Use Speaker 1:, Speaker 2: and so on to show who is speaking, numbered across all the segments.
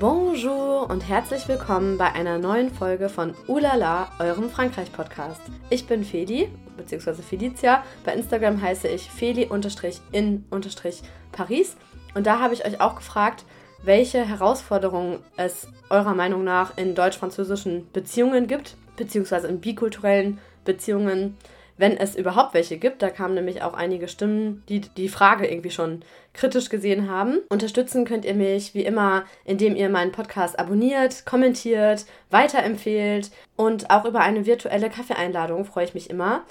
Speaker 1: Bonjour und herzlich willkommen bei einer neuen Folge von Ulala, eurem Frankreich-Podcast. Ich bin Fedi, beziehungsweise Felicia. Bei Instagram heiße ich Feli-in-Paris. Und da habe ich euch auch gefragt, welche Herausforderungen es eurer Meinung nach in deutsch-französischen Beziehungen gibt, beziehungsweise in bikulturellen Beziehungen wenn es überhaupt welche gibt. Da kamen nämlich auch einige Stimmen, die die Frage irgendwie schon kritisch gesehen haben. Unterstützen könnt ihr mich wie immer, indem ihr meinen Podcast abonniert, kommentiert, weiterempfehlt und auch über eine virtuelle Kaffeeeinladung freue ich mich immer.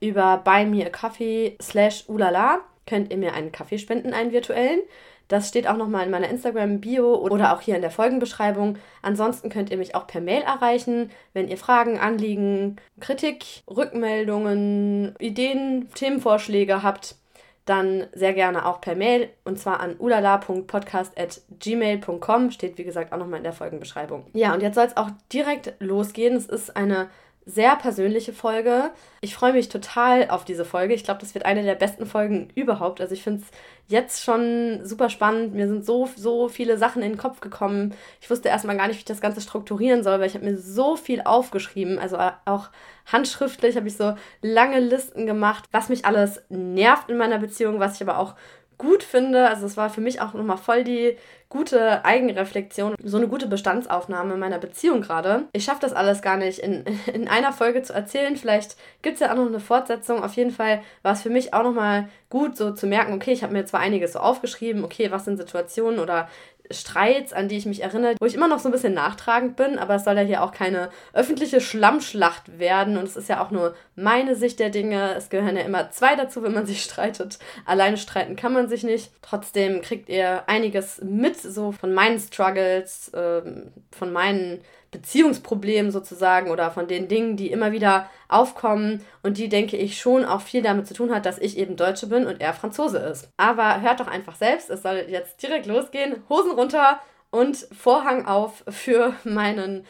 Speaker 1: Über Buy Me a Coffee slash ulala könnt ihr mir einen Kaffee spenden, einen virtuellen. Das steht auch nochmal in meiner Instagram-Bio oder auch hier in der Folgenbeschreibung. Ansonsten könnt ihr mich auch per Mail erreichen, wenn ihr Fragen, Anliegen, Kritik, Rückmeldungen, Ideen, Themenvorschläge habt. Dann sehr gerne auch per Mail und zwar an ulala.podcast.gmail.com. Steht wie gesagt auch nochmal in der Folgenbeschreibung. Ja, und jetzt soll es auch direkt losgehen. Es ist eine sehr persönliche Folge. Ich freue mich total auf diese Folge. Ich glaube, das wird eine der besten Folgen überhaupt. Also ich finde es jetzt schon super spannend. Mir sind so, so viele Sachen in den Kopf gekommen. Ich wusste erstmal gar nicht, wie ich das Ganze strukturieren soll, weil ich habe mir so viel aufgeschrieben. Also auch handschriftlich habe ich so lange Listen gemacht, was mich alles nervt in meiner Beziehung, was ich aber auch gut finde. Also es war für mich auch nochmal voll die gute Eigenreflexion, so eine gute Bestandsaufnahme meiner Beziehung gerade. Ich schaffe das alles gar nicht in, in einer Folge zu erzählen. Vielleicht gibt es ja auch noch eine Fortsetzung. Auf jeden Fall war es für mich auch nochmal gut, so zu merken, okay, ich habe mir zwar einiges so aufgeschrieben, okay, was sind Situationen oder Streits, an die ich mich erinnere, wo ich immer noch so ein bisschen nachtragend bin, aber es soll ja hier auch keine öffentliche Schlammschlacht werden und es ist ja auch nur meine Sicht der Dinge. Es gehören ja immer zwei dazu, wenn man sich streitet. Alleine streiten kann man sich nicht. Trotzdem kriegt ihr einiges mit, so von meinen Struggles, ähm, von meinen Beziehungsproblemen sozusagen oder von den Dingen, die immer wieder aufkommen und die, denke ich, schon auch viel damit zu tun hat, dass ich eben Deutsche bin und er Franzose ist. Aber hört doch einfach selbst, es soll jetzt direkt losgehen. Hosen runter und Vorhang auf für meinen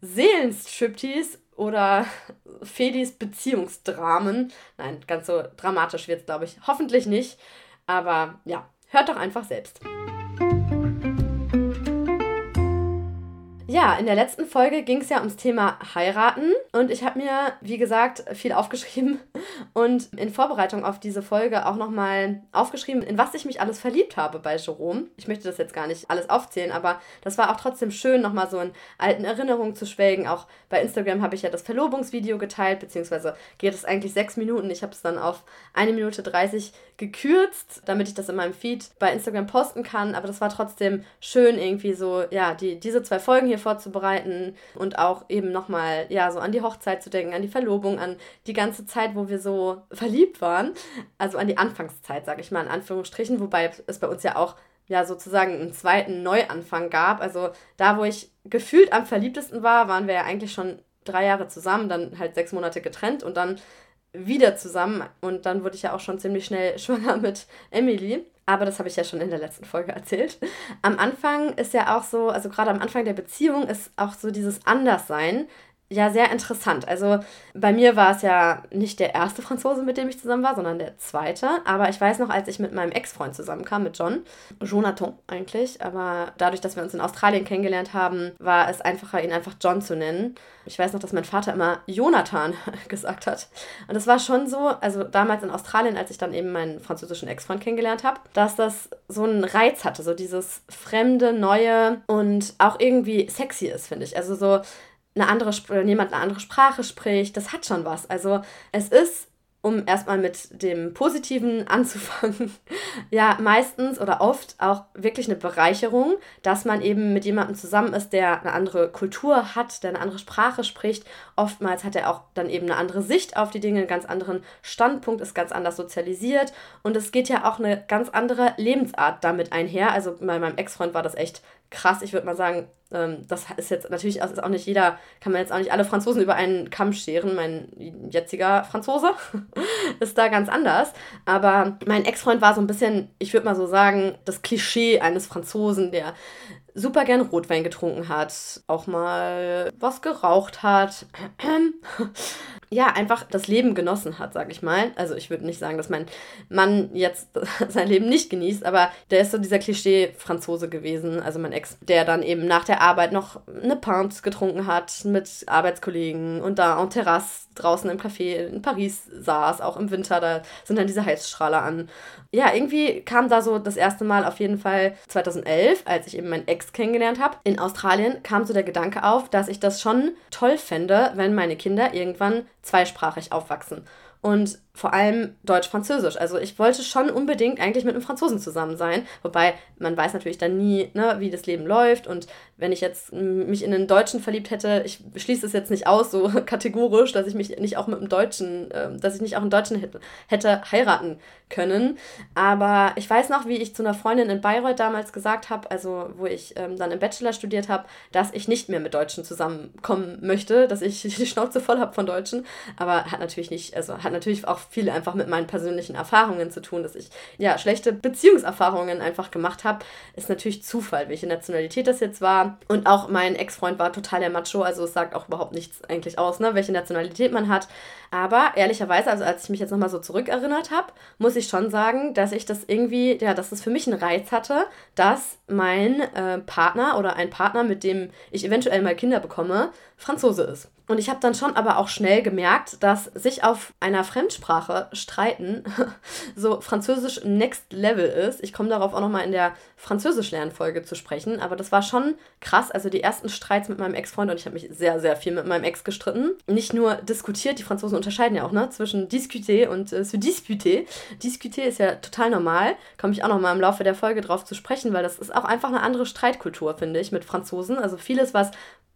Speaker 1: Seelenstriptease oder Fedis Beziehungsdramen. Nein, ganz so dramatisch wird es, glaube ich, hoffentlich nicht. Aber ja, hört doch einfach selbst. Ja, in der letzten Folge ging es ja ums Thema heiraten und ich habe mir, wie gesagt, viel aufgeschrieben und in Vorbereitung auf diese Folge auch nochmal aufgeschrieben, in was ich mich alles verliebt habe bei Jerome. Ich möchte das jetzt gar nicht alles aufzählen, aber das war auch trotzdem schön, nochmal so in alten Erinnerungen zu schwelgen. Auch bei Instagram habe ich ja das Verlobungsvideo geteilt, beziehungsweise geht es eigentlich sechs Minuten. Ich habe es dann auf eine Minute 30 gekürzt, damit ich das in meinem Feed bei Instagram posten kann. Aber das war trotzdem schön, irgendwie so, ja, die, diese zwei Folgen hier vorzubereiten und auch eben nochmal, ja, so an die Hochzeit zu denken, an die Verlobung, an die ganze Zeit, wo wir so verliebt waren. Also an die Anfangszeit, sage ich mal, in Anführungsstrichen, wobei es bei uns ja auch ja sozusagen einen zweiten Neuanfang gab. Also da, wo ich gefühlt am verliebtesten war, waren wir ja eigentlich schon drei Jahre zusammen, dann halt sechs Monate getrennt und dann wieder zusammen und dann wurde ich ja auch schon ziemlich schnell schwanger mit Emily. Aber das habe ich ja schon in der letzten Folge erzählt. Am Anfang ist ja auch so, also gerade am Anfang der Beziehung ist auch so dieses Anderssein ja sehr interessant. Also bei mir war es ja nicht der erste Franzose, mit dem ich zusammen war, sondern der zweite. Aber ich weiß noch, als ich mit meinem Ex-Freund zusammenkam, mit John, Jonathan eigentlich, aber dadurch, dass wir uns in Australien kennengelernt haben, war es einfacher, ihn einfach John zu nennen. Ich weiß noch, dass mein Vater immer Jonathan gesagt hat. Und es war schon so, also damals in Australien, als ich dann eben meinen französischen Ex-Freund kennengelernt habe, dass das so einen Reiz hatte, so dieses fremde, neue und auch irgendwie sexy ist, finde ich. Also so eine andere, jemand eine andere Sprache spricht, das hat schon was. Also es ist, um erstmal mit dem Positiven anzufangen, ja meistens oder oft auch wirklich eine Bereicherung, dass man eben mit jemandem zusammen ist, der eine andere Kultur hat, der eine andere Sprache spricht. Oftmals hat er auch dann eben eine andere Sicht auf die Dinge, einen ganz anderen Standpunkt, ist ganz anders sozialisiert und es geht ja auch eine ganz andere Lebensart damit einher. Also bei meinem Ex-Freund war das echt krass. Ich würde mal sagen, das ist jetzt natürlich ist auch nicht jeder, kann man jetzt auch nicht alle Franzosen über einen Kamm scheren. Mein jetziger Franzose ist da ganz anders. Aber mein Ex-Freund war so ein bisschen, ich würde mal so sagen, das Klischee eines Franzosen, der super gern Rotwein getrunken hat, auch mal was geraucht hat. ja, einfach das Leben genossen hat, sag ich mal. Also ich würde nicht sagen, dass mein Mann jetzt sein Leben nicht genießt, aber der ist so dieser Klischee-Franzose gewesen, also mein Ex, der dann eben nach der Arbeit noch eine Pinte getrunken hat mit Arbeitskollegen und da en Terrasse draußen im Café in Paris saß, auch im Winter, da sind dann diese Heizstrahler an. Ja, irgendwie kam da so das erste Mal auf jeden Fall 2011, als ich eben meinen Ex kennengelernt habe, in Australien, kam so der Gedanke auf, dass ich das schon toll fände, wenn meine Kinder irgendwann zweisprachig aufwachsen. Und vor allem Deutsch-Französisch. Also ich wollte schon unbedingt eigentlich mit einem Franzosen zusammen sein, wobei man weiß natürlich dann nie, ne, wie das Leben läuft und wenn ich jetzt mich in einen Deutschen verliebt hätte, ich schließe es jetzt nicht aus, so kategorisch, dass ich mich nicht auch mit einem Deutschen, äh, dass ich nicht auch einen Deutschen hätte, hätte heiraten können. Aber ich weiß noch, wie ich zu einer Freundin in Bayreuth damals gesagt habe, also wo ich ähm, dann im Bachelor studiert habe, dass ich nicht mehr mit Deutschen zusammenkommen möchte, dass ich die Schnauze voll habe von Deutschen. Aber hat natürlich nicht, also hat natürlich auch viel einfach mit meinen persönlichen Erfahrungen zu tun, dass ich ja schlechte Beziehungserfahrungen einfach gemacht habe. Ist natürlich Zufall, welche Nationalität das jetzt war. Und auch mein Ex-Freund war total der Macho, also es sagt auch überhaupt nichts eigentlich aus, ne, welche Nationalität man hat. Aber ehrlicherweise, also als ich mich jetzt nochmal so zurückerinnert habe, muss ich schon sagen, dass ich das irgendwie, ja, dass das für mich einen Reiz hatte, dass mein äh, Partner oder ein Partner, mit dem ich eventuell mal Kinder bekomme, Franzose ist. Und ich habe dann schon aber auch schnell gemerkt, dass sich auf einer Fremdsprache streiten so französisch Next Level ist. Ich komme darauf auch nochmal in der Französisch-Lernfolge zu sprechen, aber das war schon krass. Also die ersten Streits mit meinem Ex-Freund und ich habe mich sehr, sehr viel mit meinem Ex gestritten. Nicht nur diskutiert, die Franzosen unterscheiden ja auch, ne, zwischen discuter und äh, se disputer. Discuter ist ja total normal. Komme ich auch nochmal im Laufe der Folge drauf zu sprechen, weil das ist auch einfach eine andere Streitkultur, finde ich, mit Franzosen. Also vieles, was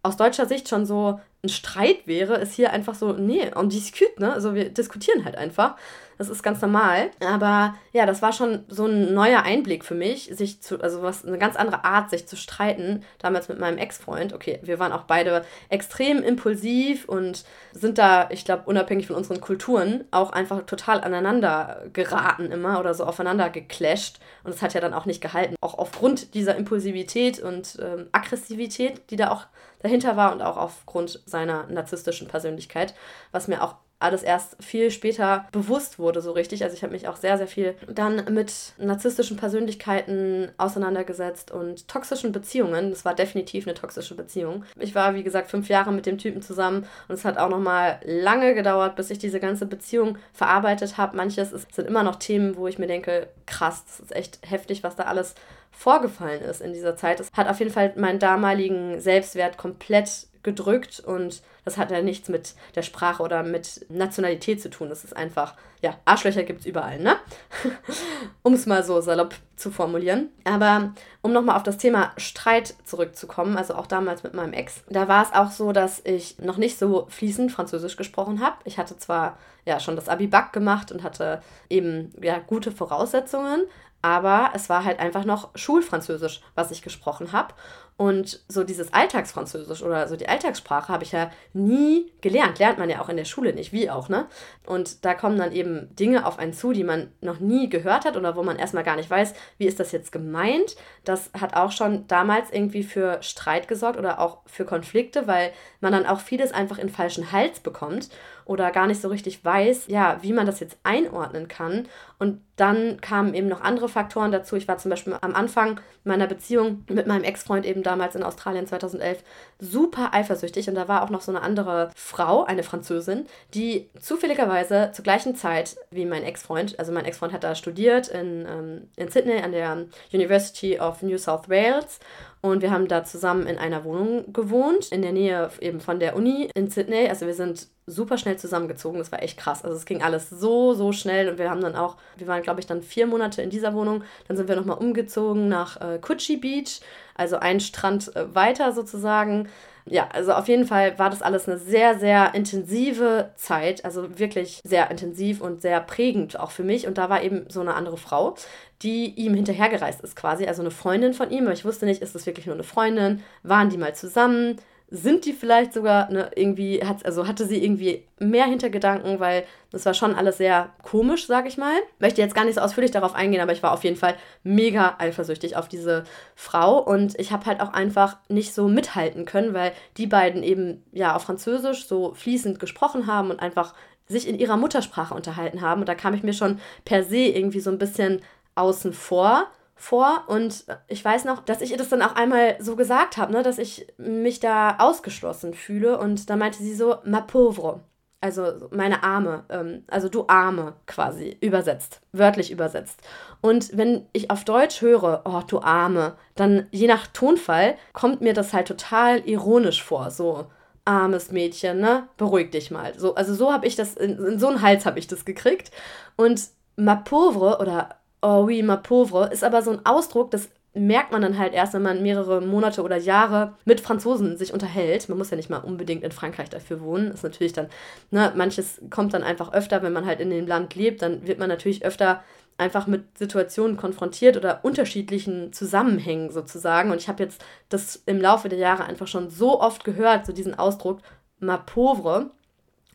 Speaker 1: aus deutscher Sicht schon so ein Streit wäre, ist hier einfach so, nee, on discute, ne? Also wir diskutieren halt einfach. Das ist ganz normal. Aber ja, das war schon so ein neuer Einblick für mich, sich zu, also was, eine ganz andere Art, sich zu streiten, damals mit meinem Ex-Freund. Okay, wir waren auch beide extrem impulsiv und sind da, ich glaube, unabhängig von unseren Kulturen, auch einfach total aneinander geraten immer oder so aufeinander geclasht. Und es hat ja dann auch nicht gehalten. Auch aufgrund dieser Impulsivität und ähm, Aggressivität, die da auch dahinter war und auch aufgrund seiner narzisstischen Persönlichkeit, was mir auch alles erst viel später bewusst wurde, so richtig. Also ich habe mich auch sehr, sehr viel dann mit narzisstischen Persönlichkeiten auseinandergesetzt und toxischen Beziehungen. Das war definitiv eine toxische Beziehung. Ich war, wie gesagt, fünf Jahre mit dem Typen zusammen und es hat auch nochmal lange gedauert, bis ich diese ganze Beziehung verarbeitet habe. Manches ist, sind immer noch Themen, wo ich mir denke, krass, das ist echt heftig, was da alles vorgefallen ist in dieser Zeit. Es hat auf jeden Fall meinen damaligen Selbstwert komplett gedrückt und das hat ja nichts mit der Sprache oder mit Nationalität zu tun. Das ist einfach, ja, Arschlöcher gibt es überall, ne? um es mal so salopp zu formulieren. Aber um nochmal auf das Thema Streit zurückzukommen, also auch damals mit meinem Ex, da war es auch so, dass ich noch nicht so fließend Französisch gesprochen habe. Ich hatte zwar ja schon das Abi-Back gemacht und hatte eben ja gute Voraussetzungen, aber es war halt einfach noch Schulfranzösisch, was ich gesprochen habe. Und so dieses Alltagsfranzösisch oder so die Alltagssprache habe ich ja nie gelernt. Lernt man ja auch in der Schule nicht, wie auch, ne? Und da kommen dann eben Dinge auf einen zu, die man noch nie gehört hat oder wo man erstmal gar nicht weiß, wie ist das jetzt gemeint. Das hat auch schon damals irgendwie für Streit gesorgt oder auch für Konflikte, weil man dann auch vieles einfach in falschen Hals bekommt oder gar nicht so richtig weiß, ja, wie man das jetzt einordnen kann. Und dann kamen eben noch andere Faktoren dazu. Ich war zum Beispiel am Anfang meiner Beziehung mit meinem Ex-Freund eben damals in Australien 2011 super eifersüchtig und da war auch noch so eine andere Frau, eine Französin, die zufälligerweise zur gleichen Zeit wie mein Ex-Freund, also mein Ex-Freund hat da studiert in, ähm, in Sydney an der University of New South Wales und wir haben da zusammen in einer Wohnung gewohnt, in der Nähe eben von der Uni in Sydney. Also wir sind super schnell zusammengezogen. Das war echt krass. Also es ging alles so, so schnell. Und wir haben dann auch, wir waren, glaube ich, dann vier Monate in dieser Wohnung. Dann sind wir nochmal umgezogen nach äh, Kuchi Beach, also einen Strand äh, weiter sozusagen ja, also auf jeden Fall war das alles eine sehr, sehr intensive Zeit, also wirklich sehr intensiv und sehr prägend auch für mich. Und da war eben so eine andere Frau, die ihm hinterhergereist ist quasi, also eine Freundin von ihm. Aber ich wusste nicht, ist das wirklich nur eine Freundin? Waren die mal zusammen? Sind die vielleicht sogar ne, irgendwie, hat, also hatte sie irgendwie mehr Hintergedanken, weil das war schon alles sehr komisch, sag ich mal. Möchte jetzt gar nicht so ausführlich darauf eingehen, aber ich war auf jeden Fall mega eifersüchtig auf diese Frau. Und ich habe halt auch einfach nicht so mithalten können, weil die beiden eben ja auf Französisch so fließend gesprochen haben und einfach sich in ihrer Muttersprache unterhalten haben. Und da kam ich mir schon per se irgendwie so ein bisschen außen vor vor und ich weiß noch, dass ich ihr das dann auch einmal so gesagt habe, ne, dass ich mich da ausgeschlossen fühle und da meinte sie so, ma pauvre, also meine Arme, ähm, also du Arme quasi übersetzt, wörtlich übersetzt. Und wenn ich auf Deutsch höre, oh du Arme, dann je nach Tonfall kommt mir das halt total ironisch vor, so armes Mädchen, ne, beruhig dich mal. So, also so habe ich das, in, in so einen Hals habe ich das gekriegt und ma pauvre oder oh oui, ma pauvre, ist aber so ein Ausdruck, das merkt man dann halt erst, wenn man mehrere Monate oder Jahre mit Franzosen sich unterhält. Man muss ja nicht mal unbedingt in Frankreich dafür wohnen. Ist natürlich dann, ne, manches kommt dann einfach öfter, wenn man halt in dem Land lebt, dann wird man natürlich öfter einfach mit Situationen konfrontiert oder unterschiedlichen Zusammenhängen sozusagen. Und ich habe jetzt das im Laufe der Jahre einfach schon so oft gehört, so diesen Ausdruck ma pauvre.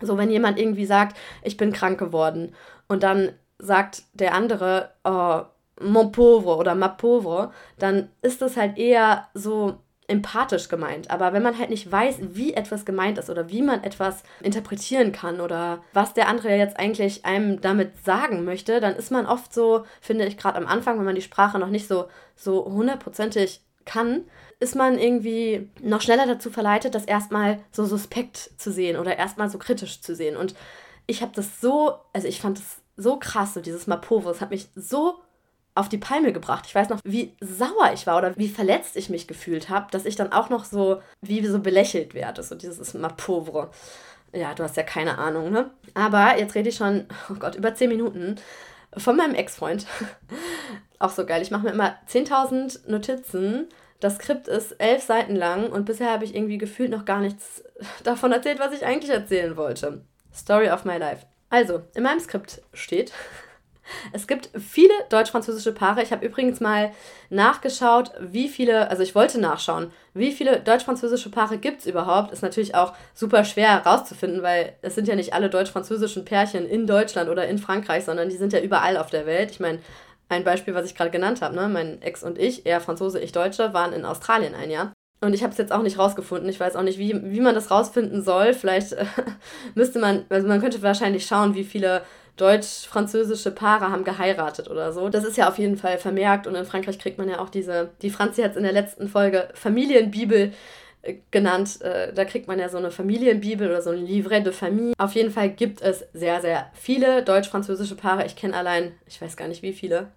Speaker 1: So, wenn jemand irgendwie sagt, ich bin krank geworden und dann sagt der andere, oh, mon pauvre oder ma pauvre, dann ist das halt eher so empathisch gemeint. Aber wenn man halt nicht weiß, wie etwas gemeint ist oder wie man etwas interpretieren kann oder was der andere jetzt eigentlich einem damit sagen möchte, dann ist man oft so, finde ich, gerade am Anfang, wenn man die Sprache noch nicht so, so hundertprozentig kann, ist man irgendwie noch schneller dazu verleitet, das erstmal so suspekt zu sehen oder erstmal so kritisch zu sehen. Und ich habe das so, also ich fand das so krass, so dieses Mapovo. Es hat mich so auf die Palme gebracht. Ich weiß noch, wie sauer ich war oder wie verletzt ich mich gefühlt habe, dass ich dann auch noch so, wie so belächelt werde. So dieses Mapovre. Ja, du hast ja keine Ahnung, ne? Aber jetzt rede ich schon, oh Gott, über 10 Minuten von meinem Ex-Freund. auch so geil. Ich mache mir immer 10.000 Notizen. Das Skript ist elf Seiten lang und bisher habe ich irgendwie gefühlt noch gar nichts davon erzählt, was ich eigentlich erzählen wollte. Story of my life. Also, in meinem Skript steht, es gibt viele deutsch-französische Paare. Ich habe übrigens mal nachgeschaut, wie viele, also ich wollte nachschauen, wie viele deutsch-französische Paare gibt es überhaupt. Ist natürlich auch super schwer herauszufinden, weil es sind ja nicht alle deutsch-französischen Pärchen in Deutschland oder in Frankreich, sondern die sind ja überall auf der Welt. Ich meine, ein Beispiel, was ich gerade genannt habe, ne? mein Ex und ich, er Franzose, ich Deutsche, waren in Australien ein Jahr. Und ich habe es jetzt auch nicht rausgefunden. Ich weiß auch nicht, wie, wie man das rausfinden soll. Vielleicht äh, müsste man, also man könnte wahrscheinlich schauen, wie viele deutsch-französische Paare haben geheiratet oder so. Das ist ja auf jeden Fall vermerkt und in Frankreich kriegt man ja auch diese, die Franzi hat es in der letzten Folge Familienbibel äh, genannt. Äh, da kriegt man ja so eine Familienbibel oder so ein Livret de Famille. Auf jeden Fall gibt es sehr, sehr viele deutsch-französische Paare. Ich kenne allein, ich weiß gar nicht wie viele,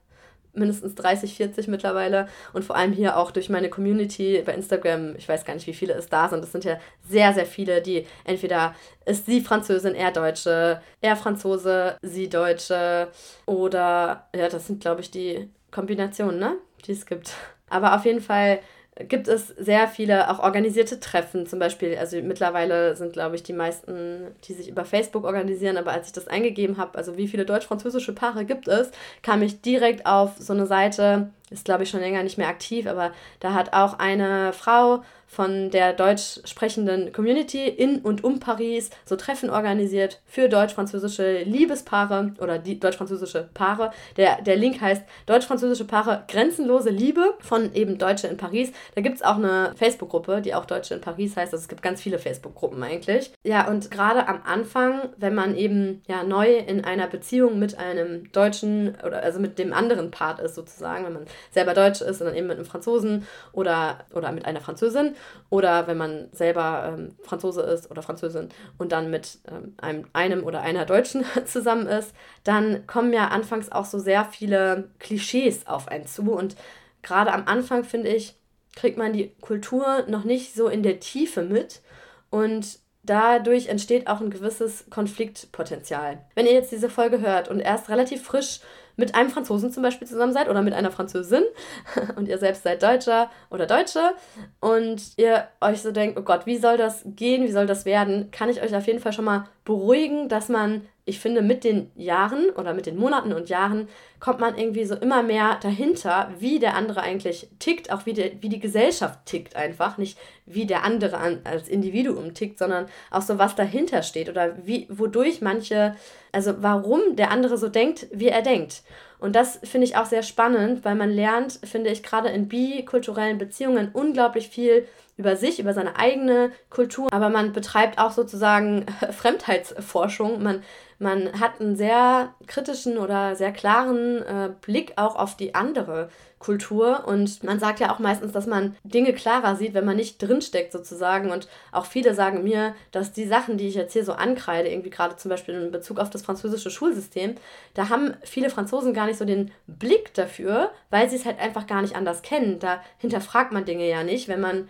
Speaker 1: mindestens 30, 40 mittlerweile und vor allem hier auch durch meine Community bei Instagram, ich weiß gar nicht, wie viele es da sind. Es sind ja sehr, sehr viele, die entweder ist sie Französin, er Deutsche, er Franzose, sie Deutsche oder ja, das sind, glaube ich, die Kombinationen, ne, die es gibt. Aber auf jeden Fall gibt es sehr viele auch organisierte Treffen, zum Beispiel, also mittlerweile sind, glaube ich, die meisten, die sich über Facebook organisieren, aber als ich das eingegeben habe, also wie viele deutsch-französische Paare gibt es, kam ich direkt auf so eine Seite, ist, glaube ich, schon länger nicht mehr aktiv, aber da hat auch eine Frau von der deutsch sprechenden Community in und um Paris so Treffen organisiert für deutsch-französische Liebespaare oder die deutsch-französische Paare. Der, der Link heißt Deutsch-französische Paare Grenzenlose Liebe von eben Deutsche in Paris. Da gibt es auch eine Facebook-Gruppe, die auch Deutsche in Paris heißt. Also es gibt ganz viele Facebook-Gruppen eigentlich. Ja, und gerade am Anfang, wenn man eben ja neu in einer Beziehung mit einem Deutschen oder also mit dem anderen Part ist sozusagen, wenn man selber Deutsch ist und dann eben mit einem Franzosen oder, oder mit einer Französin oder wenn man selber ähm, Franzose ist oder Französin und dann mit ähm, einem, einem oder einer Deutschen zusammen ist, dann kommen ja anfangs auch so sehr viele Klischees auf einen zu. Und gerade am Anfang, finde ich, kriegt man die Kultur noch nicht so in der Tiefe mit. Und dadurch entsteht auch ein gewisses Konfliktpotenzial. Wenn ihr jetzt diese Folge hört und erst relativ frisch mit einem Franzosen zum Beispiel zusammen seid oder mit einer Französin und ihr selbst seid Deutscher oder Deutsche und ihr euch so denkt, oh Gott, wie soll das gehen, wie soll das werden, kann ich euch auf jeden Fall schon mal beruhigen, dass man, ich finde, mit den Jahren oder mit den Monaten und Jahren kommt man irgendwie so immer mehr dahinter, wie der andere eigentlich tickt, auch wie, der, wie die Gesellschaft tickt einfach. Nicht wie der andere an, als Individuum tickt, sondern auch so, was dahinter steht oder wie, wodurch manche, also warum der andere so denkt, wie er denkt. Und das finde ich auch sehr spannend, weil man lernt, finde ich, gerade in bikulturellen Beziehungen unglaublich viel über sich, über seine eigene Kultur, aber man betreibt auch sozusagen Fremdheitsforschung. Man, man hat einen sehr kritischen oder sehr klaren äh, Blick auch auf die andere Kultur und man sagt ja auch meistens, dass man Dinge klarer sieht, wenn man nicht drinsteckt sozusagen und auch viele sagen mir, dass die Sachen, die ich jetzt hier so ankreide, irgendwie gerade zum Beispiel in Bezug auf das französische Schulsystem, da haben viele Franzosen gar nicht so den Blick dafür, weil sie es halt einfach gar nicht anders kennen. Da hinterfragt man Dinge ja nicht, wenn man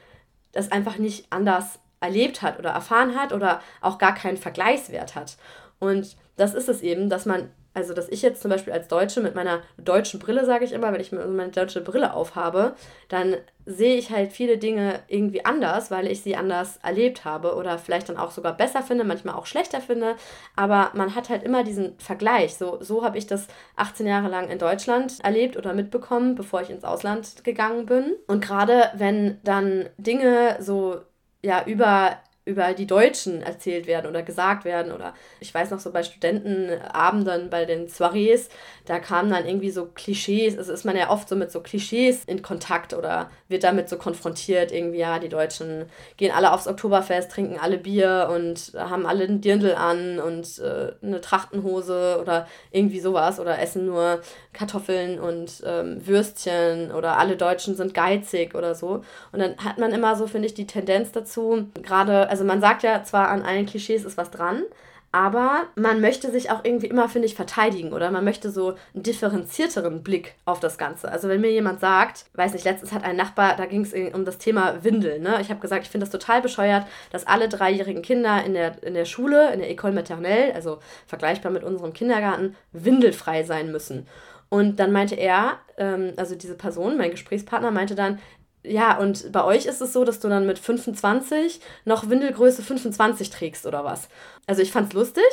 Speaker 1: das einfach nicht anders erlebt hat oder erfahren hat oder auch gar keinen Vergleichswert hat. Und das ist es eben, dass man, also dass ich jetzt zum Beispiel als Deutsche mit meiner deutschen Brille, sage ich immer, wenn ich meine deutsche Brille aufhabe, dann sehe ich halt viele Dinge irgendwie anders, weil ich sie anders erlebt habe oder vielleicht dann auch sogar besser finde, manchmal auch schlechter finde. Aber man hat halt immer diesen Vergleich. So, so habe ich das 18 Jahre lang in Deutschland erlebt oder mitbekommen, bevor ich ins Ausland gegangen bin. Und gerade wenn dann Dinge so ja über über die Deutschen erzählt werden oder gesagt werden. Oder ich weiß noch so bei Studentenabenden, bei den Soirees, da kamen dann irgendwie so Klischees. Also ist man ja oft so mit so Klischees in Kontakt oder wird damit so konfrontiert. Irgendwie, ja, die Deutschen gehen alle aufs Oktoberfest, trinken alle Bier und haben alle einen Dirndl an und äh, eine Trachtenhose oder irgendwie sowas. Oder essen nur Kartoffeln und ähm, Würstchen oder alle Deutschen sind geizig oder so. Und dann hat man immer so, finde ich, die Tendenz dazu, gerade also man sagt ja zwar an allen Klischees ist was dran, aber man möchte sich auch irgendwie immer, finde ich, verteidigen oder man möchte so einen differenzierteren Blick auf das Ganze. Also wenn mir jemand sagt, weiß nicht, letztens hat ein Nachbar, da ging es um das Thema Windeln. Ne? Ich habe gesagt, ich finde das total bescheuert, dass alle dreijährigen Kinder in der, in der Schule, in der École Maternelle, also vergleichbar mit unserem Kindergarten, windelfrei sein müssen. Und dann meinte er, ähm, also diese Person, mein Gesprächspartner, meinte dann, ja, und bei euch ist es so, dass du dann mit 25 noch Windelgröße 25 trägst oder was. Also ich fand's lustig,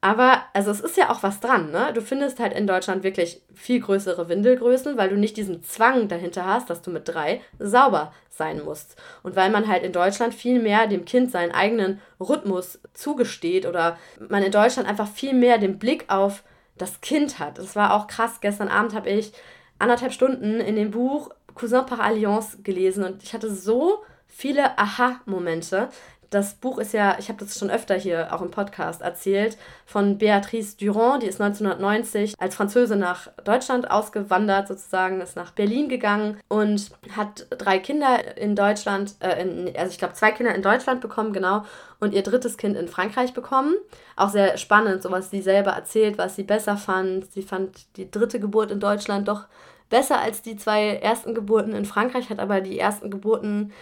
Speaker 1: aber also es ist ja auch was dran, ne? Du findest halt in Deutschland wirklich viel größere Windelgrößen, weil du nicht diesen Zwang dahinter hast, dass du mit drei sauber sein musst. Und weil man halt in Deutschland viel mehr dem Kind seinen eigenen Rhythmus zugesteht oder man in Deutschland einfach viel mehr den Blick auf das Kind hat. Das war auch krass. Gestern Abend habe ich anderthalb Stunden in dem Buch Cousin par Alliance gelesen und ich hatte so viele Aha-Momente. Das Buch ist ja, ich habe das schon öfter hier auch im Podcast erzählt, von Beatrice Durand, die ist 1990 als Französin nach Deutschland ausgewandert, sozusagen, ist nach Berlin gegangen und hat drei Kinder in Deutschland, äh, in, also ich glaube zwei Kinder in Deutschland bekommen, genau, und ihr drittes Kind in Frankreich bekommen. Auch sehr spannend, so was sie selber erzählt, was sie besser fand. Sie fand die dritte Geburt in Deutschland doch besser als die zwei ersten Geburten in Frankreich, hat aber die ersten Geburten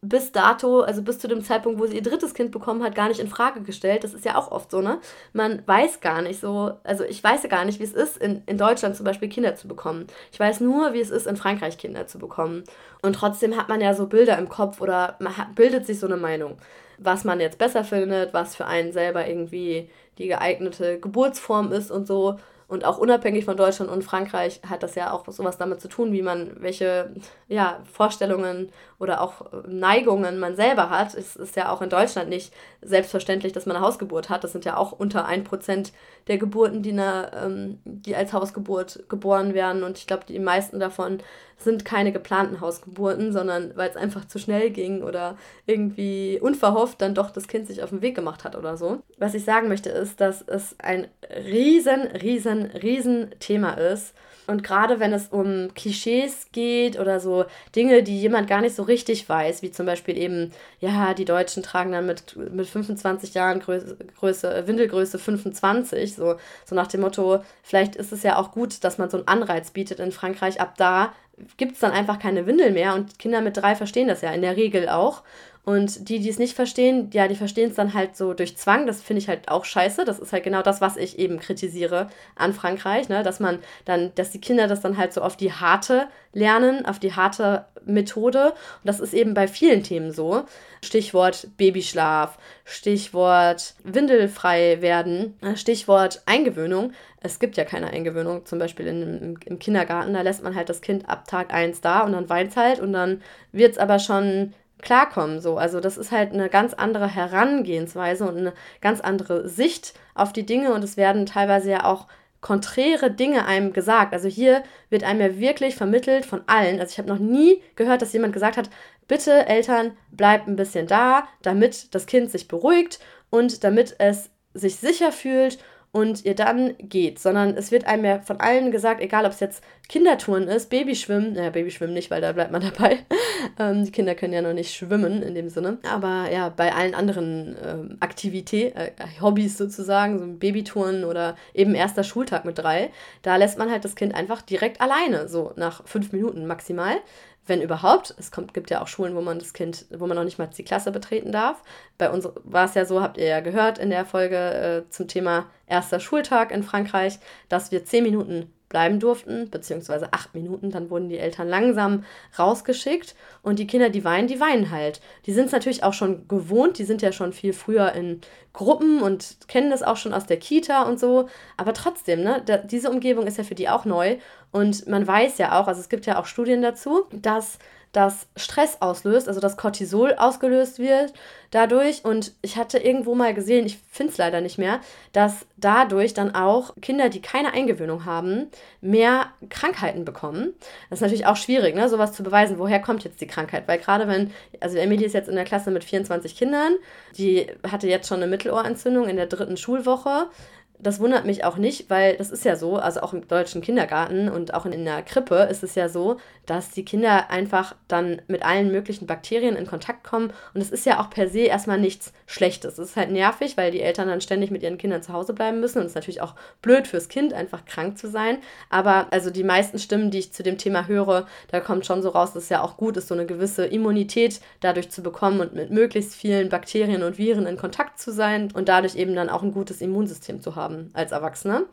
Speaker 1: bis dato, also bis zu dem Zeitpunkt, wo sie ihr drittes Kind bekommen hat, gar nicht in Frage gestellt. Das ist ja auch oft so, ne? Man weiß gar nicht so, also ich weiß ja gar nicht, wie es ist, in, in Deutschland zum Beispiel Kinder zu bekommen. Ich weiß nur, wie es ist, in Frankreich Kinder zu bekommen. Und trotzdem hat man ja so Bilder im Kopf oder man hat, bildet sich so eine Meinung, was man jetzt besser findet, was für einen selber irgendwie die geeignete Geburtsform ist und so. Und auch unabhängig von Deutschland und Frankreich hat das ja auch sowas damit zu tun, wie man, welche ja, Vorstellungen oder auch Neigungen man selber hat. Es ist ja auch in Deutschland nicht selbstverständlich, dass man eine Hausgeburt hat. Das sind ja auch unter 1% der Geburten, die, eine, ähm, die als Hausgeburt geboren werden. Und ich glaube, die meisten davon sind keine geplanten Hausgeburten, sondern weil es einfach zu schnell ging oder irgendwie unverhofft dann doch das Kind sich auf den Weg gemacht hat oder so. Was ich sagen möchte ist, dass es ein riesen, riesen, riesen Thema ist. Und gerade wenn es um Klischees geht oder so Dinge, die jemand gar nicht so richtig weiß, wie zum Beispiel eben, ja, die Deutschen tragen dann mit, mit 25 Jahren Größe, Größe, Windelgröße 25, so, so nach dem Motto, vielleicht ist es ja auch gut, dass man so einen Anreiz bietet in Frankreich, ab da gibt es dann einfach keine Windel mehr und Kinder mit drei verstehen das ja in der Regel auch. Und die, die es nicht verstehen, ja, die verstehen es dann halt so durch Zwang. Das finde ich halt auch scheiße. Das ist halt genau das, was ich eben kritisiere an Frankreich, ne? dass man dann, dass die Kinder das dann halt so auf die harte lernen, auf die harte Methode. Und das ist eben bei vielen Themen so. Stichwort Babyschlaf, Stichwort windelfrei werden, Stichwort Eingewöhnung. Es gibt ja keine Eingewöhnung, zum Beispiel in, im, Kindergarten. Da lässt man halt das Kind ab Tag 1 da und dann weint halt und dann wird es aber schon klarkommen. So. Also das ist halt eine ganz andere Herangehensweise und eine ganz andere Sicht auf die Dinge und es werden teilweise ja auch konträre Dinge einem gesagt. Also hier wird einem ja wirklich vermittelt von allen. Also ich habe noch nie gehört, dass jemand gesagt hat, bitte Eltern, bleibt ein bisschen da, damit das Kind sich beruhigt und damit es sich sicher fühlt und ihr dann geht, sondern es wird einem ja von allen gesagt, egal ob es jetzt Kindertouren ist, Babyschwimmen, naja, Babyschwimmen nicht, weil da bleibt man dabei. ähm, die Kinder können ja noch nicht schwimmen in dem Sinne. Aber ja, bei allen anderen ähm, Aktivitäten, äh, Hobbys sozusagen, so Babytouren oder eben erster Schultag mit drei, da lässt man halt das Kind einfach direkt alleine, so nach fünf Minuten maximal wenn überhaupt. Es kommt, gibt ja auch Schulen, wo man das Kind, wo man noch nicht mal die Klasse betreten darf. Bei uns war es ja so, habt ihr ja gehört in der Folge äh, zum Thema erster Schultag in Frankreich, dass wir zehn Minuten bleiben durften, beziehungsweise acht Minuten, dann wurden die Eltern langsam rausgeschickt und die Kinder, die weinen, die weinen halt. Die sind es natürlich auch schon gewohnt, die sind ja schon viel früher in Gruppen und kennen das auch schon aus der Kita und so, aber trotzdem, ne, da, diese Umgebung ist ja für die auch neu und man weiß ja auch, also es gibt ja auch Studien dazu, dass das Stress auslöst, also dass Cortisol ausgelöst wird dadurch. Und ich hatte irgendwo mal gesehen, ich finde es leider nicht mehr, dass dadurch dann auch Kinder, die keine Eingewöhnung haben, mehr Krankheiten bekommen. Das ist natürlich auch schwierig, ne, sowas zu beweisen, woher kommt jetzt die Krankheit. Weil gerade wenn, also Emilie ist jetzt in der Klasse mit 24 Kindern, die hatte jetzt schon eine Mittelohrentzündung in der dritten Schulwoche das wundert mich auch nicht, weil das ist ja so, also auch im deutschen Kindergarten und auch in der Krippe ist es ja so, dass die Kinder einfach dann mit allen möglichen Bakterien in Kontakt kommen und es ist ja auch per se erstmal nichts Schlechtes. Es ist halt nervig, weil die Eltern dann ständig mit ihren Kindern zu Hause bleiben müssen und es ist natürlich auch blöd fürs Kind, einfach krank zu sein. Aber also die meisten Stimmen, die ich zu dem Thema höre, da kommt schon so raus, dass es ja auch gut ist, so eine gewisse Immunität dadurch zu bekommen und mit möglichst vielen Bakterien und Viren in Kontakt zu sein und dadurch eben dann auch ein gutes Immunsystem zu haben haben als Erwachsene.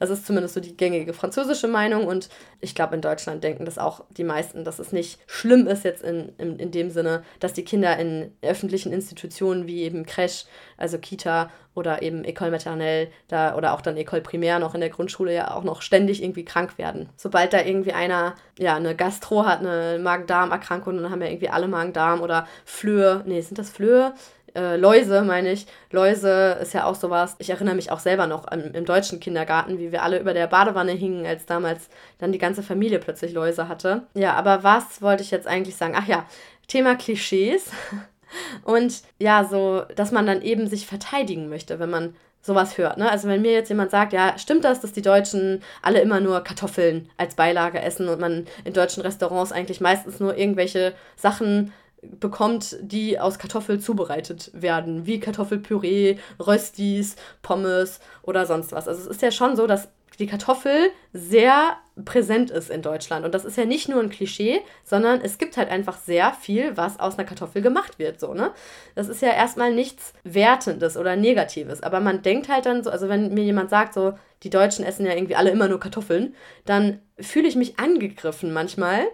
Speaker 1: Das ist zumindest so die gängige französische Meinung und ich glaube, in Deutschland denken das auch die meisten, dass es nicht schlimm ist jetzt in, in, in dem Sinne, dass die Kinder in öffentlichen Institutionen wie eben Crèche, also Kita oder eben École Maternelle da, oder auch dann École Primaire noch in der Grundschule ja auch noch ständig irgendwie krank werden. Sobald da irgendwie einer ja eine Gastro hat, eine Magen-Darm-Erkrankung, dann haben ja irgendwie alle Magen-Darm oder Flöhe, nee, sind das Flöhe? Äh, Läuse, meine ich. Läuse ist ja auch sowas. Ich erinnere mich auch selber noch an, im deutschen Kindergarten, wie wir alle über der Badewanne hingen, als damals dann die ganze Familie plötzlich Läuse hatte. Ja, aber was wollte ich jetzt eigentlich sagen? Ach ja, Thema Klischees. Und ja, so, dass man dann eben sich verteidigen möchte, wenn man sowas hört. Ne? Also wenn mir jetzt jemand sagt, ja, stimmt das, dass die Deutschen alle immer nur Kartoffeln als Beilage essen und man in deutschen Restaurants eigentlich meistens nur irgendwelche Sachen bekommt, die aus Kartoffel zubereitet werden, wie Kartoffelpüree, Röstis, Pommes oder sonst was. Also es ist ja schon so, dass die Kartoffel sehr präsent ist in Deutschland. Und das ist ja nicht nur ein Klischee, sondern es gibt halt einfach sehr viel, was aus einer Kartoffel gemacht wird. So, ne? Das ist ja erstmal nichts Wertendes oder Negatives. Aber man denkt halt dann so, also wenn mir jemand sagt, so, die Deutschen essen ja irgendwie alle immer nur Kartoffeln, dann fühle ich mich angegriffen manchmal,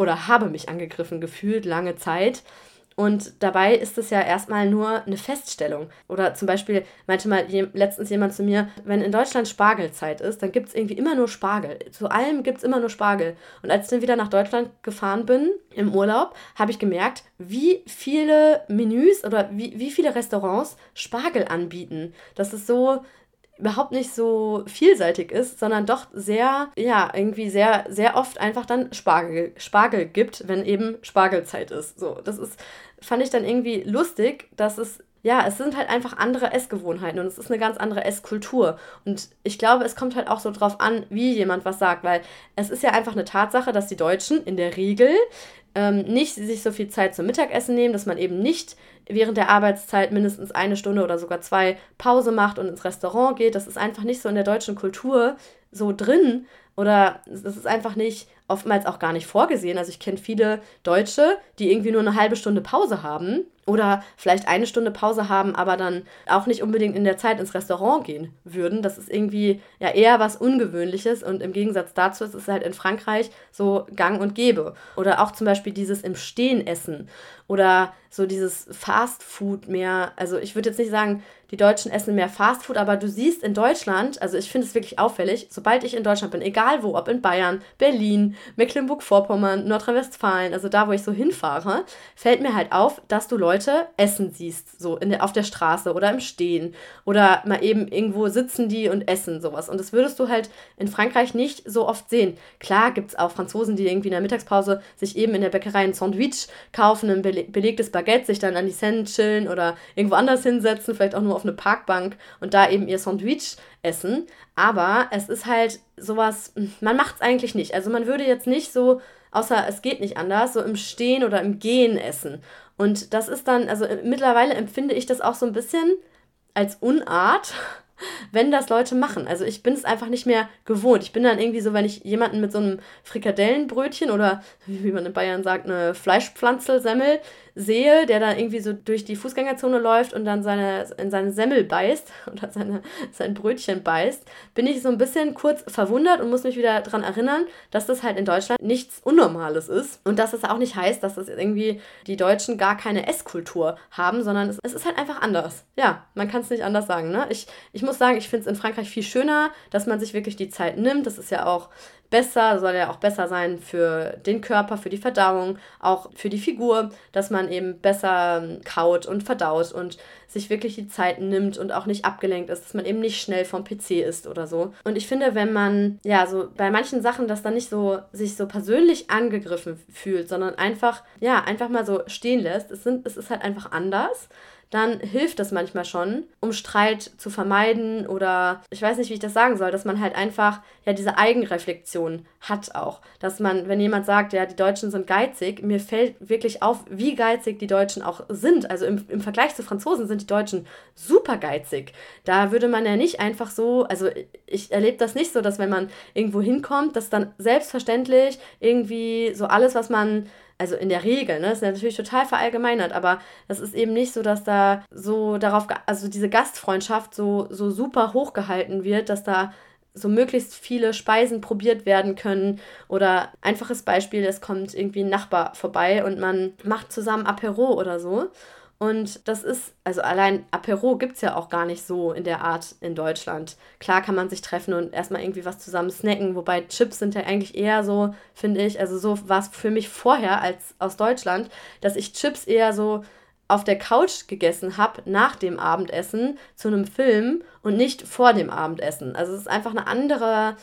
Speaker 1: oder habe mich angegriffen gefühlt lange Zeit. Und dabei ist es ja erstmal nur eine Feststellung. Oder zum Beispiel meinte mal je, letztens jemand zu mir, wenn in Deutschland Spargelzeit ist, dann gibt es irgendwie immer nur Spargel. Zu allem gibt es immer nur Spargel. Und als ich dann wieder nach Deutschland gefahren bin im Urlaub, habe ich gemerkt, wie viele Menüs oder wie, wie viele Restaurants Spargel anbieten. Das ist so, überhaupt nicht so vielseitig ist, sondern doch sehr, ja, irgendwie sehr, sehr oft einfach dann Spargel, Spargel gibt, wenn eben Spargelzeit ist. So, das ist, fand ich dann irgendwie lustig, dass es ja, es sind halt einfach andere Essgewohnheiten und es ist eine ganz andere Esskultur. Und ich glaube, es kommt halt auch so drauf an, wie jemand was sagt, weil es ist ja einfach eine Tatsache, dass die Deutschen in der Regel ähm, nicht sich so viel Zeit zum Mittagessen nehmen, dass man eben nicht während der Arbeitszeit mindestens eine Stunde oder sogar zwei Pause macht und ins Restaurant geht. Das ist einfach nicht so in der deutschen Kultur so drin oder das ist einfach nicht oftmals auch gar nicht vorgesehen. Also ich kenne viele Deutsche, die irgendwie nur eine halbe Stunde Pause haben oder vielleicht eine Stunde Pause haben, aber dann auch nicht unbedingt in der Zeit ins Restaurant gehen würden. Das ist irgendwie ja eher was Ungewöhnliches und im Gegensatz dazu ist es halt in Frankreich so gang und gäbe. Oder auch zum Beispiel dieses im Stehen essen oder so dieses Fast Food mehr. Also ich würde jetzt nicht sagen, die Deutschen essen mehr Fast Food, aber du siehst in Deutschland, also ich finde es wirklich auffällig, sobald ich in Deutschland bin, egal wo, ob in Bayern, Berlin, Mecklenburg-Vorpommern, Nordrhein-Westfalen, also da, wo ich so hinfahre, fällt mir halt auf, dass du Leute essen siehst, so in der, auf der Straße oder im Stehen oder mal eben irgendwo sitzen die und essen sowas. Und das würdest du halt in Frankreich nicht so oft sehen. Klar gibt es auch Franzosen, die irgendwie in der Mittagspause sich eben in der Bäckerei ein Sandwich kaufen, ein belegtes Baguette, sich dann an die Seine chillen oder irgendwo anders hinsetzen, vielleicht auch nur auf eine Parkbank und da eben ihr Sandwich essen. Aber es ist halt sowas, man macht es eigentlich nicht. Also man würde jetzt nicht so, außer es geht nicht anders, so im Stehen oder im Gehen essen. Und das ist dann, also mittlerweile empfinde ich das auch so ein bisschen als Unart wenn das Leute machen. Also ich bin es einfach nicht mehr gewohnt. Ich bin dann irgendwie so, wenn ich jemanden mit so einem Frikadellenbrötchen oder wie man in Bayern sagt, eine Fleischpflanzelsemmel sehe, der dann irgendwie so durch die Fußgängerzone läuft und dann seine, in seine Semmel beißt oder seine, sein Brötchen beißt, bin ich so ein bisschen kurz verwundert und muss mich wieder daran erinnern, dass das halt in Deutschland nichts Unnormales ist und dass es auch nicht heißt, dass das irgendwie die Deutschen gar keine Esskultur haben, sondern es, es ist halt einfach anders. Ja, man kann es nicht anders sagen. Ne? Ich, ich muss sagen, ich finde es in Frankreich viel schöner, dass man sich wirklich die Zeit nimmt. Das ist ja auch besser, soll ja auch besser sein für den Körper, für die Verdauung, auch für die Figur, dass man eben besser ähm, kaut und verdaut und sich wirklich die Zeit nimmt und auch nicht abgelenkt ist, dass man eben nicht schnell vom PC ist oder so. Und ich finde, wenn man ja so bei manchen Sachen das dann nicht so sich so persönlich angegriffen fühlt, sondern einfach ja, einfach mal so stehen lässt, es sind es ist halt einfach anders dann hilft das manchmal schon, um Streit zu vermeiden oder ich weiß nicht, wie ich das sagen soll, dass man halt einfach ja diese Eigenreflexion hat auch. Dass man, wenn jemand sagt, ja, die Deutschen sind geizig, mir fällt wirklich auf, wie geizig die Deutschen auch sind. Also im, im Vergleich zu Franzosen sind die Deutschen super geizig. Da würde man ja nicht einfach so, also ich erlebe das nicht so, dass wenn man irgendwo hinkommt, dass dann selbstverständlich irgendwie so alles, was man also in der Regel, ne, ist natürlich total verallgemeinert, aber das ist eben nicht so, dass da so darauf, also diese Gastfreundschaft so, so super hochgehalten wird, dass da so möglichst viele Speisen probiert werden können. Oder einfaches Beispiel, es kommt irgendwie ein Nachbar vorbei und man macht zusammen Apero oder so. Und das ist, also allein Apero gibt es ja auch gar nicht so in der Art in Deutschland. Klar kann man sich treffen und erstmal irgendwie was zusammen snacken, wobei Chips sind ja eigentlich eher so, finde ich, also so war es für mich vorher als aus Deutschland, dass ich Chips eher so auf der Couch gegessen habe nach dem Abendessen zu einem Film und nicht vor dem Abendessen. Also es ist einfach eine andere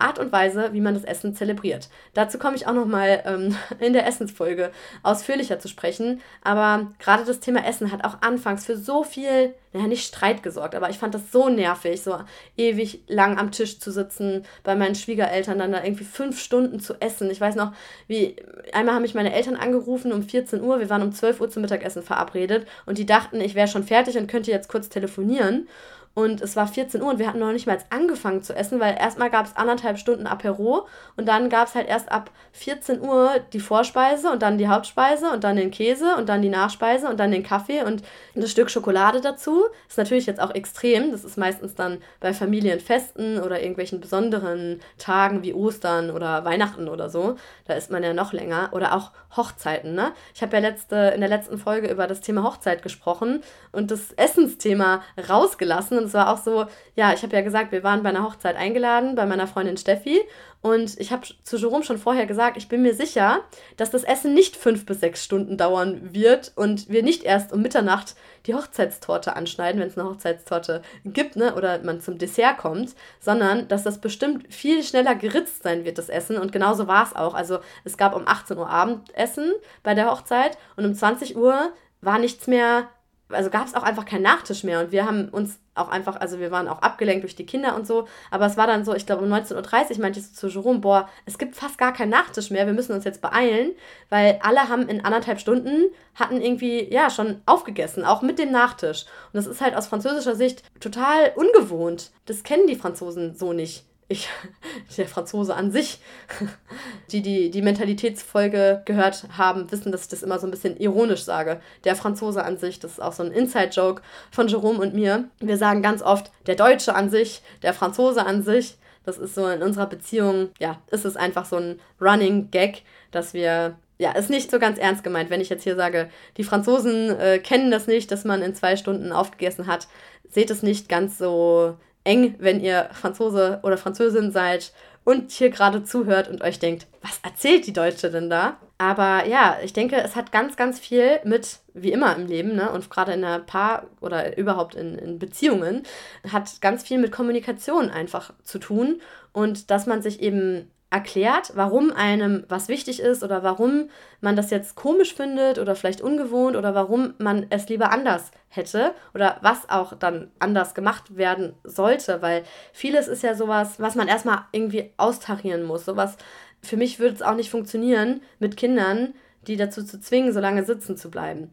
Speaker 1: Art und Weise, wie man das Essen zelebriert. Dazu komme ich auch nochmal ähm, in der Essensfolge ausführlicher zu sprechen. Aber gerade das Thema Essen hat auch anfangs für so viel, naja, nicht Streit gesorgt, aber ich fand das so nervig, so ewig lang am Tisch zu sitzen, bei meinen Schwiegereltern dann da irgendwie fünf Stunden zu essen. Ich weiß noch, wie einmal haben mich meine Eltern angerufen um 14 Uhr, wir waren um 12 Uhr zum Mittagessen verabredet und die dachten, ich wäre schon fertig und könnte jetzt kurz telefonieren. Und es war 14 Uhr und wir hatten noch nicht mal angefangen zu essen, weil erstmal gab es anderthalb Stunden Apero und dann gab es halt erst ab 14 Uhr die Vorspeise und dann die Hauptspeise und dann den Käse und dann die Nachspeise und dann den Kaffee und ein Stück Schokolade dazu. Ist natürlich jetzt auch extrem. Das ist meistens dann bei Familienfesten oder irgendwelchen besonderen Tagen wie Ostern oder Weihnachten oder so. Da ist man ja noch länger. Oder auch Hochzeiten, ne? Ich habe ja letzte, in der letzten Folge über das Thema Hochzeit gesprochen und das Essensthema rausgelassen und es war auch so, ja, ich habe ja gesagt, wir waren bei einer Hochzeit eingeladen, bei meiner Freundin Steffi. Und ich habe zu Jerome schon vorher gesagt, ich bin mir sicher, dass das Essen nicht fünf bis sechs Stunden dauern wird und wir nicht erst um Mitternacht die Hochzeitstorte anschneiden, wenn es eine Hochzeitstorte gibt, ne, oder man zum Dessert kommt, sondern dass das bestimmt viel schneller geritzt sein wird, das Essen. Und genauso war es auch. Also es gab um 18 Uhr Abendessen bei der Hochzeit und um 20 Uhr war nichts mehr also gab es auch einfach keinen Nachtisch mehr und wir haben uns auch einfach, also wir waren auch abgelenkt durch die Kinder und so, aber es war dann so, ich glaube um 19.30 Uhr meinte ich so zu Jerome, boah, es gibt fast gar keinen Nachtisch mehr, wir müssen uns jetzt beeilen, weil alle haben in anderthalb Stunden, hatten irgendwie, ja, schon aufgegessen, auch mit dem Nachtisch. Und das ist halt aus französischer Sicht total ungewohnt. Das kennen die Franzosen so nicht ich, der Franzose an sich, die, die die Mentalitätsfolge gehört haben, wissen, dass ich das immer so ein bisschen ironisch sage. Der Franzose an sich, das ist auch so ein Inside-Joke von Jerome und mir. Wir sagen ganz oft der Deutsche an sich, der Franzose an sich. Das ist so in unserer Beziehung, ja, ist es einfach so ein Running Gag, dass wir ja, ist nicht so ganz ernst gemeint, wenn ich jetzt hier sage, die Franzosen äh, kennen das nicht, dass man in zwei Stunden aufgegessen hat. Seht es nicht ganz so eng, wenn ihr Franzose oder Französin seid und hier gerade zuhört und euch denkt, was erzählt die Deutsche denn da? Aber ja, ich denke, es hat ganz, ganz viel mit, wie immer im Leben, ne, und gerade in einer Paar- oder überhaupt in, in Beziehungen, hat ganz viel mit Kommunikation einfach zu tun und dass man sich eben erklärt, warum einem was wichtig ist oder warum man das jetzt komisch findet oder vielleicht ungewohnt oder warum man es lieber anders hätte oder was auch dann anders gemacht werden sollte, weil vieles ist ja sowas, was man erstmal irgendwie austarieren muss. Sowas, für mich würde es auch nicht funktionieren, mit Kindern, die dazu zu zwingen, so lange sitzen zu bleiben.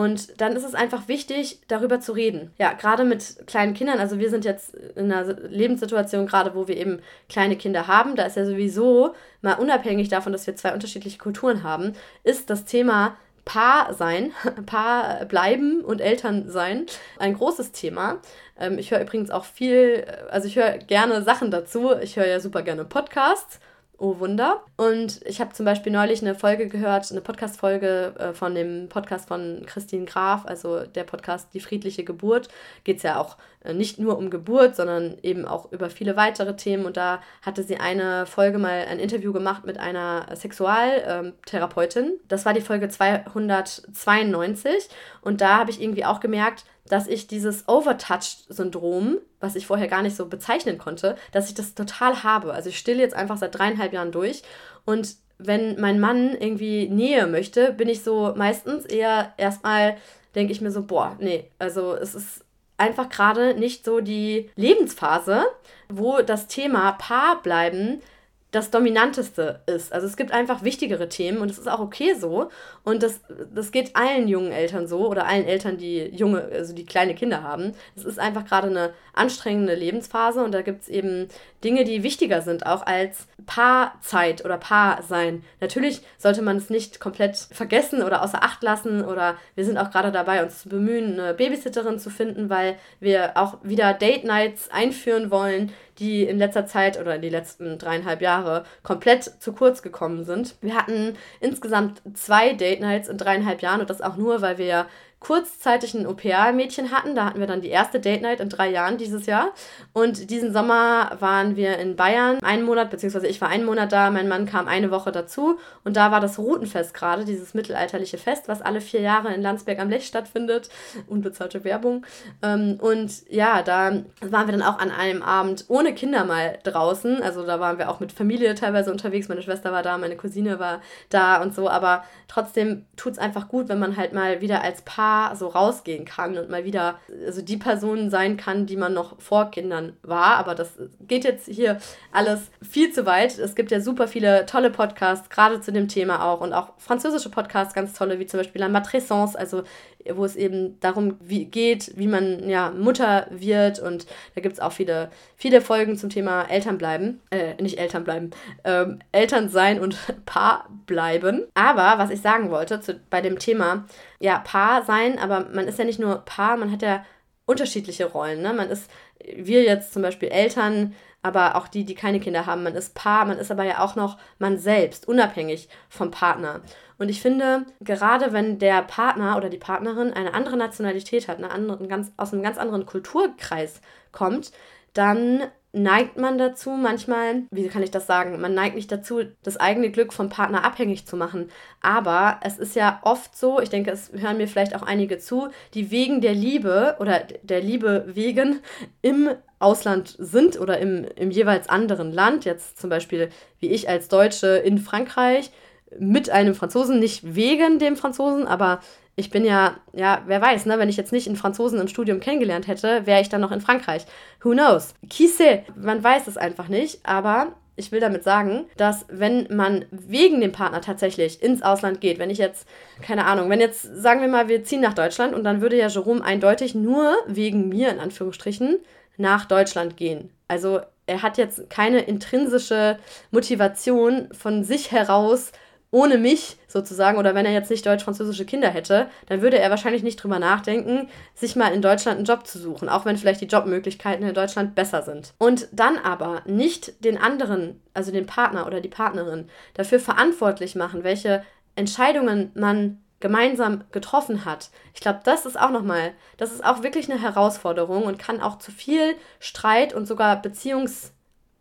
Speaker 1: Und dann ist es einfach wichtig, darüber zu reden. Ja, gerade mit kleinen Kindern. Also wir sind jetzt in einer Lebenssituation gerade, wo wir eben kleine Kinder haben. Da ist ja sowieso, mal unabhängig davon, dass wir zwei unterschiedliche Kulturen haben, ist das Thema Paar sein, Paar bleiben und Eltern sein ein großes Thema. Ähm, ich höre übrigens auch viel, also ich höre gerne Sachen dazu. Ich höre ja super gerne Podcasts Oh Wunder. Und ich habe zum Beispiel neulich eine Folge gehört, eine Podcast-Folge äh, von dem Podcast von Christine Graf, also der Podcast Die friedliche Geburt. Geht es ja auch äh, nicht nur um Geburt, sondern eben auch über viele weitere Themen. Und da hatte sie eine Folge mal ein Interview gemacht mit einer Sexualtherapeutin. Das war die Folge 292. Und da habe ich irgendwie auch gemerkt, dass ich dieses Overtouched-Syndrom, was ich vorher gar nicht so bezeichnen konnte, dass ich das total habe. Also ich stille jetzt einfach seit dreieinhalb Jahren durch und wenn mein Mann irgendwie Nähe möchte, bin ich so meistens eher erstmal, denke ich mir so, boah, nee, also es ist einfach gerade nicht so die Lebensphase, wo das Thema Paar bleiben das Dominanteste ist. Also es gibt einfach wichtigere Themen und es ist auch okay so. Und das, das geht allen jungen Eltern so oder allen Eltern, die junge, also die kleine Kinder haben. Es ist einfach gerade eine anstrengende Lebensphase und da gibt es eben Dinge, die wichtiger sind, auch als Paarzeit oder Paarsein. Natürlich sollte man es nicht komplett vergessen oder außer Acht lassen oder wir sind auch gerade dabei, uns zu bemühen, eine Babysitterin zu finden, weil wir auch wieder Date Nights einführen wollen, die in letzter Zeit oder in die letzten dreieinhalb Jahre komplett zu kurz gekommen sind. Wir hatten insgesamt zwei Date Nights in dreieinhalb Jahren und das auch nur, weil wir kurzzeitig ein OPA-Mädchen hatten. Da hatten wir dann die erste Date Night in drei Jahren dieses Jahr. Und diesen Sommer waren wir in Bayern einen Monat, beziehungsweise ich war einen Monat da, mein Mann kam eine Woche dazu. Und da war das Routenfest gerade, dieses mittelalterliche Fest, was alle vier Jahre in Landsberg am Lech stattfindet. Unbezahlte Werbung. Ähm, und ja, da waren wir dann auch an einem Abend ohne Kinder mal draußen. Also da waren wir auch mit Familie teilweise unterwegs. Meine Schwester war da, meine Cousine war da und so. Aber trotzdem tut es einfach gut, wenn man halt mal wieder als Paar Paar so rausgehen kann und mal wieder also die Person sein kann, die man noch vor Kindern war. Aber das geht jetzt hier alles viel zu weit. Es gibt ja super viele tolle Podcasts, gerade zu dem Thema auch. Und auch französische Podcasts, ganz tolle, wie zum Beispiel La Matrescence, also wo es eben darum wie geht, wie man ja Mutter wird. Und da gibt es auch viele, viele Folgen zum Thema Eltern bleiben. Äh, nicht Eltern bleiben, ähm, Eltern sein und Paar bleiben. Aber was ich sagen wollte zu, bei dem Thema, ja, Paar sein, aber man ist ja nicht nur Paar, man hat ja unterschiedliche Rollen. Ne? Man ist, wir jetzt zum Beispiel Eltern, aber auch die, die keine Kinder haben. Man ist Paar, man ist aber ja auch noch man selbst, unabhängig vom Partner. Und ich finde, gerade wenn der Partner oder die Partnerin eine andere Nationalität hat, eine andere, ganz, aus einem ganz anderen Kulturkreis kommt, dann neigt man dazu manchmal, wie kann ich das sagen, man neigt nicht dazu, das eigene Glück vom Partner abhängig zu machen. Aber es ist ja oft so, ich denke, es hören mir vielleicht auch einige zu, die wegen der Liebe oder der Liebe wegen im Ausland sind oder im, im jeweils anderen Land, jetzt zum Beispiel wie ich als Deutsche in Frankreich, mit einem Franzosen, nicht wegen dem Franzosen, aber ich bin ja, ja, wer weiß, ne, wenn ich jetzt nicht einen Franzosen im Studium kennengelernt hätte, wäre ich dann noch in Frankreich. Who knows? Qui sait? Man weiß es einfach nicht, aber ich will damit sagen, dass wenn man wegen dem Partner tatsächlich ins Ausland geht, wenn ich jetzt, keine Ahnung, wenn jetzt, sagen wir mal, wir ziehen nach Deutschland und dann würde ja Jerome eindeutig nur wegen mir, in Anführungsstrichen, nach Deutschland gehen. Also er hat jetzt keine intrinsische Motivation von sich heraus, ohne mich sozusagen, oder wenn er jetzt nicht deutsch-französische Kinder hätte, dann würde er wahrscheinlich nicht drüber nachdenken, sich mal in Deutschland einen Job zu suchen, auch wenn vielleicht die Jobmöglichkeiten in Deutschland besser sind. Und dann aber nicht den anderen, also den Partner oder die Partnerin, dafür verantwortlich machen, welche Entscheidungen man gemeinsam getroffen hat. Ich glaube, das ist auch nochmal, das ist auch wirklich eine Herausforderung und kann auch zu viel Streit und sogar Beziehungs-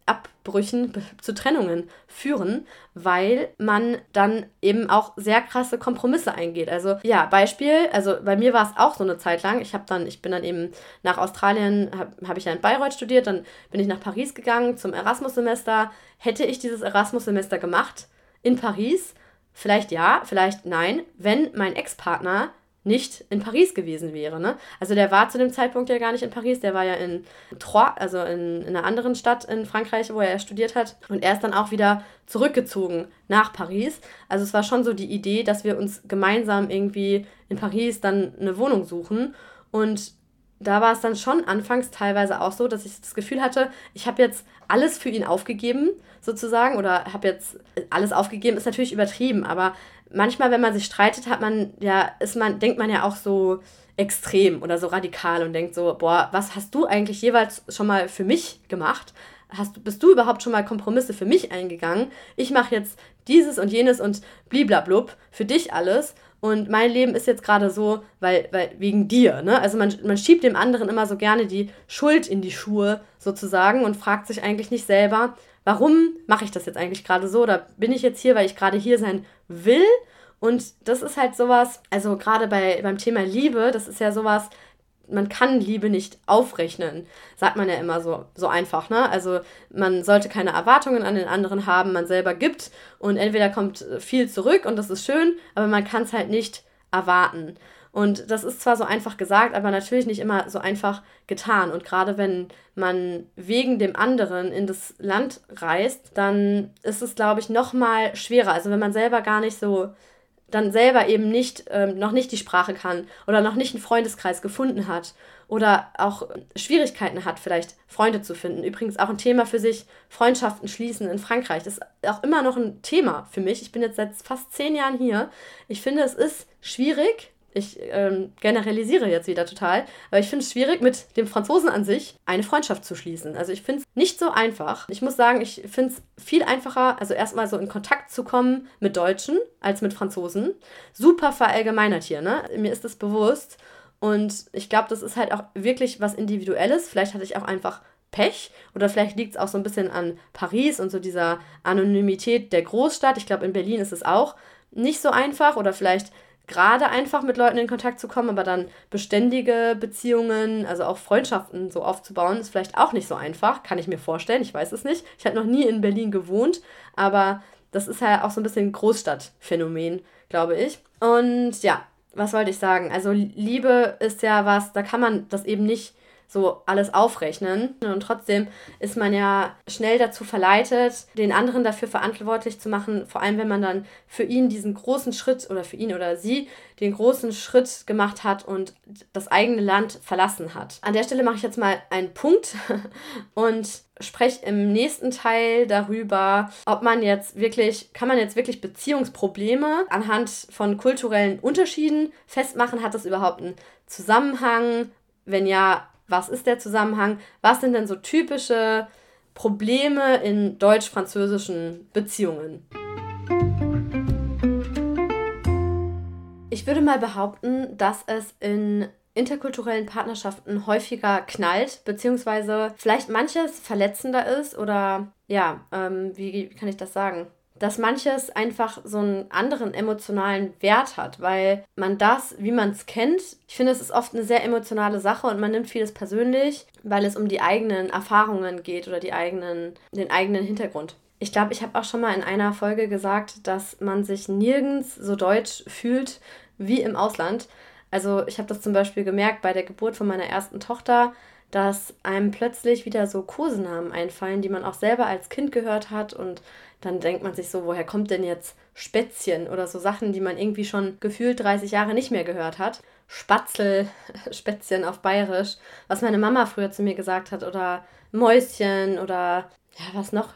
Speaker 1: Abbrüchen zu Trennungen führen, weil man dann eben auch sehr krasse Kompromisse eingeht. Also ja, Beispiel, also bei mir war es auch so eine Zeit lang. Ich habe dann, ich bin dann eben nach Australien, habe hab ich ja in Bayreuth studiert, dann bin ich nach Paris gegangen zum Erasmus-Semester. Hätte ich dieses Erasmus-Semester gemacht in Paris? Vielleicht ja, vielleicht nein, wenn mein Ex-Partner nicht in Paris gewesen wäre. Ne? Also der war zu dem Zeitpunkt ja gar nicht in Paris, der war ja in Troyes, also in, in einer anderen Stadt in Frankreich, wo er studiert hat. Und er ist dann auch wieder zurückgezogen nach Paris. Also es war schon so die Idee, dass wir uns gemeinsam irgendwie in Paris dann eine Wohnung suchen. Und da war es dann schon anfangs teilweise auch so, dass ich das Gefühl hatte, ich habe jetzt alles für ihn aufgegeben, sozusagen, oder habe jetzt alles aufgegeben, ist natürlich übertrieben, aber manchmal, wenn man sich streitet, hat man ja, ist man, denkt man ja auch so extrem oder so radikal und denkt so, boah, was hast du eigentlich jeweils schon mal für mich gemacht? Hast, bist du überhaupt schon mal Kompromisse für mich eingegangen? Ich mache jetzt dieses und jenes und bliblablub für dich alles. Und mein Leben ist jetzt gerade so, weil, weil wegen dir. Ne? Also man, man schiebt dem anderen immer so gerne die Schuld in die Schuhe sozusagen und fragt sich eigentlich nicht selber, warum mache ich das jetzt eigentlich gerade so? Oder bin ich jetzt hier, weil ich gerade hier sein will? Und das ist halt sowas, also gerade bei, beim Thema Liebe, das ist ja sowas, man kann Liebe nicht aufrechnen, sagt man ja immer so, so einfach, ne? Also man sollte keine Erwartungen an den anderen haben, man selber gibt und entweder kommt viel zurück und das ist schön, aber man kann es halt nicht erwarten. Und das ist zwar so einfach gesagt, aber natürlich nicht immer so einfach getan. Und gerade wenn man wegen dem anderen in das Land reist, dann ist es, glaube ich, noch mal schwerer. Also wenn man selber gar nicht so dann selber eben nicht, ähm, noch nicht die Sprache kann oder noch nicht einen Freundeskreis gefunden hat oder auch Schwierigkeiten hat, vielleicht Freunde zu finden. Übrigens auch ein Thema für sich, Freundschaften schließen in Frankreich. Das ist auch immer noch ein Thema für mich. Ich bin jetzt seit fast zehn Jahren hier. Ich finde, es ist schwierig, ich ähm, generalisiere jetzt wieder total, aber ich finde es schwierig, mit dem Franzosen an sich eine Freundschaft zu schließen. Also ich finde es nicht so einfach. Ich muss sagen, ich finde es viel einfacher, also erstmal so in Kontakt zu kommen mit Deutschen als mit Franzosen. Super verallgemeinert hier, ne? Mir ist das bewusst. Und ich glaube, das ist halt auch wirklich was Individuelles. Vielleicht hatte ich auch einfach Pech oder vielleicht liegt es auch so ein bisschen an Paris und so dieser Anonymität der Großstadt. Ich glaube, in Berlin ist es auch nicht so einfach oder vielleicht gerade einfach mit Leuten in Kontakt zu kommen, aber dann beständige Beziehungen, also auch Freundschaften so aufzubauen, ist vielleicht auch nicht so einfach, kann ich mir vorstellen, ich weiß es nicht. Ich habe noch nie in Berlin gewohnt, aber das ist halt auch so ein bisschen Großstadtphänomen, glaube ich. Und ja, was wollte ich sagen? Also Liebe ist ja was, da kann man das eben nicht so alles aufrechnen. Und trotzdem ist man ja schnell dazu verleitet, den anderen dafür verantwortlich zu machen, vor allem wenn man dann für ihn diesen großen Schritt oder für ihn oder sie den großen Schritt gemacht hat und das eigene Land verlassen hat. An der Stelle mache ich jetzt mal einen Punkt und spreche im nächsten Teil darüber, ob man jetzt wirklich, kann man jetzt wirklich Beziehungsprobleme anhand von kulturellen Unterschieden festmachen? Hat das überhaupt einen Zusammenhang? Wenn ja, was ist der Zusammenhang? Was sind denn so typische Probleme in deutsch-französischen Beziehungen? Ich würde mal behaupten, dass es in interkulturellen Partnerschaften häufiger knallt, beziehungsweise vielleicht manches verletzender ist oder ja, ähm, wie kann ich das sagen? Dass manches einfach so einen anderen emotionalen Wert hat, weil man das, wie man es kennt, ich finde, es ist oft eine sehr emotionale Sache und man nimmt vieles persönlich, weil es um die eigenen Erfahrungen geht oder die eigenen, den eigenen Hintergrund. Ich glaube, ich habe auch schon mal in einer Folge gesagt, dass man sich nirgends so deutsch fühlt wie im Ausland. Also ich habe das zum Beispiel gemerkt bei der Geburt von meiner ersten Tochter dass einem plötzlich wieder so Kosenamen einfallen, die man auch selber als Kind gehört hat und dann denkt man sich so, woher kommt denn jetzt Spätzchen oder so Sachen, die man irgendwie schon gefühlt 30 Jahre nicht mehr gehört hat. Spatzel, Spätzchen auf Bayerisch, was meine Mama früher zu mir gesagt hat, oder Mäuschen oder ja, was noch?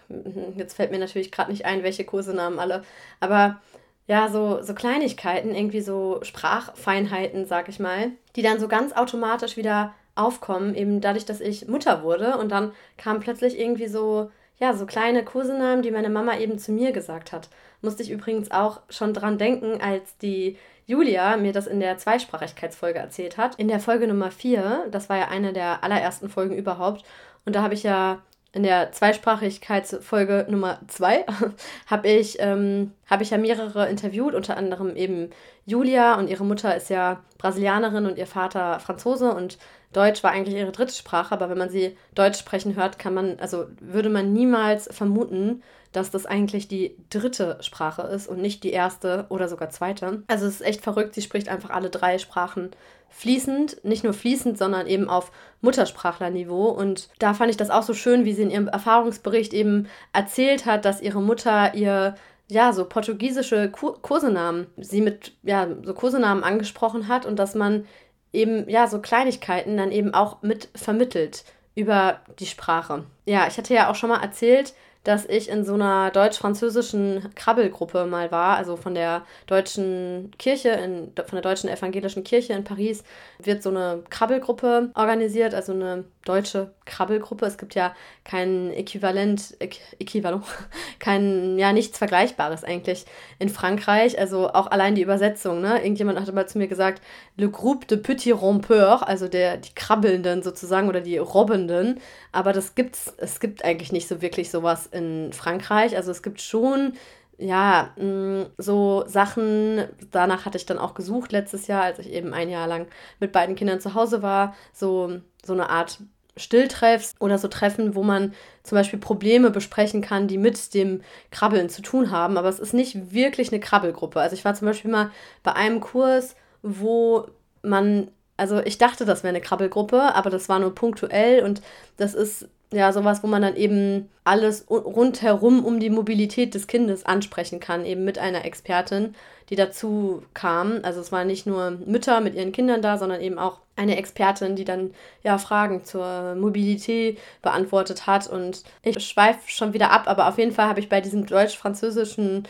Speaker 1: Jetzt fällt mir natürlich gerade nicht ein, welche Kosenamen alle, aber ja, so, so Kleinigkeiten, irgendwie so Sprachfeinheiten, sag ich mal, die dann so ganz automatisch wieder aufkommen, eben dadurch, dass ich Mutter wurde und dann kam plötzlich irgendwie so, ja, so kleine Kosenamen, die meine Mama eben zu mir gesagt hat. Musste ich übrigens auch schon dran denken, als die Julia mir das in der Zweisprachigkeitsfolge erzählt hat. In der Folge Nummer 4, das war ja eine der allerersten Folgen überhaupt, und da habe ich ja in der Zweisprachigkeitsfolge Nummer 2 habe ich, ähm, hab ich ja mehrere interviewt, unter anderem eben Julia und ihre Mutter ist ja Brasilianerin und ihr Vater Franzose und Deutsch war eigentlich ihre dritte Sprache, aber wenn man sie Deutsch sprechen hört, kann man, also würde man niemals vermuten, dass das eigentlich die dritte Sprache ist und nicht die erste oder sogar zweite. Also es ist echt verrückt, sie spricht einfach alle drei Sprachen fließend, nicht nur fließend, sondern eben auf Muttersprachlerniveau. Und da fand ich das auch so schön, wie sie in ihrem Erfahrungsbericht eben erzählt hat, dass ihre Mutter ihr ja, so portugiesische Kosenamen, sie mit, ja, so Kosenamen angesprochen hat und dass man eben, ja, so Kleinigkeiten dann eben auch mit vermittelt über die Sprache. Ja, ich hatte ja auch schon mal erzählt, dass ich in so einer deutsch-französischen Krabbelgruppe mal war, also von der deutschen Kirche, in, von der deutschen evangelischen Kirche in Paris wird so eine Krabbelgruppe organisiert, also eine deutsche Krabbelgruppe. Es gibt ja kein Äquivalent, Äquivalent, kein, ja, nichts Vergleichbares eigentlich in Frankreich. Also auch allein die Übersetzung, ne? Irgendjemand hatte mal zu mir gesagt, le groupe de petits rompeurs, also der, die Krabbelnden sozusagen oder die Robbenden. Aber das gibt's, es gibt eigentlich nicht so wirklich sowas in Frankreich. Also es gibt schon ja, mm, so Sachen, danach hatte ich dann auch gesucht letztes Jahr, als ich eben ein Jahr lang mit beiden Kindern zu Hause war, so, so eine Art Stilltreffs oder so Treffen, wo man zum Beispiel Probleme besprechen kann, die mit dem Krabbeln zu tun haben. Aber es ist nicht wirklich eine Krabbelgruppe. Also ich war zum Beispiel mal bei einem Kurs, wo man, also ich dachte, das wäre eine Krabbelgruppe, aber das war nur punktuell und das ist ja, sowas, wo man dann eben alles rundherum um die Mobilität des Kindes ansprechen kann, eben mit einer Expertin, die dazu kam. Also es waren nicht nur Mütter mit ihren Kindern da, sondern eben auch eine Expertin, die dann ja Fragen zur Mobilität beantwortet hat. Und ich schweife schon wieder ab, aber auf jeden Fall habe ich bei diesem deutsch-französischen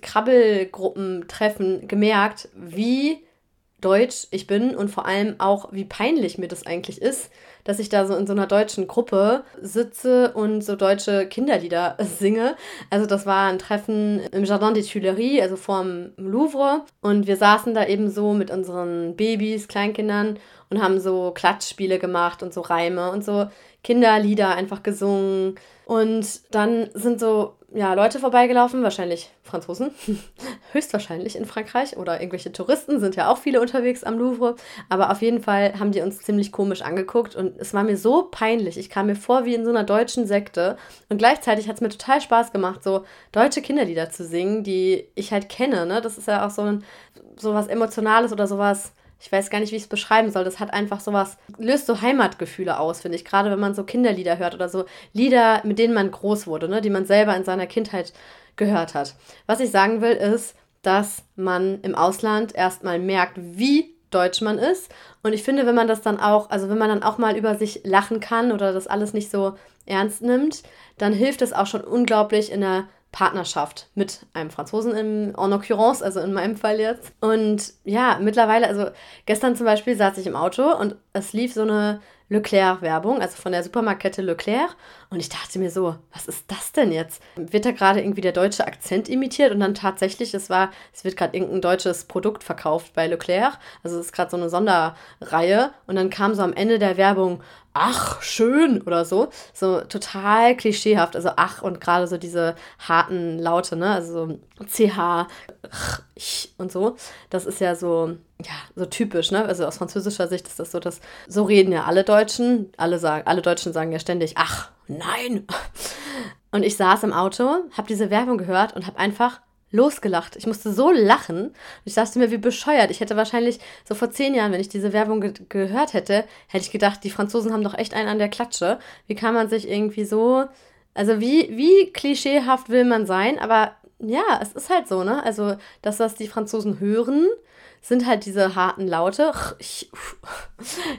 Speaker 1: Krabbelgruppentreffen gemerkt, wie deutsch ich bin und vor allem auch, wie peinlich mir das eigentlich ist, dass ich da so in so einer deutschen Gruppe sitze und so deutsche Kinderlieder singe. Also das war ein Treffen im Jardin des Tuileries, also vorm Louvre. Und wir saßen da eben so mit unseren Babys, Kleinkindern und haben so Klatschspiele gemacht und so Reime und so Kinderlieder einfach gesungen. Und dann sind so ja, Leute vorbeigelaufen, wahrscheinlich Franzosen, höchstwahrscheinlich in Frankreich oder irgendwelche Touristen, sind ja auch viele unterwegs am Louvre, aber auf jeden Fall haben die uns ziemlich komisch angeguckt und es war mir so peinlich. Ich kam mir vor wie in so einer deutschen Sekte und gleichzeitig hat es mir total Spaß gemacht, so deutsche Kinderlieder zu singen, die ich halt kenne, ne? Das ist ja auch so ein sowas Emotionales oder sowas ich weiß gar nicht, wie ich es beschreiben soll. Das hat einfach sowas, löst so Heimatgefühle aus, finde ich. Gerade wenn man so Kinderlieder hört oder so Lieder, mit denen man groß wurde, ne? die man selber in seiner Kindheit gehört hat. Was ich sagen will, ist, dass man im Ausland erstmal merkt, wie deutsch man ist. Und ich finde, wenn man das dann auch, also wenn man dann auch mal über sich lachen kann oder das alles nicht so ernst nimmt, dann hilft es auch schon unglaublich in der Partnerschaft mit einem Franzosen im en occurrence, also in meinem Fall jetzt. Und ja, mittlerweile, also gestern zum Beispiel saß ich im Auto und es lief so eine Leclerc-Werbung, also von der Supermarktkette Leclerc. Und ich dachte mir so, was ist das denn jetzt? Wird da gerade irgendwie der deutsche Akzent imitiert? Und dann tatsächlich, es war, es wird gerade irgendein deutsches Produkt verkauft bei Leclerc. Also es ist gerade so eine Sonderreihe. Und dann kam so am Ende der Werbung, ach, schön oder so. So total klischeehaft. Also ach und gerade so diese harten Laute, ne? Also so CH und so. Das ist ja so, ja, so typisch, ne? Also aus französischer Sicht ist das so, dass so reden ja alle Deutschen. Alle sagen, alle Deutschen sagen ja ständig, ach, nein. Und ich saß im Auto, habe diese Werbung gehört und habe einfach losgelacht. Ich musste so lachen. Ich dachte mir, wie bescheuert. Ich hätte wahrscheinlich so vor zehn Jahren, wenn ich diese Werbung ge gehört hätte, hätte ich gedacht, die Franzosen haben doch echt einen an der Klatsche. Wie kann man sich irgendwie so Also wie, wie klischeehaft will man sein, aber ja, es ist halt so, ne? Also das, was die Franzosen hören, sind halt diese harten Laute. Ich,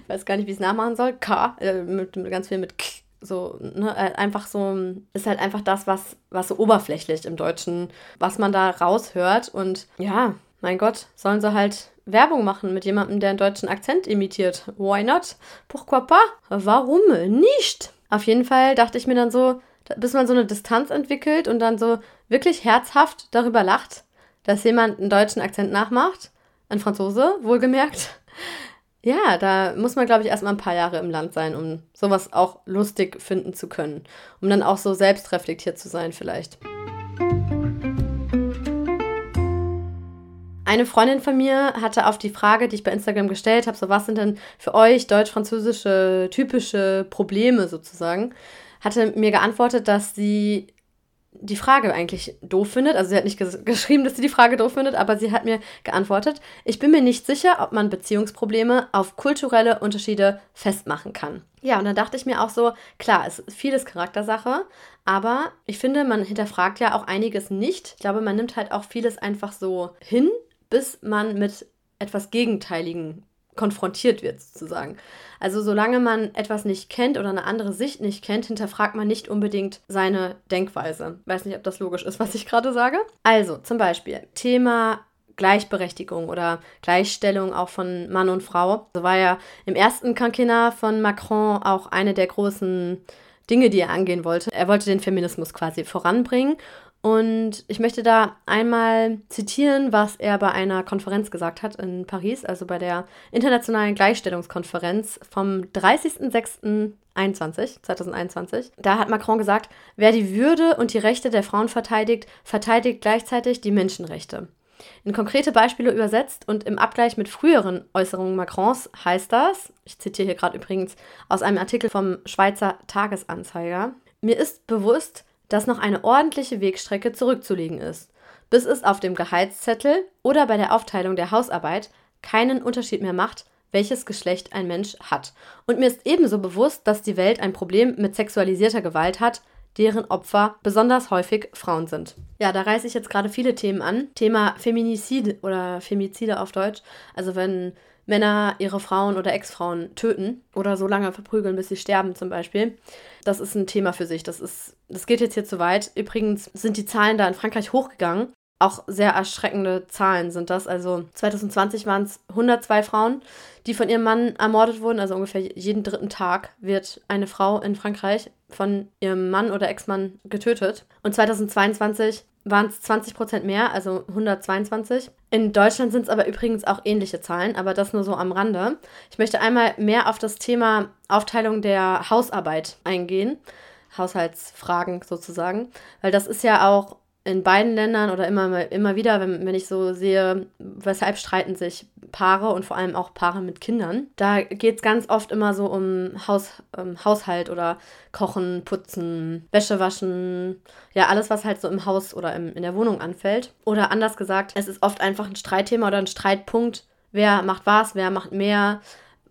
Speaker 1: weiß gar nicht, wie ich es nachmachen soll. K, äh, mit, mit, ganz viel mit K. So, ne, äh, einfach so, ist halt einfach das, was, was so oberflächlich im Deutschen, was man da raushört. Und ja, mein Gott, sollen sie halt Werbung machen mit jemandem, der einen deutschen Akzent imitiert. Why not? Pourquoi pas? Warum nicht? Auf jeden Fall dachte ich mir dann so, bis man so eine Distanz entwickelt und dann so wirklich herzhaft darüber lacht, dass jemand einen deutschen Akzent nachmacht. Ein Franzose, wohlgemerkt. Ja, da muss man, glaube ich, erstmal ein paar Jahre im Land sein, um sowas auch lustig finden zu können. Um dann auch so selbstreflektiert zu sein, vielleicht. Eine Freundin von mir hatte auf die Frage, die ich bei Instagram gestellt habe, so was sind denn für euch deutsch-französische typische Probleme sozusagen, hatte mir geantwortet, dass sie die Frage eigentlich doof findet. Also sie hat nicht ges geschrieben, dass sie die Frage doof findet, aber sie hat mir geantwortet, ich bin mir nicht sicher, ob man Beziehungsprobleme auf kulturelle Unterschiede festmachen kann. Ja, und dann dachte ich mir auch so, klar, es ist vieles Charaktersache, aber ich finde, man hinterfragt ja auch einiges nicht. Ich glaube, man nimmt halt auch vieles einfach so hin, bis man mit etwas Gegenteiligen konfrontiert wird, sozusagen. Also solange man etwas nicht kennt oder eine andere Sicht nicht kennt, hinterfragt man nicht unbedingt seine Denkweise. Weiß nicht, ob das logisch ist, was ich gerade sage. Also zum Beispiel Thema Gleichberechtigung oder Gleichstellung auch von Mann und Frau. So war ja im ersten Quinquennat von Macron auch eine der großen Dinge, die er angehen wollte. Er wollte den Feminismus quasi voranbringen und ich möchte da einmal zitieren, was er bei einer Konferenz gesagt hat in Paris, also bei der Internationalen Gleichstellungskonferenz vom 30.06.21, 2021. Da hat Macron gesagt, wer die Würde und die Rechte der Frauen verteidigt, verteidigt gleichzeitig die Menschenrechte. In konkrete Beispiele übersetzt und im Abgleich mit früheren Äußerungen Macrons heißt das, ich zitiere hier gerade übrigens aus einem Artikel vom Schweizer Tagesanzeiger, mir ist bewusst, dass noch eine ordentliche Wegstrecke zurückzulegen ist, bis es auf dem Gehaltszettel oder bei der Aufteilung der Hausarbeit keinen Unterschied mehr macht, welches Geschlecht ein Mensch hat. Und mir ist ebenso bewusst, dass die Welt ein Problem mit sexualisierter Gewalt hat, deren Opfer besonders häufig Frauen sind. Ja, da reiße ich jetzt gerade viele Themen an. Thema Feminizid oder Femizide auf Deutsch. Also wenn Männer ihre Frauen oder Ex-Frauen töten oder so lange verprügeln, bis sie sterben zum Beispiel. Das ist ein Thema für sich. Das, ist, das geht jetzt hier zu weit. Übrigens sind die Zahlen da in Frankreich hochgegangen. Auch sehr erschreckende Zahlen sind das. Also 2020 waren es 102 Frauen, die von ihrem Mann ermordet wurden. Also ungefähr jeden dritten Tag wird eine Frau in Frankreich von ihrem Mann oder Ex-Mann getötet. Und 2022 waren es 20 Prozent mehr, also 122. In Deutschland sind es aber übrigens auch ähnliche Zahlen, aber das nur so am Rande. Ich möchte einmal mehr auf das Thema Aufteilung der Hausarbeit eingehen. Haushaltsfragen sozusagen, weil das ist ja auch in beiden Ländern oder immer, immer wieder, wenn, wenn ich so sehe, weshalb streiten sich Paare und vor allem auch Paare mit Kindern. Da geht es ganz oft immer so um Haus, ähm, Haushalt oder Kochen, Putzen, Wäsche waschen, ja, alles, was halt so im Haus oder im, in der Wohnung anfällt. Oder anders gesagt, es ist oft einfach ein Streitthema oder ein Streitpunkt. Wer macht was, wer macht mehr,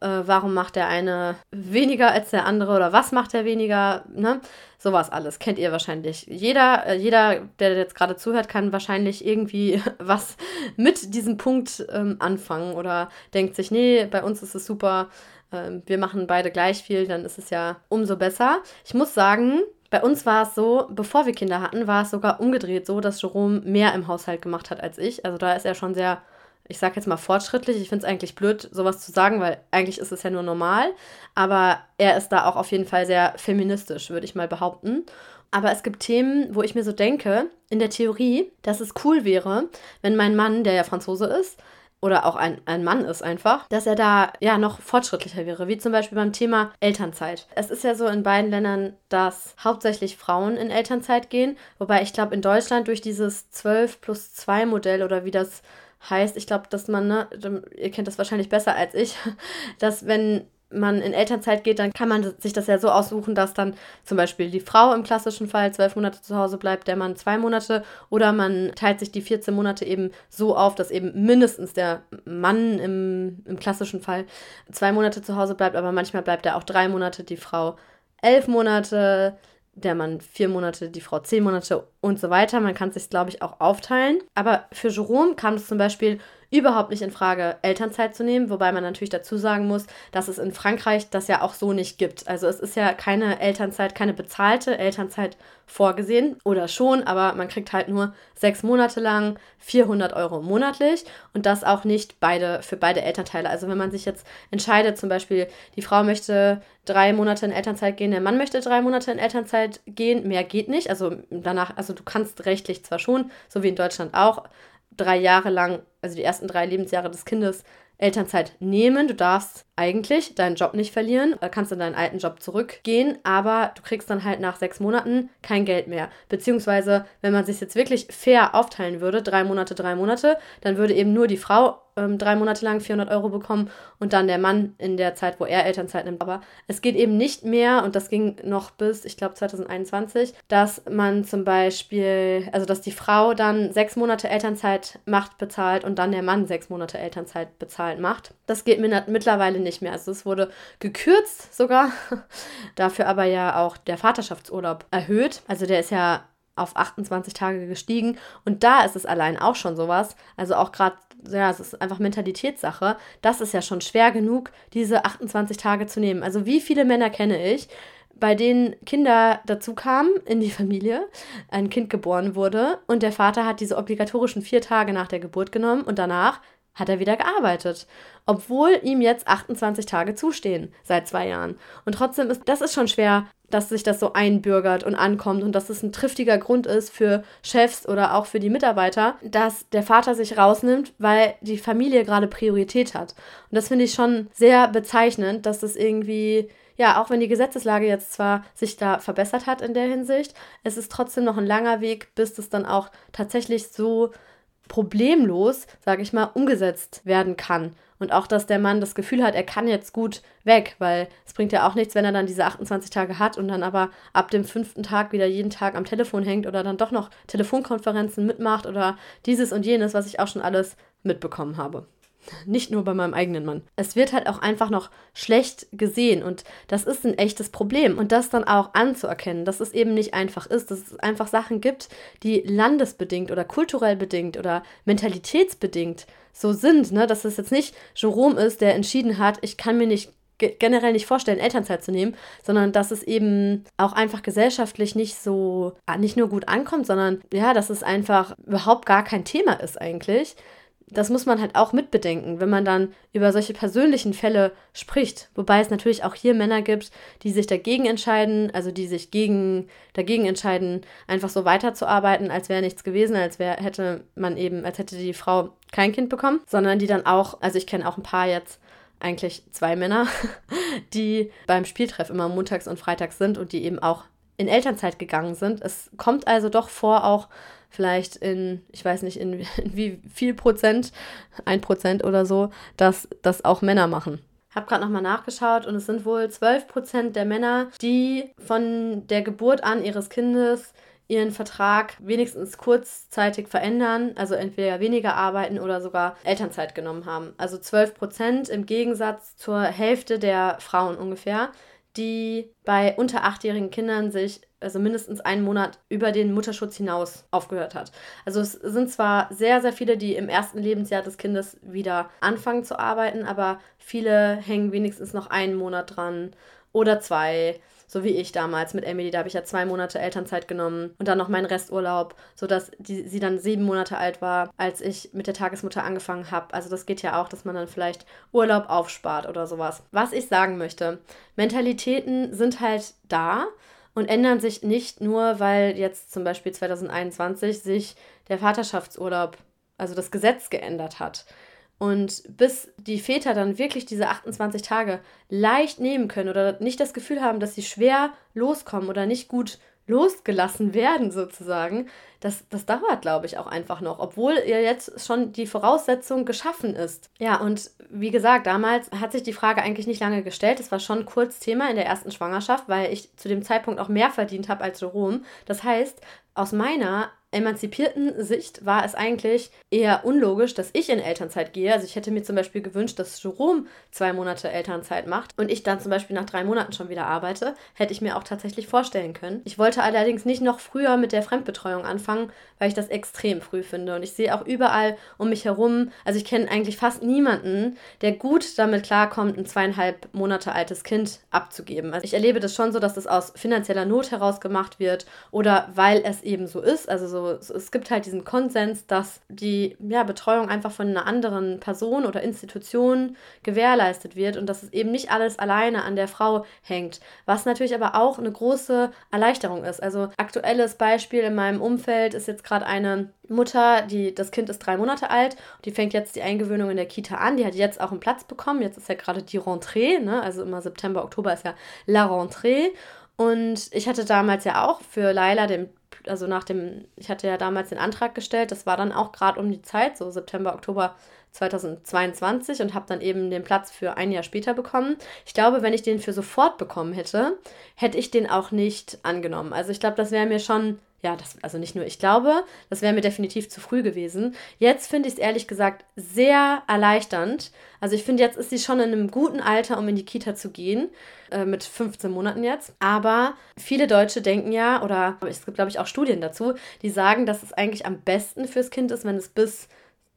Speaker 1: äh, warum macht der eine weniger als der andere oder was macht der weniger, ne? Sowas alles kennt ihr wahrscheinlich. Jeder, äh, jeder, der jetzt gerade zuhört, kann wahrscheinlich irgendwie was mit diesem Punkt ähm, anfangen oder denkt sich, nee, bei uns ist es super, ähm, wir machen beide gleich viel, dann ist es ja umso besser. Ich muss sagen, bei uns war es so, bevor wir Kinder hatten, war es sogar umgedreht so, dass Jerome mehr im Haushalt gemacht hat als ich. Also da ist er schon sehr ich sage jetzt mal fortschrittlich. Ich finde es eigentlich blöd, sowas zu sagen, weil eigentlich ist es ja nur normal. Aber er ist da auch auf jeden Fall sehr feministisch, würde ich mal behaupten. Aber es gibt Themen, wo ich mir so denke, in der Theorie, dass es cool wäre, wenn mein Mann, der ja Franzose ist, oder auch ein, ein Mann ist einfach, dass er da ja noch fortschrittlicher wäre, wie zum Beispiel beim Thema Elternzeit. Es ist ja so in beiden Ländern, dass hauptsächlich Frauen in Elternzeit gehen, wobei ich glaube in Deutschland durch dieses 12 plus 2 Modell oder wie das heißt, ich glaube, dass man, ne, ihr kennt das wahrscheinlich besser als ich, dass wenn man in Elternzeit geht, dann kann man sich das ja so aussuchen, dass dann zum Beispiel die Frau im klassischen Fall zwölf Monate zu Hause bleibt, der Mann zwei Monate, oder man teilt sich die 14 Monate eben so auf, dass eben mindestens der Mann im, im klassischen Fall zwei Monate zu Hause bleibt, aber manchmal bleibt er auch drei Monate, die Frau elf Monate, der Mann vier Monate, die Frau zehn Monate und so weiter. Man kann es sich, glaube ich, auch aufteilen. Aber für Jerome kam es zum Beispiel überhaupt nicht in Frage, Elternzeit zu nehmen, wobei man natürlich dazu sagen muss, dass es in Frankreich das ja auch so nicht gibt. Also es ist ja keine Elternzeit, keine bezahlte Elternzeit vorgesehen oder schon, aber man kriegt halt nur sechs Monate lang 400 Euro monatlich und das auch nicht beide für beide Elternteile. Also wenn man sich jetzt entscheidet, zum Beispiel die Frau möchte drei Monate in Elternzeit gehen, der Mann möchte drei Monate in Elternzeit gehen, mehr geht nicht. Also danach, also du kannst rechtlich zwar schon, so wie in Deutschland auch, drei Jahre lang, also die ersten drei Lebensjahre des Kindes, Elternzeit nehmen. Du darfst eigentlich deinen Job nicht verlieren, kannst in deinen alten Job zurückgehen, aber du kriegst dann halt nach sechs Monaten kein Geld mehr. Beziehungsweise, wenn man sich jetzt wirklich fair aufteilen würde, drei Monate, drei Monate, dann würde eben nur die Frau ähm, drei Monate lang 400 Euro bekommen und dann der Mann in der Zeit, wo er Elternzeit nimmt. Aber es geht eben nicht mehr, und das ging noch bis, ich glaube, 2021, dass man zum Beispiel, also dass die Frau dann sechs Monate Elternzeit macht, bezahlt und dann der Mann sechs Monate Elternzeit bezahlt macht. Das geht mittlerweile nicht mehr. Also es wurde gekürzt sogar, dafür aber ja auch der Vaterschaftsurlaub erhöht. Also der ist ja auf 28 Tage gestiegen. Und da ist es allein auch schon sowas. Also auch gerade, ja, es ist einfach Mentalitätssache. Das ist ja schon schwer genug, diese 28 Tage zu nehmen. Also wie viele Männer kenne ich, bei denen Kinder dazu kamen in die Familie, ein Kind geboren wurde und der Vater hat diese obligatorischen vier Tage nach der Geburt genommen und danach hat er wieder gearbeitet, obwohl ihm jetzt 28 Tage zustehen seit zwei Jahren. Und trotzdem ist das ist schon schwer, dass sich das so einbürgert und ankommt und dass es ein triftiger Grund ist für Chefs oder auch für die Mitarbeiter, dass der Vater sich rausnimmt, weil die Familie gerade Priorität hat. Und das finde ich schon sehr bezeichnend, dass das irgendwie ja, auch wenn die Gesetzeslage jetzt zwar sich da verbessert hat in der Hinsicht, es ist trotzdem noch ein langer Weg, bis das dann auch tatsächlich so problemlos, sage ich mal, umgesetzt werden kann. Und auch, dass der Mann das Gefühl hat, er kann jetzt gut weg, weil es bringt ja auch nichts, wenn er dann diese 28 Tage hat und dann aber ab dem fünften Tag wieder jeden Tag am Telefon hängt oder dann doch noch Telefonkonferenzen mitmacht oder dieses und jenes, was ich auch schon alles mitbekommen habe. Nicht nur bei meinem eigenen Mann. Es wird halt auch einfach noch schlecht gesehen und das ist ein echtes Problem. Und das dann auch anzuerkennen, dass es eben nicht einfach ist, dass es einfach Sachen gibt, die landesbedingt oder kulturell bedingt oder mentalitätsbedingt so sind. Ne? Dass es jetzt nicht Jerome ist, der entschieden hat, ich kann mir nicht generell nicht vorstellen, Elternzeit zu nehmen, sondern dass es eben auch einfach gesellschaftlich nicht so, nicht nur gut ankommt, sondern ja, dass es einfach überhaupt gar kein Thema ist eigentlich das muss man halt auch mitbedenken, wenn man dann über solche persönlichen Fälle spricht. Wobei es natürlich auch hier Männer gibt, die sich dagegen entscheiden, also die sich gegen, dagegen entscheiden, einfach so weiterzuarbeiten, als wäre nichts gewesen, als wäre, hätte man eben, als hätte die Frau kein Kind bekommen, sondern die dann auch, also ich kenne auch ein paar jetzt, eigentlich zwei Männer, die beim Spieltreff immer montags und freitags sind und die eben auch in Elternzeit gegangen sind. Es kommt also doch vor, auch vielleicht in, ich weiß nicht, in, in wie viel Prozent, ein Prozent oder so, dass das auch Männer machen. Hab gerade nochmal nachgeschaut und es sind wohl 12 Prozent der Männer, die von der Geburt an ihres Kindes ihren Vertrag wenigstens kurzzeitig verändern, also entweder weniger arbeiten oder sogar Elternzeit genommen haben. Also 12 Prozent im Gegensatz zur Hälfte der Frauen ungefähr, die bei unter achtjährigen Kindern sich also mindestens einen Monat über den Mutterschutz hinaus aufgehört hat. Also es sind zwar sehr, sehr viele, die im ersten Lebensjahr des Kindes wieder anfangen zu arbeiten, aber viele hängen wenigstens noch einen Monat dran oder zwei so wie ich damals mit Emily. Da habe ich ja zwei Monate Elternzeit genommen und dann noch meinen Resturlaub, sodass die, sie dann sieben Monate alt war, als ich mit der Tagesmutter angefangen habe. Also das geht ja auch, dass man dann vielleicht Urlaub aufspart oder sowas. Was ich sagen möchte, Mentalitäten sind halt da und ändern sich nicht nur, weil jetzt zum Beispiel 2021 sich der Vaterschaftsurlaub, also das Gesetz geändert hat. Und bis die Väter dann wirklich diese 28 Tage leicht nehmen können oder nicht das Gefühl haben, dass sie schwer loskommen oder nicht gut losgelassen werden, sozusagen, das, das dauert, glaube ich, auch einfach noch, obwohl ja jetzt schon die Voraussetzung geschaffen ist. Ja, und wie gesagt, damals hat sich die Frage eigentlich nicht lange gestellt. Es war schon kurz Thema in der ersten Schwangerschaft, weil ich zu dem Zeitpunkt auch mehr verdient habe als Jerome. Das heißt, aus meiner emanzipierten Sicht war es eigentlich eher unlogisch, dass ich in Elternzeit gehe. Also ich hätte mir zum Beispiel gewünscht, dass Jerome zwei Monate Elternzeit macht und ich dann zum Beispiel nach drei Monaten schon wieder arbeite. Hätte ich mir auch tatsächlich vorstellen können. Ich wollte allerdings nicht noch früher mit der Fremdbetreuung anfangen, weil ich das extrem früh finde. Und ich sehe auch überall um mich herum, also ich kenne eigentlich fast niemanden, der gut damit klarkommt, ein zweieinhalb Monate altes Kind abzugeben. Also ich erlebe das schon so, dass das aus finanzieller Not heraus gemacht wird oder weil es eben so ist. Also so, es gibt halt diesen Konsens, dass die ja, Betreuung einfach von einer anderen Person oder Institution gewährleistet wird und dass es eben nicht alles alleine an der Frau hängt. Was natürlich aber auch eine große Erleichterung ist. Also aktuelles Beispiel in meinem Umfeld ist jetzt gerade eine Mutter, die das Kind ist drei Monate alt, die fängt jetzt die Eingewöhnung in der Kita an, die hat jetzt auch einen Platz bekommen. Jetzt ist ja gerade die Rentrée, ne? also immer September, Oktober ist ja la Rentrée. Und ich hatte damals ja auch für Laila den, also nach dem, ich hatte ja damals den Antrag gestellt, das war dann auch gerade um die Zeit, so September, Oktober 2022 und habe dann eben den Platz für ein Jahr später bekommen. Ich glaube, wenn ich den für sofort bekommen hätte, hätte ich den auch nicht angenommen. Also ich glaube, das wäre mir schon ja, das, also nicht nur ich glaube, das wäre mir definitiv zu früh gewesen. Jetzt finde ich es ehrlich gesagt sehr erleichternd. Also ich finde, jetzt ist sie schon in einem guten Alter, um in die Kita zu gehen, äh, mit 15 Monaten jetzt. Aber viele Deutsche denken ja, oder es gibt, glaube ich, auch Studien dazu, die sagen, dass es eigentlich am besten fürs Kind ist, wenn es bis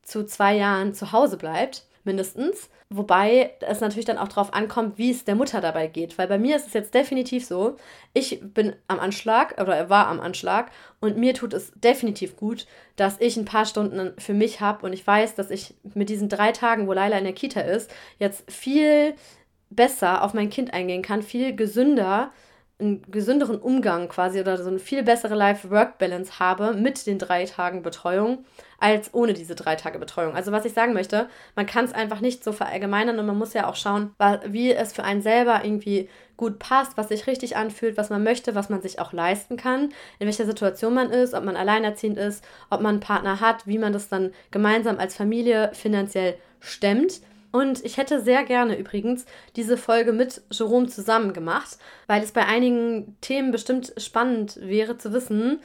Speaker 1: zu zwei Jahren zu Hause bleibt, mindestens. Wobei es natürlich dann auch darauf ankommt, wie es der Mutter dabei geht. Weil bei mir ist es jetzt definitiv so, ich bin am Anschlag oder er war am Anschlag und mir tut es definitiv gut, dass ich ein paar Stunden für mich habe und ich weiß, dass ich mit diesen drei Tagen, wo Leila in der Kita ist, jetzt viel besser auf mein Kind eingehen kann, viel gesünder einen gesünderen Umgang quasi oder so eine viel bessere Life-Work-Balance habe mit den drei Tagen Betreuung als ohne diese drei Tage Betreuung. Also was ich sagen möchte, man kann es einfach nicht so verallgemeinern und man muss ja auch schauen, wie es für einen selber irgendwie gut passt, was sich richtig anfühlt, was man möchte, was man sich auch leisten kann, in welcher Situation man ist, ob man alleinerziehend ist, ob man einen Partner hat, wie man das dann gemeinsam als Familie finanziell stemmt. Und ich hätte sehr gerne übrigens diese Folge mit Jerome zusammen gemacht, weil es bei einigen Themen bestimmt spannend wäre zu wissen,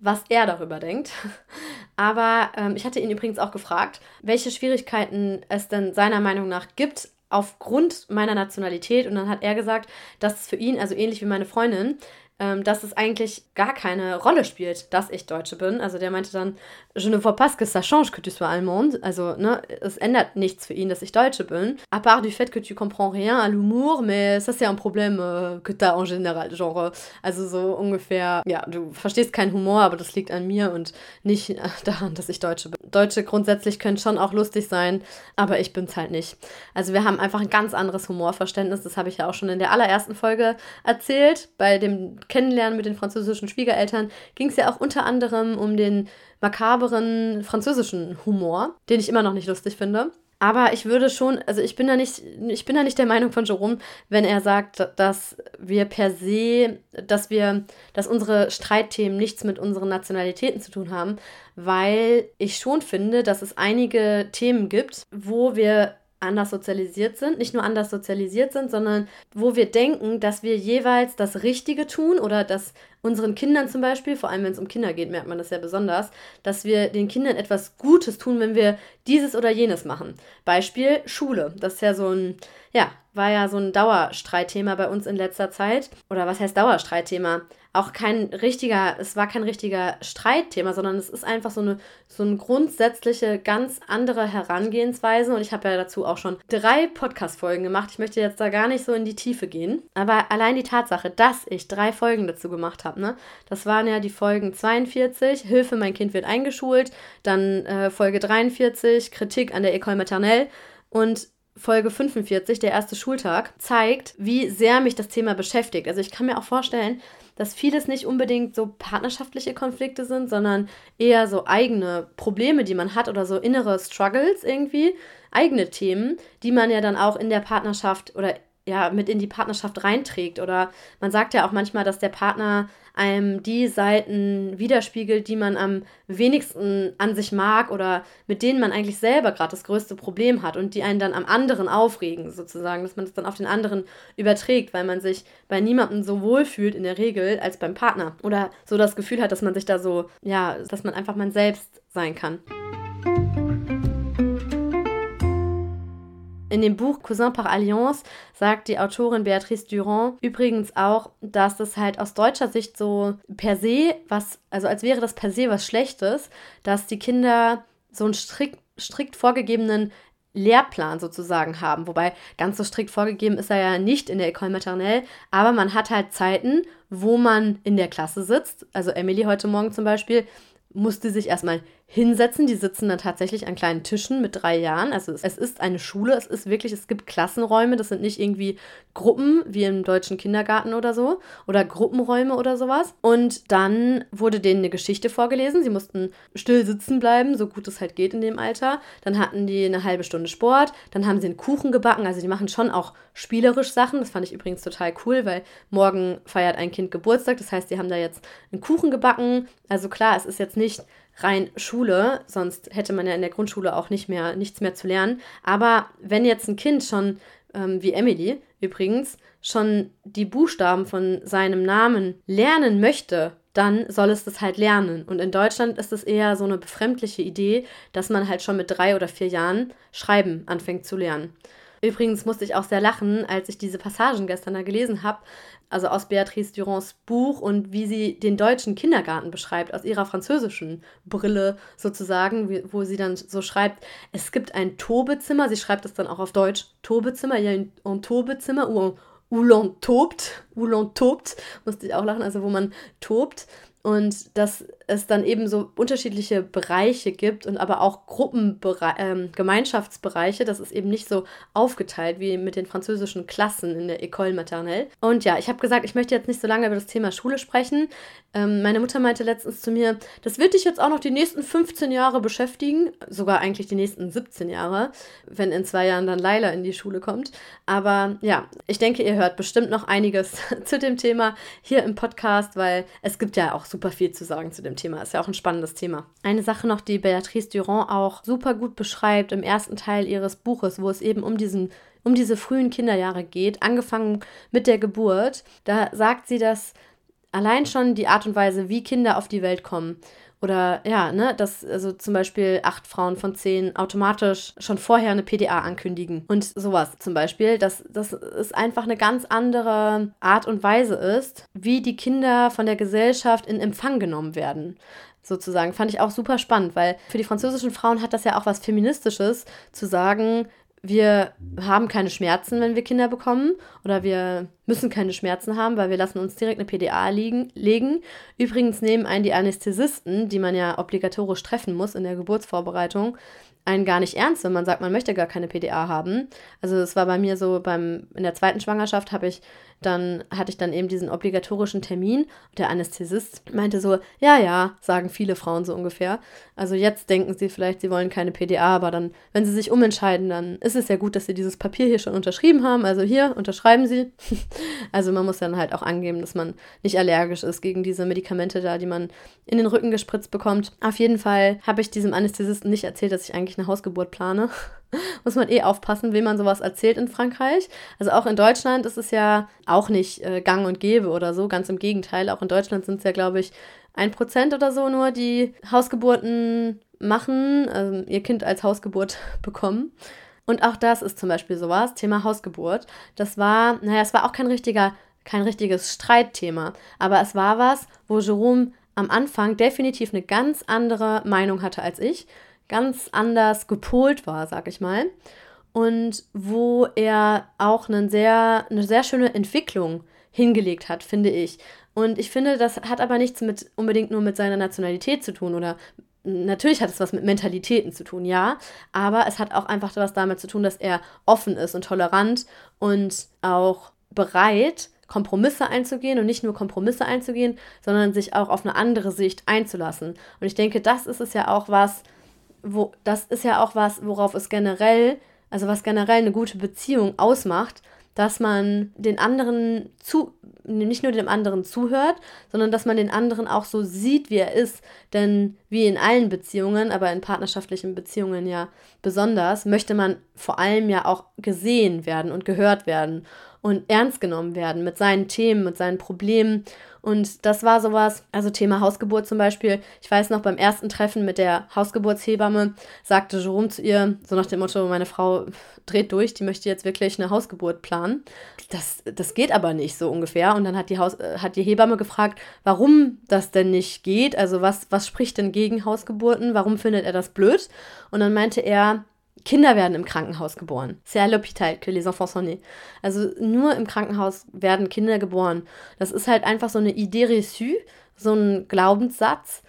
Speaker 1: was er darüber denkt. Aber ähm, ich hatte ihn übrigens auch gefragt, welche Schwierigkeiten es denn seiner Meinung nach gibt aufgrund meiner Nationalität. Und dann hat er gesagt, dass es für ihn, also ähnlich wie meine Freundin, ähm, dass es eigentlich gar keine Rolle spielt, dass ich Deutsche bin. Also der meinte dann, je ne vois pas que ça change que tu sois allemande. Also, ne, es ändert nichts für ihn, dass ich Deutsche bin. À part du fait que tu comprends rien à l'humour, mais ça c'est un problème euh, que t'as en général. Genre, also so ungefähr, ja, du verstehst keinen Humor, aber das liegt an mir und nicht daran, dass ich Deutsche bin. Deutsche grundsätzlich können schon auch lustig sein, aber ich bin's halt nicht. Also wir haben einfach ein ganz anderes Humorverständnis. Das habe ich ja auch schon in der allerersten Folge erzählt, bei dem Kennenlernen mit den französischen Schwiegereltern ging es ja auch unter anderem um den makaberen französischen Humor, den ich immer noch nicht lustig finde. Aber ich würde schon, also ich bin da nicht, ich bin da nicht der Meinung von Jerome, wenn er sagt, dass wir per se, dass wir, dass unsere Streitthemen nichts mit unseren Nationalitäten zu tun haben, weil ich schon finde, dass es einige Themen gibt, wo wir anders sozialisiert sind, nicht nur anders sozialisiert sind, sondern wo wir denken, dass wir jeweils das Richtige tun oder dass unseren Kindern zum Beispiel, vor allem wenn es um Kinder geht, merkt man das ja besonders, dass wir den Kindern etwas Gutes tun, wenn wir dieses oder jenes machen. Beispiel Schule. Das ist ja so ein, ja, war ja so ein Dauerstreitthema bei uns in letzter Zeit. Oder was heißt Dauerstreitthema? Auch kein richtiger, es war kein richtiger Streitthema, sondern es ist einfach so eine, so eine grundsätzliche, ganz andere Herangehensweise. Und ich habe ja dazu auch schon drei Podcast-Folgen gemacht. Ich möchte jetzt da gar nicht so in die Tiefe gehen. Aber allein die Tatsache, dass ich drei Folgen dazu gemacht habe, ne, das waren ja die Folgen 42, Hilfe, mein Kind wird eingeschult, dann äh, Folge 43, Kritik an der École Maternelle. Und Folge 45, der erste Schultag, zeigt, wie sehr mich das Thema beschäftigt. Also ich kann mir auch vorstellen, dass vieles nicht unbedingt so partnerschaftliche Konflikte sind, sondern eher so eigene Probleme, die man hat oder so innere Struggles irgendwie, eigene Themen, die man ja dann auch in der Partnerschaft oder ja mit in die Partnerschaft reinträgt. Oder man sagt ja auch manchmal, dass der Partner einem die Seiten widerspiegelt, die man am wenigsten an sich mag oder mit denen man eigentlich selber gerade das größte Problem hat und die einen dann am anderen aufregen, sozusagen, dass man es das dann auf den anderen überträgt, weil man sich bei niemandem so wohl fühlt in der Regel als beim Partner oder so das Gefühl hat, dass man sich da so, ja, dass man einfach man selbst sein kann. In dem Buch Cousin par Alliance sagt die Autorin Beatrice Durand übrigens auch, dass das halt aus deutscher Sicht so per se was, also als wäre das per se was Schlechtes, dass die Kinder so einen strikt, strikt vorgegebenen Lehrplan sozusagen haben. Wobei ganz so strikt vorgegeben ist er ja nicht in der École Maternelle, aber man hat halt Zeiten, wo man in der Klasse sitzt. Also Emily heute Morgen zum Beispiel musste sich erstmal hinsetzen. Die sitzen dann tatsächlich an kleinen Tischen mit drei Jahren. Also es, es, ist eine Schule, es ist wirklich, es gibt Klassenräume, das sind nicht irgendwie Gruppen wie im deutschen Kindergarten oder so oder Gruppenräume oder sowas. Und dann wurde denen eine Geschichte vorgelesen. Sie mussten still sitzen bleiben, so gut es halt geht in dem Alter. Dann hatten die eine halbe Stunde Sport, dann haben sie einen Kuchen gebacken. Also die machen schon auch spielerisch Sachen. Das fand ich übrigens total cool, weil morgen feiert ein Kind Geburtstag. Das heißt, die haben da jetzt einen Kuchen gebacken. Also klar, es ist jetzt nicht rein Schule, sonst hätte man ja in der Grundschule auch nicht mehr nichts mehr zu lernen. Aber wenn jetzt ein Kind schon, ähm, wie Emily übrigens, schon die Buchstaben von seinem Namen lernen möchte, dann soll es das halt lernen. Und in Deutschland ist es eher so eine befremdliche Idee, dass man halt schon mit drei oder vier Jahren Schreiben anfängt zu lernen. Übrigens musste ich auch sehr lachen, als ich diese Passagen gestern da gelesen habe, also aus Beatrice Durands Buch und wie sie den deutschen Kindergarten beschreibt, aus ihrer französischen Brille sozusagen, wo sie dann so schreibt, es gibt ein Tobezimmer, sie schreibt es dann auch auf Deutsch, Tobezimmer, ja, ein Tobezimmer, où, l'on tobt, où l'on tobt, musste ich auch lachen, also wo man tobt und dass es dann eben so unterschiedliche Bereiche gibt und aber auch Gruppenbereiche, ähm, Gemeinschaftsbereiche. Das ist eben nicht so aufgeteilt wie mit den französischen Klassen in der École Maternelle. Und ja, ich habe gesagt, ich möchte jetzt nicht so lange über das Thema Schule sprechen. Ähm, meine Mutter meinte letztens zu mir, das wird dich jetzt auch noch die nächsten 15 Jahre beschäftigen, sogar eigentlich die nächsten 17 Jahre, wenn in zwei Jahren dann Laila in die Schule kommt. Aber ja, ich denke, ihr hört bestimmt noch einiges zu dem Thema hier im Podcast, weil es gibt ja auch super viel zu sagen zu dem Thema. Ist ja auch ein spannendes Thema. Eine Sache noch, die Beatrice Durand auch super gut beschreibt im ersten Teil ihres Buches, wo es eben um diesen um diese frühen Kinderjahre geht, angefangen mit der Geburt. Da sagt sie, dass allein schon die Art und Weise, wie Kinder auf die Welt kommen, oder ja, ne, dass also zum Beispiel acht Frauen von zehn automatisch schon vorher eine PDA ankündigen und sowas zum Beispiel, dass, dass es einfach eine ganz andere Art und Weise ist, wie die Kinder von der Gesellschaft in Empfang genommen werden sozusagen. Fand ich auch super spannend, weil für die französischen Frauen hat das ja auch was Feministisches, zu sagen, wir haben keine Schmerzen, wenn wir Kinder bekommen oder wir müssen keine Schmerzen haben, weil wir lassen uns direkt eine PDA liegen, legen. Übrigens nehmen einen die Anästhesisten, die man ja obligatorisch treffen muss in der Geburtsvorbereitung, einen gar nicht ernst, wenn man sagt, man möchte gar keine PDA haben. Also es war bei mir so, beim, in der zweiten Schwangerschaft habe ich dann hatte ich dann eben diesen obligatorischen Termin und der Anästhesist meinte so, ja, ja, sagen viele Frauen so ungefähr. Also jetzt denken sie vielleicht, sie wollen keine PDA, aber dann, wenn sie sich umentscheiden, dann ist es ja gut, dass sie dieses Papier hier schon unterschrieben haben. Also hier, unterschreiben sie. also man muss dann halt auch angeben, dass man nicht allergisch ist gegen diese Medikamente da, die man in den Rücken gespritzt bekommt. Auf jeden Fall habe ich diesem Anästhesisten nicht erzählt, dass ich eigentlich eine Hausgeburt plane. muss man eh aufpassen, wem man sowas erzählt in Frankreich. Also auch in Deutschland ist es ja auch nicht äh, gang und gäbe oder so, ganz im Gegenteil. Auch in Deutschland sind es ja, glaube ich, ein Prozent oder so nur, die Hausgeburten machen, also ihr Kind als Hausgeburt bekommen. Und auch das ist zum Beispiel sowas, Thema Hausgeburt. Das war, naja, es war auch kein richtiger, kein richtiges Streitthema, aber es war was, wo Jerome am Anfang definitiv eine ganz andere Meinung hatte als ich ganz anders gepolt war, sag ich mal. Und wo er auch einen sehr, eine sehr schöne Entwicklung hingelegt hat, finde ich. Und ich finde, das hat aber nichts mit unbedingt nur mit seiner Nationalität zu tun oder natürlich hat es was mit Mentalitäten zu tun, ja, aber es hat auch einfach was damit zu tun, dass er offen ist und tolerant und auch bereit, Kompromisse einzugehen und nicht nur Kompromisse einzugehen, sondern sich auch auf eine andere Sicht einzulassen. Und ich denke, das ist es ja auch was, wo, das ist ja auch was, worauf es generell, also was generell eine gute Beziehung ausmacht, dass man den anderen zu, nicht nur dem anderen zuhört, sondern dass man den anderen auch so sieht, wie er ist. Denn wie in allen Beziehungen, aber in partnerschaftlichen Beziehungen ja besonders, möchte man vor allem ja auch gesehen werden und gehört werden und ernst genommen werden mit seinen Themen, mit seinen Problemen. Und das war sowas, also Thema Hausgeburt zum Beispiel. Ich weiß noch, beim ersten Treffen mit der Hausgeburtshebamme sagte Jerome zu ihr, so nach dem Motto, meine Frau dreht durch, die möchte jetzt wirklich eine Hausgeburt planen. Das, das geht aber nicht so ungefähr. Und dann hat die, Haus, äh, hat die Hebamme gefragt, warum das denn nicht geht. Also was, was spricht denn gegen Hausgeburten? Warum findet er das blöd? Und dann meinte er, Kinder werden im Krankenhaus geboren. C'est à l'hôpital que les enfants sont nés. Also nur im Krankenhaus werden Kinder geboren. Das ist halt einfach so eine Idée reçue, so ein Glaubenssatz,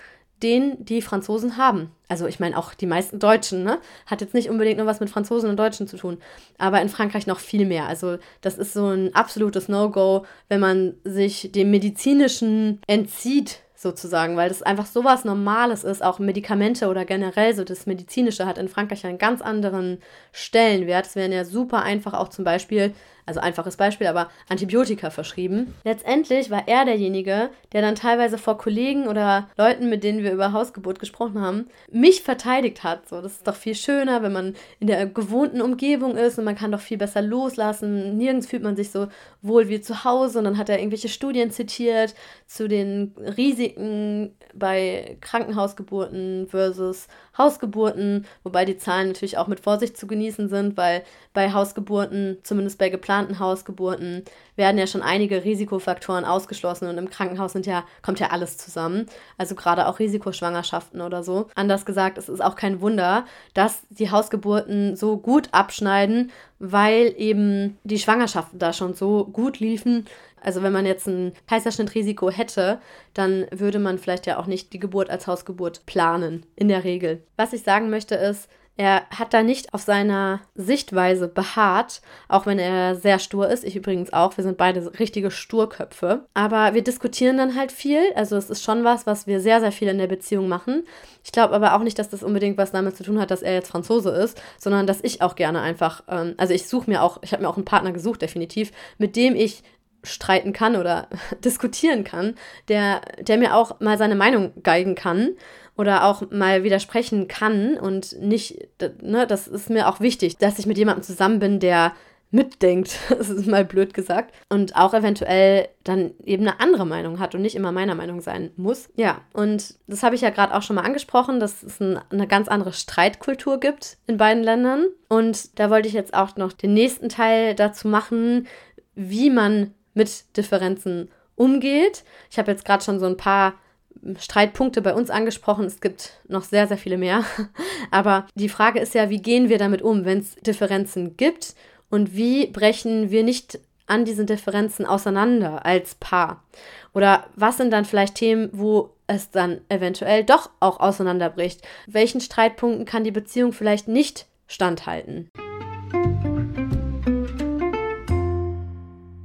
Speaker 1: den die Franzosen haben. Also ich meine auch die meisten Deutschen, ne? Hat jetzt nicht unbedingt nur was mit Franzosen und Deutschen zu tun, aber in Frankreich noch viel mehr. Also das ist so ein absolutes No-Go, wenn man sich dem medizinischen entzieht sozusagen, weil das einfach sowas Normales ist. Auch Medikamente oder generell so das Medizinische hat in Frankreich einen ganz anderen Stellenwert. Es werden ja super einfach auch zum Beispiel also einfaches Beispiel, aber Antibiotika verschrieben. Letztendlich war er derjenige, der dann teilweise vor Kollegen oder Leuten, mit denen wir über Hausgeburt gesprochen haben, mich verteidigt hat. So, das ist doch viel schöner, wenn man in der gewohnten Umgebung ist und man kann doch viel besser loslassen. Nirgends fühlt man sich so wohl wie zu Hause. Und dann hat er irgendwelche Studien zitiert zu den Risiken bei Krankenhausgeburten versus Hausgeburten, wobei die Zahlen natürlich auch mit Vorsicht zu genießen sind, weil bei Hausgeburten, zumindest bei geplanten Hausgeburten, werden ja schon einige Risikofaktoren ausgeschlossen und im Krankenhaus sind ja, kommt ja alles zusammen. Also gerade auch Risikoschwangerschaften oder so. Anders gesagt, es ist auch kein Wunder, dass die Hausgeburten so gut abschneiden, weil eben die Schwangerschaften da schon so gut liefen also wenn man jetzt ein Kaiserschnittrisiko hätte, dann würde man vielleicht ja auch nicht die Geburt als Hausgeburt planen, in der Regel. Was ich sagen möchte ist, er hat da nicht auf seiner Sichtweise beharrt, auch wenn er sehr stur ist. Ich übrigens auch. Wir sind beide richtige Sturköpfe. Aber wir diskutieren dann halt viel. Also es ist schon was, was wir sehr, sehr viel in der Beziehung machen. Ich glaube aber auch nicht, dass das unbedingt was damit zu tun hat, dass er jetzt Franzose ist, sondern dass ich auch gerne einfach, ähm, also ich suche mir auch, ich habe mir auch einen Partner gesucht, definitiv, mit dem ich streiten kann oder diskutieren kann, der, der mir auch mal seine Meinung geigen kann oder auch mal widersprechen kann und nicht, ne, das ist mir auch wichtig, dass ich mit jemandem zusammen bin, der mitdenkt, das ist mal blöd gesagt, und auch eventuell dann eben eine andere Meinung hat und nicht immer meiner Meinung sein muss. Ja, und das habe ich ja gerade auch schon mal angesprochen, dass es ein, eine ganz andere Streitkultur gibt in beiden Ländern. Und da wollte ich jetzt auch noch den nächsten Teil dazu machen, wie man mit Differenzen umgeht. Ich habe jetzt gerade schon so ein paar Streitpunkte bei uns angesprochen. Es gibt noch sehr, sehr viele mehr. Aber die Frage ist ja, wie gehen wir damit um, wenn es Differenzen gibt und wie brechen wir nicht an diesen Differenzen auseinander als Paar? Oder was sind dann vielleicht Themen, wo es dann eventuell doch auch auseinanderbricht? Welchen Streitpunkten kann die Beziehung vielleicht nicht standhalten?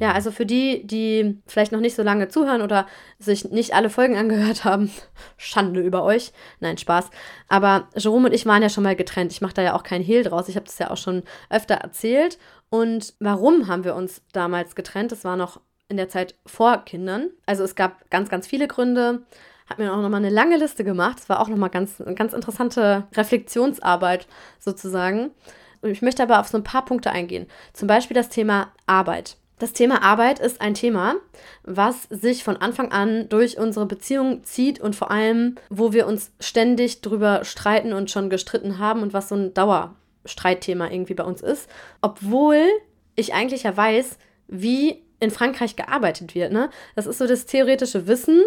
Speaker 1: Ja, also für die, die vielleicht noch nicht so lange zuhören oder sich nicht alle Folgen angehört haben, Schande über euch. Nein, Spaß. Aber Jerome und ich waren ja schon mal getrennt. Ich mache da ja auch kein Hehl draus. Ich habe das ja auch schon öfter erzählt. Und warum haben wir uns damals getrennt? Das war noch in der Zeit vor Kindern. Also es gab ganz, ganz viele Gründe. Hat mir auch nochmal eine lange Liste gemacht. Es war auch nochmal ganz, ganz interessante Reflexionsarbeit sozusagen. Und ich möchte aber auf so ein paar Punkte eingehen. Zum Beispiel das Thema Arbeit. Das Thema Arbeit ist ein Thema, was sich von Anfang an durch unsere Beziehung zieht und vor allem, wo wir uns ständig drüber streiten und schon gestritten haben und was so ein Dauerstreitthema irgendwie bei uns ist. Obwohl ich eigentlich ja weiß, wie in Frankreich gearbeitet wird. Ne? Das ist so das theoretische Wissen.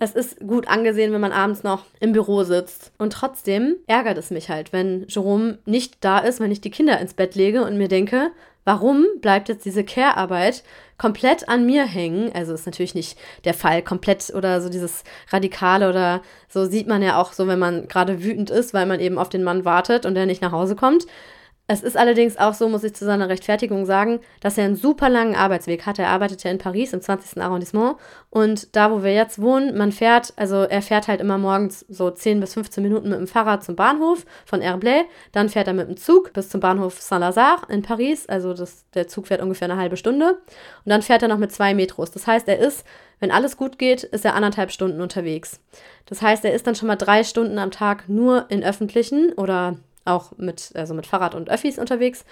Speaker 1: Es ist gut angesehen, wenn man abends noch im Büro sitzt. Und trotzdem ärgert es mich halt, wenn Jerome nicht da ist, wenn ich die Kinder ins Bett lege und mir denke, Warum bleibt jetzt diese Care-Arbeit komplett an mir hängen? Also ist natürlich nicht der Fall komplett oder so dieses Radikale oder so sieht man ja auch so, wenn man gerade wütend ist, weil man eben auf den Mann wartet und der nicht nach Hause kommt. Es ist allerdings auch so, muss ich zu seiner Rechtfertigung sagen, dass er einen super langen Arbeitsweg hat. Er arbeitet ja in Paris im 20. Arrondissement und da, wo wir jetzt wohnen, man fährt, also er fährt halt immer morgens so 10 bis 15 Minuten mit dem Fahrrad zum Bahnhof von Herblay, dann fährt er mit dem Zug bis zum Bahnhof Saint-Lazare in Paris, also das, der Zug fährt ungefähr eine halbe Stunde und dann fährt er noch mit zwei Metros. Das heißt, er ist, wenn alles gut geht, ist er anderthalb Stunden unterwegs. Das heißt, er ist dann schon mal drei Stunden am Tag nur in öffentlichen oder auch mit, also mit Fahrrad und Öffis unterwegs.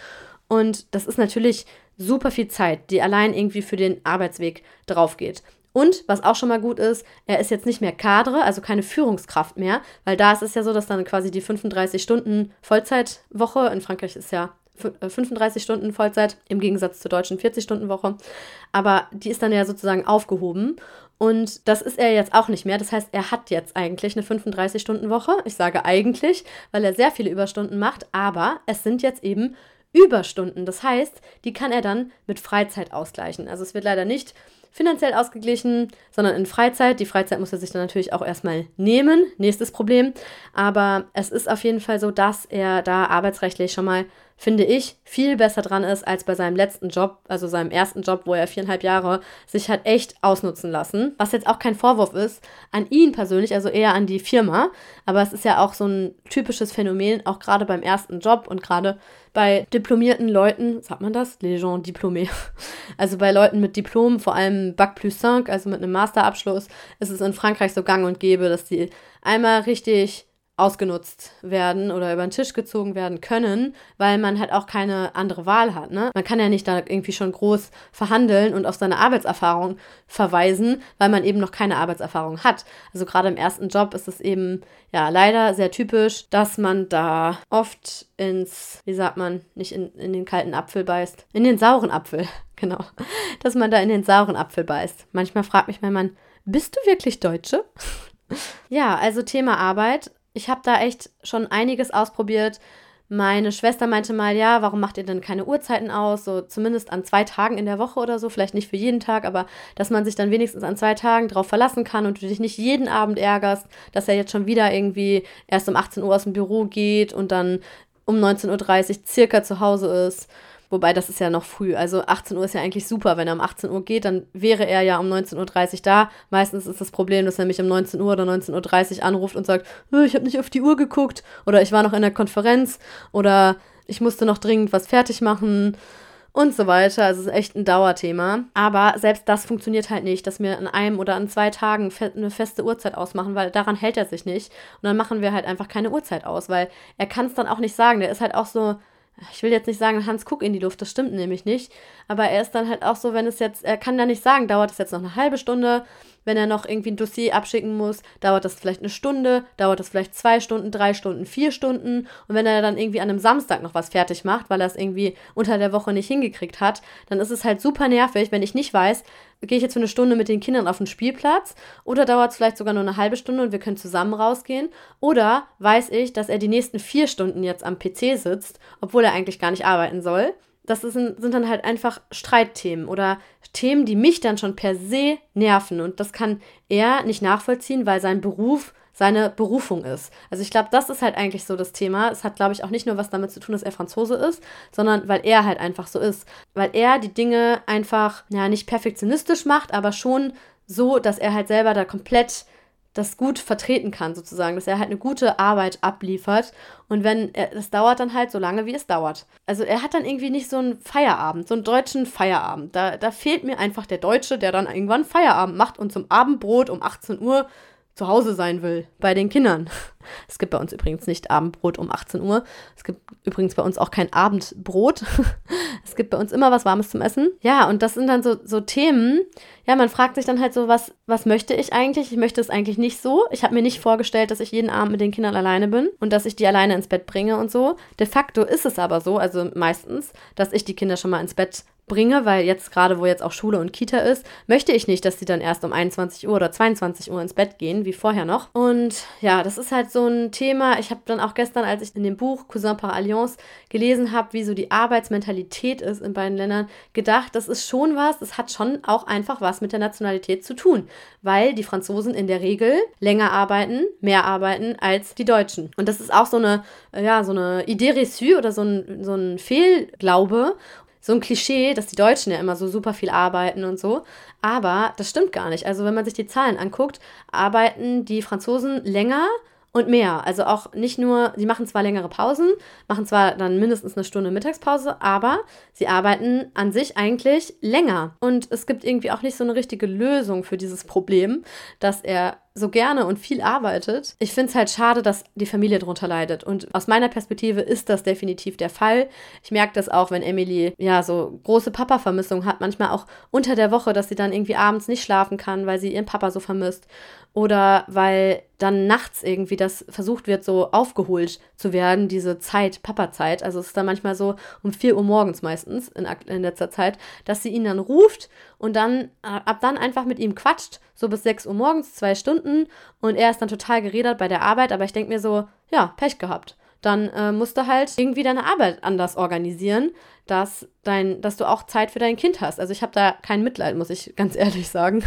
Speaker 1: Und das ist natürlich super viel Zeit, die allein irgendwie für den Arbeitsweg drauf geht. Und was auch schon mal gut ist, er ist jetzt nicht mehr Kadre, also keine Führungskraft mehr, weil da ist es ja so, dass dann quasi die 35 Stunden Vollzeitwoche, in Frankreich ist ja 35 äh, Stunden Vollzeit im Gegensatz zur deutschen 40-Stunden-Woche, aber die ist dann ja sozusagen aufgehoben und das ist er jetzt auch nicht mehr. Das heißt, er hat jetzt eigentlich eine 35-Stunden-Woche. Ich sage eigentlich, weil er sehr viele Überstunden macht, aber es sind jetzt eben Überstunden. Das heißt, die kann er dann mit Freizeit ausgleichen. Also es wird leider nicht finanziell ausgeglichen, sondern in Freizeit. Die Freizeit muss er sich dann natürlich auch erstmal nehmen. Nächstes Problem. Aber es ist auf jeden Fall so, dass er da arbeitsrechtlich schon mal finde ich, viel besser dran ist als bei seinem letzten Job, also seinem ersten Job, wo er viereinhalb Jahre sich hat echt ausnutzen lassen. Was jetzt auch kein Vorwurf ist an ihn persönlich, also eher an die Firma. Aber es ist ja auch so ein typisches Phänomen, auch gerade beim ersten Job und gerade bei diplomierten Leuten, sagt man das? Les gens diplômés. Also bei Leuten mit Diplom, vor allem Bac plus 5, also mit einem Masterabschluss, ist es in Frankreich so gang und gäbe, dass die einmal richtig ausgenutzt werden oder über den Tisch gezogen werden können, weil man halt auch keine andere Wahl hat. Ne? Man kann ja nicht da irgendwie schon groß verhandeln und auf seine Arbeitserfahrung verweisen, weil man eben noch keine Arbeitserfahrung hat. Also gerade im ersten Job ist es eben ja leider sehr typisch, dass man da oft ins, wie sagt man, nicht in, in den kalten Apfel beißt, in den sauren Apfel, genau, dass man da in den sauren Apfel beißt. Manchmal fragt mich mein Mann, bist du wirklich Deutsche? Ja, also Thema Arbeit ich habe da echt schon einiges ausprobiert. Meine Schwester meinte mal, ja, warum macht ihr denn keine Uhrzeiten aus? So zumindest an zwei Tagen in der Woche oder so, vielleicht nicht für jeden Tag, aber dass man sich dann wenigstens an zwei Tagen drauf verlassen kann und du dich nicht jeden Abend ärgerst, dass er jetzt schon wieder irgendwie erst um 18 Uhr aus dem Büro geht und dann um 19.30 Uhr circa zu Hause ist. Wobei, das ist ja noch früh. Also 18 Uhr ist ja eigentlich super. Wenn er um 18 Uhr geht, dann wäre er ja um 19.30 Uhr da. Meistens ist das Problem, dass er mich um 19 Uhr oder 19.30 Uhr anruft und sagt, ich habe nicht auf die Uhr geguckt oder ich war noch in der Konferenz oder ich musste noch dringend was fertig machen und so weiter. Also es ist echt ein Dauerthema. Aber selbst das funktioniert halt nicht, dass wir an einem oder an zwei Tagen eine feste Uhrzeit ausmachen, weil daran hält er sich nicht. Und dann machen wir halt einfach keine Uhrzeit aus, weil er kann es dann auch nicht sagen. Der ist halt auch so ich will jetzt nicht sagen, Hans guck in die Luft, das stimmt nämlich nicht. Aber er ist dann halt auch so, wenn es jetzt, er kann da nicht sagen, dauert es jetzt noch eine halbe Stunde, wenn er noch irgendwie ein Dossier abschicken muss, dauert das vielleicht eine Stunde, dauert das vielleicht zwei Stunden, drei Stunden, vier Stunden. Und wenn er dann irgendwie an einem Samstag noch was fertig macht, weil er es irgendwie unter der Woche nicht hingekriegt hat, dann ist es halt super nervig, wenn ich nicht weiß, gehe ich jetzt für eine Stunde mit den Kindern auf den Spielplatz oder dauert es vielleicht sogar nur eine halbe Stunde und wir können zusammen rausgehen. Oder weiß ich, dass er die nächsten vier Stunden jetzt am PC sitzt, obwohl er eigentlich gar nicht arbeiten soll das sind, sind dann halt einfach Streitthemen oder Themen, die mich dann schon per se nerven. Und das kann er nicht nachvollziehen, weil sein Beruf seine Berufung ist. Also ich glaube, das ist halt eigentlich so das Thema. Es hat, glaube ich, auch nicht nur was damit zu tun, dass er Franzose ist, sondern weil er halt einfach so ist. Weil er die Dinge einfach, ja, nicht perfektionistisch macht, aber schon so, dass er halt selber da komplett das gut vertreten kann, sozusagen, dass er halt eine gute Arbeit abliefert. Und wenn es dauert dann halt so lange, wie es dauert. Also er hat dann irgendwie nicht so einen Feierabend, so einen deutschen Feierabend. Da, da fehlt mir einfach der Deutsche, der dann irgendwann Feierabend macht und zum Abendbrot um 18 Uhr zu Hause sein will bei den Kindern. Es gibt bei uns übrigens nicht Abendbrot um 18 Uhr. Es gibt übrigens bei uns auch kein Abendbrot. Es gibt bei uns immer was Warmes zum Essen. Ja, und das sind dann so, so Themen. Ja, man fragt sich dann halt so, was, was möchte ich eigentlich? Ich möchte es eigentlich nicht so. Ich habe mir nicht vorgestellt, dass ich jeden Abend mit den Kindern alleine bin und dass ich die alleine ins Bett bringe und so. De facto ist es aber so, also meistens, dass ich die Kinder schon mal ins Bett bringe, weil jetzt gerade, wo jetzt auch Schule und Kita ist, möchte ich nicht, dass sie dann erst um 21 Uhr oder 22 Uhr ins Bett gehen, wie vorher noch. Und ja, das ist halt so ein Thema. Ich habe dann auch gestern, als ich in dem Buch Cousin par Alliance gelesen habe, wie so die Arbeitsmentalität ist in beiden Ländern, gedacht, das ist schon was, das hat schon auch einfach was mit der Nationalität zu tun, weil die Franzosen in der Regel länger arbeiten, mehr arbeiten als die Deutschen. Und das ist auch so eine, ja, so eine Idee reçue oder so ein, so ein Fehlglaube so ein Klischee, dass die Deutschen ja immer so super viel arbeiten und so. Aber das stimmt gar nicht. Also wenn man sich die Zahlen anguckt, arbeiten die Franzosen länger und mehr. Also auch nicht nur, sie machen zwar längere Pausen, machen zwar dann mindestens eine Stunde Mittagspause, aber sie arbeiten an sich eigentlich länger. Und es gibt irgendwie auch nicht so eine richtige Lösung für dieses Problem, dass er so gerne und viel arbeitet. Ich finde es halt schade, dass die Familie darunter leidet. Und aus meiner Perspektive ist das definitiv der Fall. Ich merke das auch, wenn Emily ja so große Papa-Vermissung hat, manchmal auch unter der Woche, dass sie dann irgendwie abends nicht schlafen kann, weil sie ihren Papa so vermisst. Oder weil dann nachts irgendwie das versucht wird, so aufgeholt zu werden, diese Zeit, Papa-Zeit. Also es ist dann manchmal so um 4 Uhr morgens meistens in, in letzter Zeit, dass sie ihn dann ruft und dann äh, ab dann einfach mit ihm quatscht, so bis 6 Uhr morgens, zwei Stunden. Und er ist dann total geredet bei der Arbeit, aber ich denke mir so, ja, Pech gehabt dann äh, musst du halt irgendwie deine Arbeit anders organisieren, dass, dein, dass du auch Zeit für dein Kind hast. Also ich habe da kein Mitleid, muss ich ganz ehrlich sagen.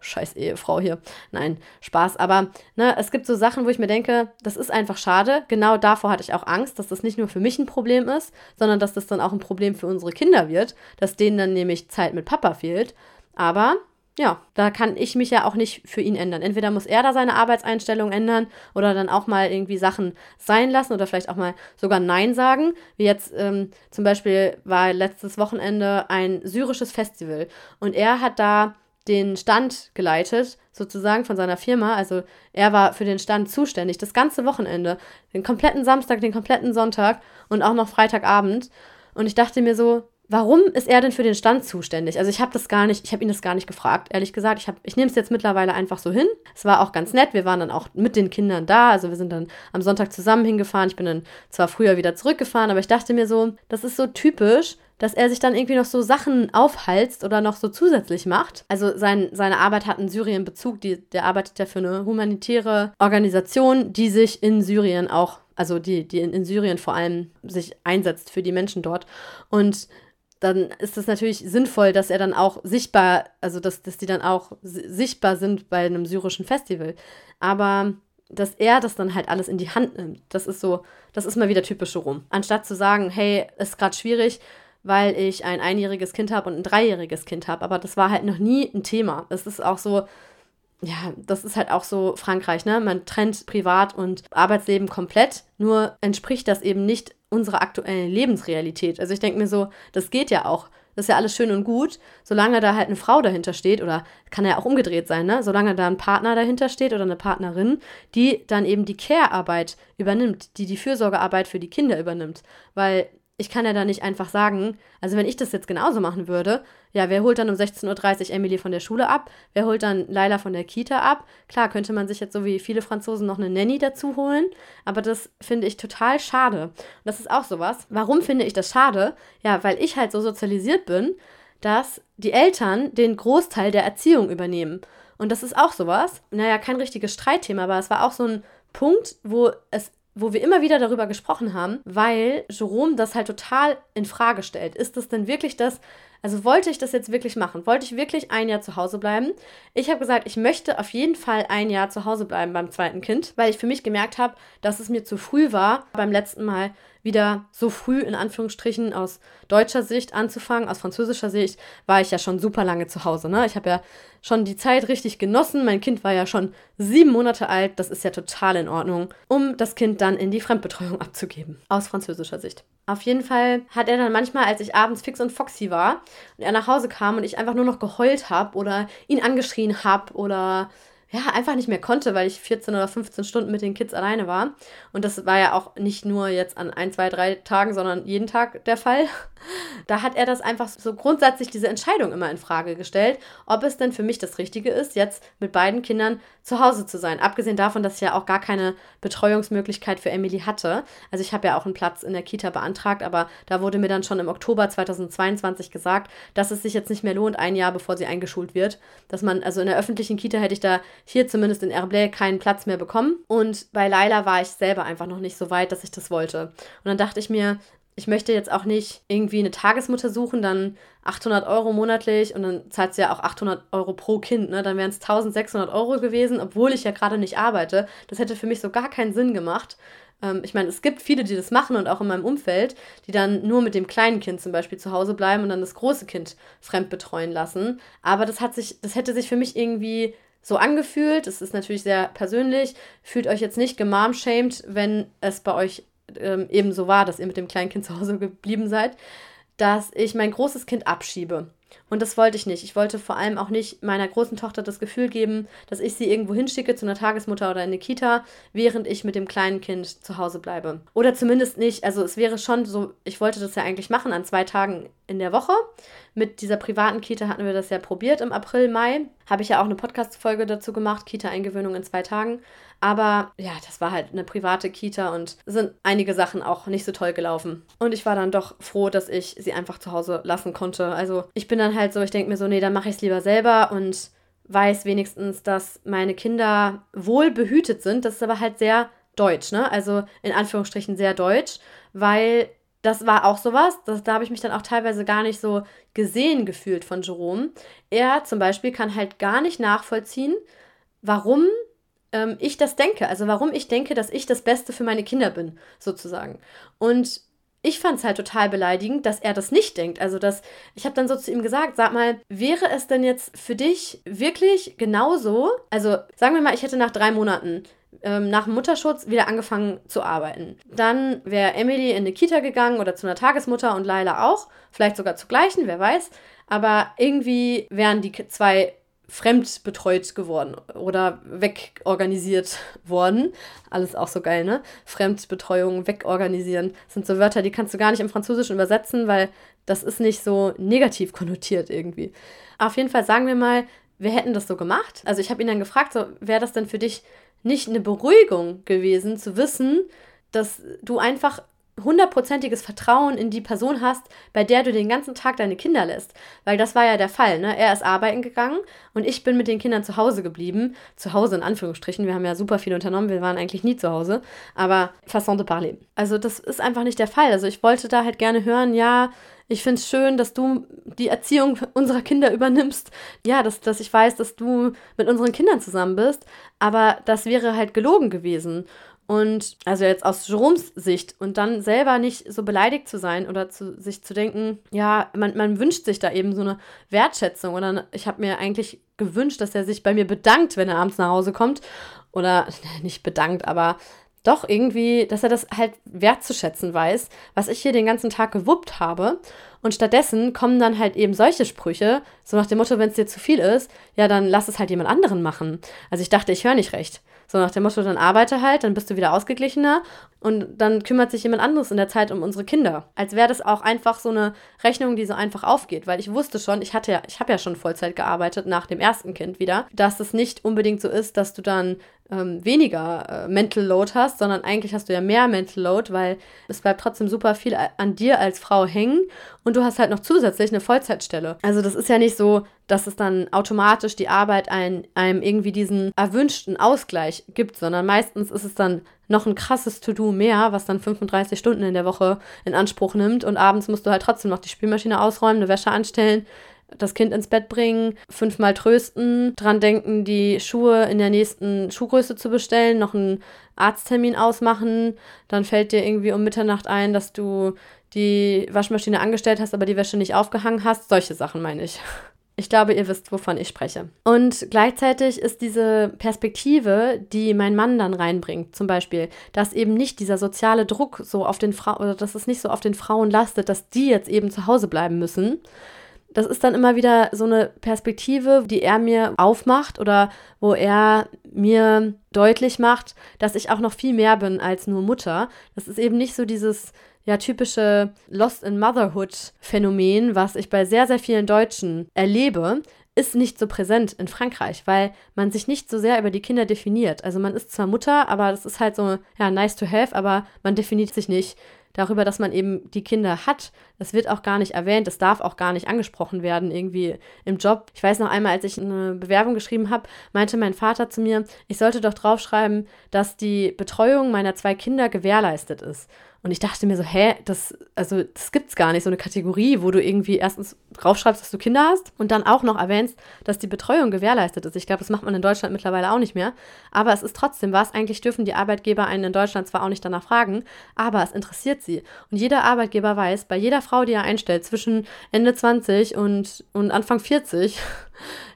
Speaker 1: Scheiß Ehefrau hier. Nein, Spaß. Aber ne, es gibt so Sachen, wo ich mir denke, das ist einfach schade. Genau davor hatte ich auch Angst, dass das nicht nur für mich ein Problem ist, sondern dass das dann auch ein Problem für unsere Kinder wird, dass denen dann nämlich Zeit mit Papa fehlt. Aber ja, da kann ich mich ja auch nicht für ihn ändern. Entweder muss er da seine Arbeitseinstellung ändern oder dann auch mal irgendwie Sachen sein lassen oder vielleicht auch mal sogar Nein sagen. Wie jetzt ähm, zum Beispiel war letztes Wochenende ein syrisches Festival und er hat da den Stand geleitet, sozusagen von seiner Firma. Also er war für den Stand zuständig, das ganze Wochenende, den kompletten Samstag, den kompletten Sonntag und auch noch Freitagabend. Und ich dachte mir so, warum ist er denn für den Stand zuständig? Also ich habe das gar nicht, ich habe ihn das gar nicht gefragt, ehrlich gesagt. Ich, ich nehme es jetzt mittlerweile einfach so hin. Es war auch ganz nett. Wir waren dann auch mit den Kindern da. Also wir sind dann am Sonntag zusammen hingefahren. Ich bin dann zwar früher wieder zurückgefahren, aber ich dachte mir so, das ist so typisch, dass er sich dann irgendwie noch so Sachen aufhalst oder noch so zusätzlich macht. Also sein, seine Arbeit hat einen Syrien-Bezug. Der arbeitet ja für eine humanitäre Organisation, die sich in Syrien auch, also die, die in, in Syrien vor allem sich einsetzt für die Menschen dort. Und dann ist es natürlich sinnvoll, dass er dann auch sichtbar, also dass, dass die dann auch sichtbar sind bei einem syrischen Festival. Aber dass er das dann halt alles in die Hand nimmt, das ist so, das ist mal wieder typisch rum. Anstatt zu sagen, hey, ist gerade schwierig, weil ich ein einjähriges Kind habe und ein dreijähriges Kind habe. Aber das war halt noch nie ein Thema. Es ist auch so, ja, das ist halt auch so Frankreich, ne? Man trennt Privat- und Arbeitsleben komplett, nur entspricht das eben nicht unserer aktuellen Lebensrealität. Also ich denke mir so, das geht ja auch. Das ist ja alles schön und gut, solange da halt eine Frau dahinter steht, oder kann ja auch umgedreht sein, ne? Solange da ein Partner dahinter steht oder eine Partnerin, die dann eben die Care-Arbeit übernimmt, die die Fürsorgearbeit für die Kinder übernimmt. Weil ich kann ja da nicht einfach sagen, also wenn ich das jetzt genauso machen würde, ja, wer holt dann um 16.30 Uhr Emily von der Schule ab? Wer holt dann Laila von der Kita ab? Klar, könnte man sich jetzt so wie viele Franzosen noch eine Nanny dazu holen, aber das finde ich total schade. Und das ist auch sowas. Warum finde ich das schade? Ja, weil ich halt so sozialisiert bin, dass die Eltern den Großteil der Erziehung übernehmen. Und das ist auch sowas. Naja, kein richtiges Streitthema, aber es war auch so ein Punkt, wo es wo wir immer wieder darüber gesprochen haben, weil Jerome das halt total in Frage stellt. Ist das denn wirklich das? Also wollte ich das jetzt wirklich machen? Wollte ich wirklich ein Jahr zu Hause bleiben? Ich habe gesagt, ich möchte auf jeden Fall ein Jahr zu Hause bleiben beim zweiten Kind, weil ich für mich gemerkt habe, dass es mir zu früh war beim letzten Mal wieder so früh in Anführungsstrichen aus deutscher Sicht anzufangen. Aus französischer Sicht war ich ja schon super lange zu Hause. Ne? Ich habe ja schon die Zeit richtig genossen. Mein Kind war ja schon sieben Monate alt. Das ist ja total in Ordnung, um das Kind dann in die Fremdbetreuung abzugeben. Aus französischer Sicht. Auf jeden Fall hat er dann manchmal, als ich abends fix und foxy war und er nach Hause kam und ich einfach nur noch geheult habe oder ihn angeschrien habe oder ja, einfach nicht mehr konnte, weil ich 14 oder 15 Stunden mit den Kids alleine war. Und das war ja auch nicht nur jetzt an ein, zwei, drei Tagen, sondern jeden Tag der Fall. Da hat er das einfach so grundsätzlich diese Entscheidung immer in Frage gestellt, ob es denn für mich das Richtige ist, jetzt mit beiden Kindern zu Hause zu sein. Abgesehen davon, dass ich ja auch gar keine Betreuungsmöglichkeit für Emily hatte. Also ich habe ja auch einen Platz in der Kita beantragt, aber da wurde mir dann schon im Oktober 2022 gesagt, dass es sich jetzt nicht mehr lohnt, ein Jahr bevor sie eingeschult wird. Dass man, also in der öffentlichen Kita hätte ich da hier zumindest in Herblay keinen Platz mehr bekommen. Und bei Laila war ich selber einfach noch nicht so weit, dass ich das wollte. Und dann dachte ich mir, ich möchte jetzt auch nicht irgendwie eine Tagesmutter suchen, dann 800 Euro monatlich und dann zahlt sie ja auch 800 Euro pro Kind, ne? Dann wären es 1600 Euro gewesen, obwohl ich ja gerade nicht arbeite. Das hätte für mich so gar keinen Sinn gemacht. Ähm, ich meine, es gibt viele, die das machen und auch in meinem Umfeld, die dann nur mit dem kleinen Kind zum Beispiel zu Hause bleiben und dann das große Kind fremd betreuen lassen. Aber das hat sich, das hätte sich für mich irgendwie so angefühlt. Es ist natürlich sehr persönlich. Fühlt euch jetzt nicht gemomshamed, wenn es bei euch ähm, eben so war, dass ihr mit dem kleinen Kind zu Hause geblieben seid, dass ich mein großes Kind abschiebe. Und das wollte ich nicht. Ich wollte vor allem auch nicht meiner großen Tochter das Gefühl geben, dass ich sie irgendwo hinschicke zu einer Tagesmutter oder in eine Kita, während ich mit dem kleinen Kind zu Hause bleibe. Oder zumindest nicht. Also es wäre schon so, ich wollte das ja eigentlich machen an zwei Tagen in der Woche. Mit dieser privaten Kita hatten wir das ja probiert im April, Mai. Habe ich ja auch eine Podcast-Folge dazu gemacht, Kita-Eingewöhnung in zwei Tagen. Aber ja, das war halt eine private Kita und sind einige Sachen auch nicht so toll gelaufen. Und ich war dann doch froh, dass ich sie einfach zu Hause lassen konnte. Also ich bin dann halt so, ich denke mir so, nee, dann mache ich es lieber selber und weiß wenigstens, dass meine Kinder wohl behütet sind. Das ist aber halt sehr deutsch, ne? Also in Anführungsstrichen sehr deutsch, weil das war auch sowas, das, da habe ich mich dann auch teilweise gar nicht so gesehen gefühlt von Jerome. Er zum Beispiel kann halt gar nicht nachvollziehen, warum ähm, ich das denke. Also warum ich denke, dass ich das Beste für meine Kinder bin, sozusagen. Und ich fand es halt total beleidigend, dass er das nicht denkt. Also, dass ich habe dann so zu ihm gesagt, sag mal, wäre es denn jetzt für dich wirklich genauso? Also, sagen wir mal, ich hätte nach drei Monaten ähm, nach dem Mutterschutz wieder angefangen zu arbeiten. Dann wäre Emily in eine Kita gegangen oder zu einer Tagesmutter und Laila auch, vielleicht sogar zu gleichen, wer weiß. Aber irgendwie wären die zwei fremdbetreut geworden oder wegorganisiert worden. Alles auch so geil, ne? Fremdbetreuung, wegorganisieren sind so Wörter, die kannst du gar nicht im Französischen übersetzen, weil das ist nicht so negativ konnotiert irgendwie. Auf jeden Fall sagen wir mal, wir hätten das so gemacht. Also ich habe ihn dann gefragt, so wäre das denn für dich nicht eine Beruhigung gewesen, zu wissen, dass du einfach hundertprozentiges Vertrauen in die Person hast, bei der du den ganzen Tag deine Kinder lässt. Weil das war ja der Fall. Ne? Er ist arbeiten gegangen und ich bin mit den Kindern zu Hause geblieben. Zu Hause in Anführungsstrichen. Wir haben ja super viel unternommen. Wir waren eigentlich nie zu Hause. Aber façon de parler. Also das ist einfach nicht der Fall. Also ich wollte da halt gerne hören, ja, ich finde es schön, dass du die Erziehung unserer Kinder übernimmst. Ja, dass, dass ich weiß, dass du mit unseren Kindern zusammen bist. Aber das wäre halt gelogen gewesen. Und also jetzt aus Jeroms Sicht und dann selber nicht so beleidigt zu sein oder zu, sich zu denken, ja, man, man wünscht sich da eben so eine Wertschätzung. Oder ich habe mir eigentlich gewünscht, dass er sich bei mir bedankt, wenn er abends nach Hause kommt. Oder nicht bedankt, aber doch irgendwie, dass er das halt wertzuschätzen weiß, was ich hier den ganzen Tag gewuppt habe. Und stattdessen kommen dann halt eben solche Sprüche, so nach dem Motto, wenn es dir zu viel ist, ja, dann lass es halt jemand anderen machen. Also ich dachte, ich höre nicht recht. So nach dem Motto, dann arbeite halt, dann bist du wieder ausgeglichener und dann kümmert sich jemand anderes in der Zeit um unsere Kinder. Als wäre das auch einfach so eine Rechnung, die so einfach aufgeht, weil ich wusste schon, ich hatte ja, ich habe ja schon Vollzeit gearbeitet nach dem ersten Kind wieder, dass es nicht unbedingt so ist, dass du dann ähm, weniger äh, Mental Load hast, sondern eigentlich hast du ja mehr Mental Load, weil es bleibt trotzdem super viel an dir als Frau hängen und du hast halt noch zusätzlich eine Vollzeitstelle. Also das ist ja nicht so, dass es dann automatisch die Arbeit ein, einem irgendwie diesen erwünschten Ausgleich gibt, sondern meistens ist es dann noch ein krasses To-Do mehr, was dann 35 Stunden in der Woche in Anspruch nimmt und abends musst du halt trotzdem noch die Spülmaschine ausräumen, eine Wäsche anstellen, das Kind ins Bett bringen, fünfmal trösten, dran denken, die Schuhe in der nächsten Schuhgröße zu bestellen, noch einen Arzttermin ausmachen, dann fällt dir irgendwie um Mitternacht ein, dass du die Waschmaschine angestellt hast, aber die Wäsche nicht aufgehangen hast. Solche Sachen meine ich. Ich glaube, ihr wisst, wovon ich spreche. Und gleichzeitig ist diese Perspektive, die mein Mann dann reinbringt, zum Beispiel, dass eben nicht dieser soziale Druck so auf den Frauen, oder dass es nicht so auf den Frauen lastet, dass die jetzt eben zu Hause bleiben müssen, das ist dann immer wieder so eine Perspektive, die er mir aufmacht oder wo er mir deutlich macht, dass ich auch noch viel mehr bin als nur Mutter. Das ist eben nicht so dieses ja typische Lost in Motherhood Phänomen, was ich bei sehr, sehr vielen Deutschen erlebe, ist nicht so präsent in Frankreich, weil man sich nicht so sehr über die Kinder definiert. Also man ist zwar Mutter, aber das ist halt so, ja, nice to have, aber man definiert sich nicht darüber, dass man eben die Kinder hat. Das wird auch gar nicht erwähnt, das darf auch gar nicht angesprochen werden, irgendwie im Job. Ich weiß noch einmal, als ich eine Bewerbung geschrieben habe, meinte mein Vater zu mir, ich sollte doch draufschreiben, dass die Betreuung meiner zwei Kinder gewährleistet ist. Und ich dachte mir so, hä, das, also das gibt's gar nicht, so eine Kategorie, wo du irgendwie erstens draufschreibst, dass du Kinder hast und dann auch noch erwähnst, dass die Betreuung gewährleistet ist. Ich glaube, das macht man in Deutschland mittlerweile auch nicht mehr. Aber es ist trotzdem was. Eigentlich dürfen die Arbeitgeber einen in Deutschland zwar auch nicht danach fragen, aber es interessiert sie. Und jeder Arbeitgeber weiß, bei jeder Frau, die er einstellt, zwischen Ende 20 und, und Anfang 40,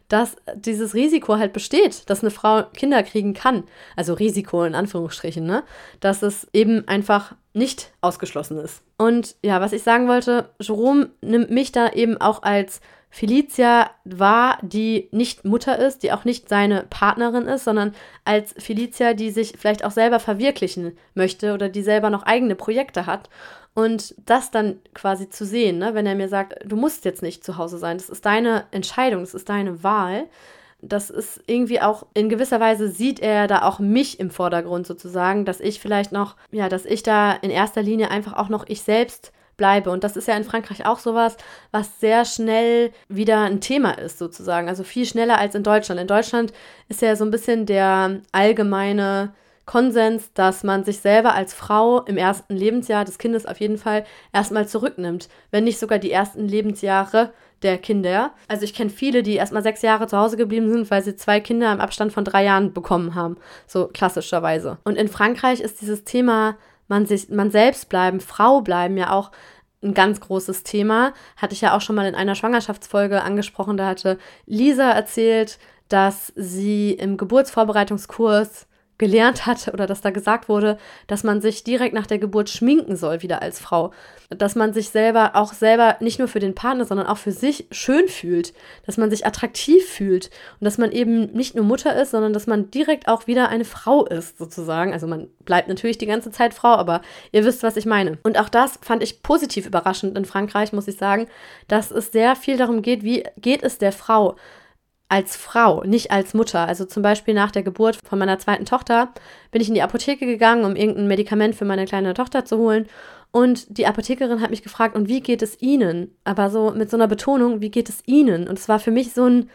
Speaker 1: dass dieses Risiko halt besteht, dass eine Frau Kinder kriegen kann. Also Risiko in Anführungsstrichen, ne? Dass es eben einfach nicht ausgeschlossen ist. Und ja, was ich sagen wollte, Jerome nimmt mich da eben auch als Felicia wahr, die nicht Mutter ist, die auch nicht seine Partnerin ist, sondern als Felicia, die sich vielleicht auch selber verwirklichen möchte oder die selber noch eigene Projekte hat. Und das dann quasi zu sehen, ne, wenn er mir sagt, du musst jetzt nicht zu Hause sein, das ist deine Entscheidung, das ist deine Wahl. Das ist irgendwie auch in gewisser Weise sieht er da auch mich im Vordergrund sozusagen, dass ich vielleicht noch, ja, dass ich da in erster Linie einfach auch noch ich selbst bleibe. Und das ist ja in Frankreich auch sowas, was sehr schnell wieder ein Thema ist, sozusagen. Also viel schneller als in Deutschland. In Deutschland ist ja so ein bisschen der allgemeine Konsens, dass man sich selber als Frau im ersten Lebensjahr des Kindes auf jeden Fall erstmal zurücknimmt, wenn nicht sogar die ersten Lebensjahre der Kinder. Also ich kenne viele, die erstmal sechs Jahre zu Hause geblieben sind, weil sie zwei Kinder im Abstand von drei Jahren bekommen haben, so klassischerweise. Und in Frankreich ist dieses Thema man, sich, man selbst bleiben, Frau bleiben ja auch ein ganz großes Thema. Hatte ich ja auch schon mal in einer Schwangerschaftsfolge angesprochen. Da hatte Lisa erzählt, dass sie im Geburtsvorbereitungskurs gelernt hat oder dass da gesagt wurde, dass man sich direkt nach der Geburt schminken soll wieder als Frau, dass man sich selber auch selber nicht nur für den Partner, sondern auch für sich schön fühlt, dass man sich attraktiv fühlt und dass man eben nicht nur Mutter ist, sondern dass man direkt auch wieder eine Frau ist sozusagen. Also man bleibt natürlich die ganze Zeit Frau, aber ihr wisst, was ich meine. Und auch das fand ich positiv überraschend in Frankreich, muss ich sagen, dass es sehr viel darum geht, wie geht es der Frau als Frau, nicht als Mutter. Also zum Beispiel nach der Geburt von meiner zweiten Tochter bin ich in die Apotheke gegangen, um irgendein Medikament für meine kleine Tochter zu holen. Und die Apothekerin hat mich gefragt, und wie geht es Ihnen? Aber so mit so einer Betonung, wie geht es Ihnen? Und es war für mich so ein,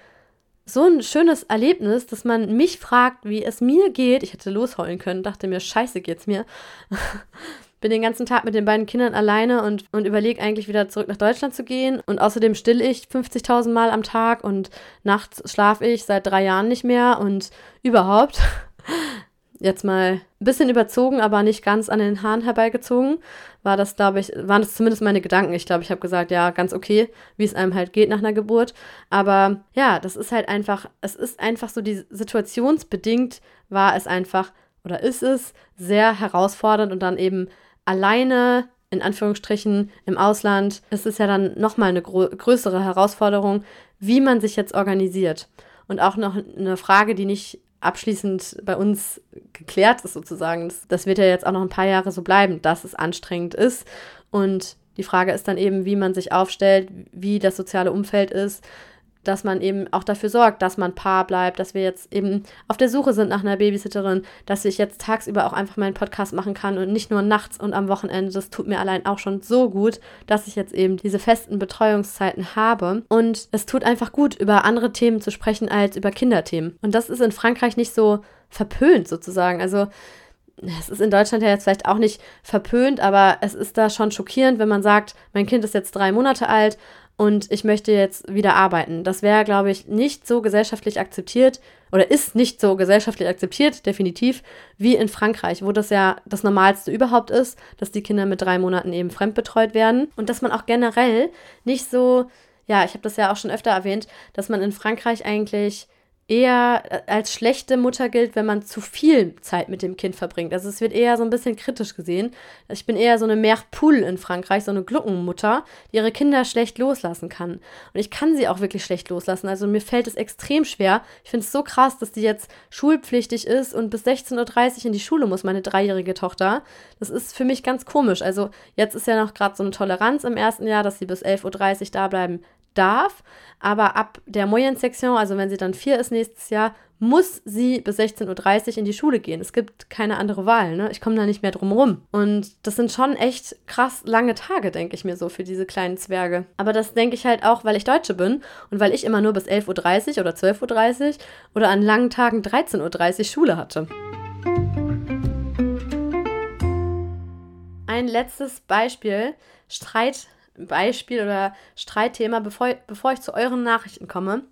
Speaker 1: so ein schönes Erlebnis, dass man mich fragt, wie es mir geht. Ich hätte losheulen können, dachte mir, scheiße geht's mir. bin den ganzen Tag mit den beiden Kindern alleine und, und überlege eigentlich wieder zurück nach Deutschland zu gehen. Und außerdem still ich 50.000 Mal am Tag und nachts schlafe ich seit drei Jahren nicht mehr und überhaupt. Jetzt mal ein bisschen überzogen, aber nicht ganz an den Haaren herbeigezogen, war das, glaube ich, waren das zumindest meine Gedanken. Ich glaube, ich habe gesagt, ja, ganz okay, wie es einem halt geht nach einer Geburt. Aber ja, das ist halt einfach, es ist einfach so, die situationsbedingt war es einfach oder ist es sehr herausfordernd und dann eben alleine, in Anführungsstrichen, im Ausland, ist es ja dann nochmal eine größere Herausforderung, wie man sich jetzt organisiert. Und auch noch eine Frage, die nicht abschließend bei uns geklärt ist, sozusagen. Das, das wird ja jetzt auch noch ein paar Jahre so bleiben, dass es anstrengend ist. Und die Frage ist dann eben, wie man sich aufstellt, wie das soziale Umfeld ist, dass man eben auch dafür sorgt, dass man Paar bleibt, dass wir jetzt eben auf der Suche sind nach einer Babysitterin, dass ich jetzt tagsüber auch einfach meinen Podcast machen kann und nicht nur nachts und am Wochenende. Das tut mir allein auch schon so gut, dass ich jetzt eben diese festen Betreuungszeiten habe. Und es tut einfach gut, über andere Themen zu sprechen als über Kinderthemen. Und das ist in Frankreich nicht so verpönt sozusagen. Also es ist in Deutschland ja jetzt vielleicht auch nicht verpönt, aber es ist da schon schockierend, wenn man sagt, mein Kind ist jetzt drei Monate alt und ich möchte jetzt wieder arbeiten. Das wäre, glaube ich, nicht so gesellschaftlich akzeptiert oder ist nicht so gesellschaftlich akzeptiert, definitiv, wie in Frankreich, wo das ja das Normalste überhaupt ist, dass die Kinder mit drei Monaten eben fremdbetreut werden und dass man auch generell nicht so, ja, ich habe das ja auch schon öfter erwähnt, dass man in Frankreich eigentlich eher äh, als schlechte Mutter gilt, wenn man zu viel Zeit mit dem Kind verbringt. Also es wird eher so ein bisschen kritisch gesehen. Ich bin eher so eine Mère Poule in Frankreich, so eine Gluckenmutter, die ihre Kinder schlecht loslassen kann. Und ich kann sie auch wirklich schlecht loslassen. Also mir fällt es extrem schwer. Ich finde es so krass, dass die jetzt schulpflichtig ist und bis 16.30 Uhr in die Schule muss, meine dreijährige Tochter. Das ist für mich ganz komisch. Also jetzt ist ja noch gerade so eine Toleranz im ersten Jahr, dass sie bis 11.30 Uhr da bleiben darf, aber ab der Moyen-Sektion, also wenn sie dann vier ist nächstes Jahr, muss sie bis 16.30 Uhr in die Schule gehen. Es gibt keine andere Wahl, ne? Ich komme da nicht mehr drum rum. Und das sind schon echt krass lange Tage, denke ich mir so, für diese kleinen Zwerge. Aber das denke ich halt auch, weil ich Deutsche bin und weil ich immer nur bis 11.30 Uhr oder 12.30 Uhr oder an langen Tagen 13.30 Uhr Schule hatte. Ein letztes Beispiel. Streit Beispiel oder Streitthema, bevor, bevor ich zu euren Nachrichten komme,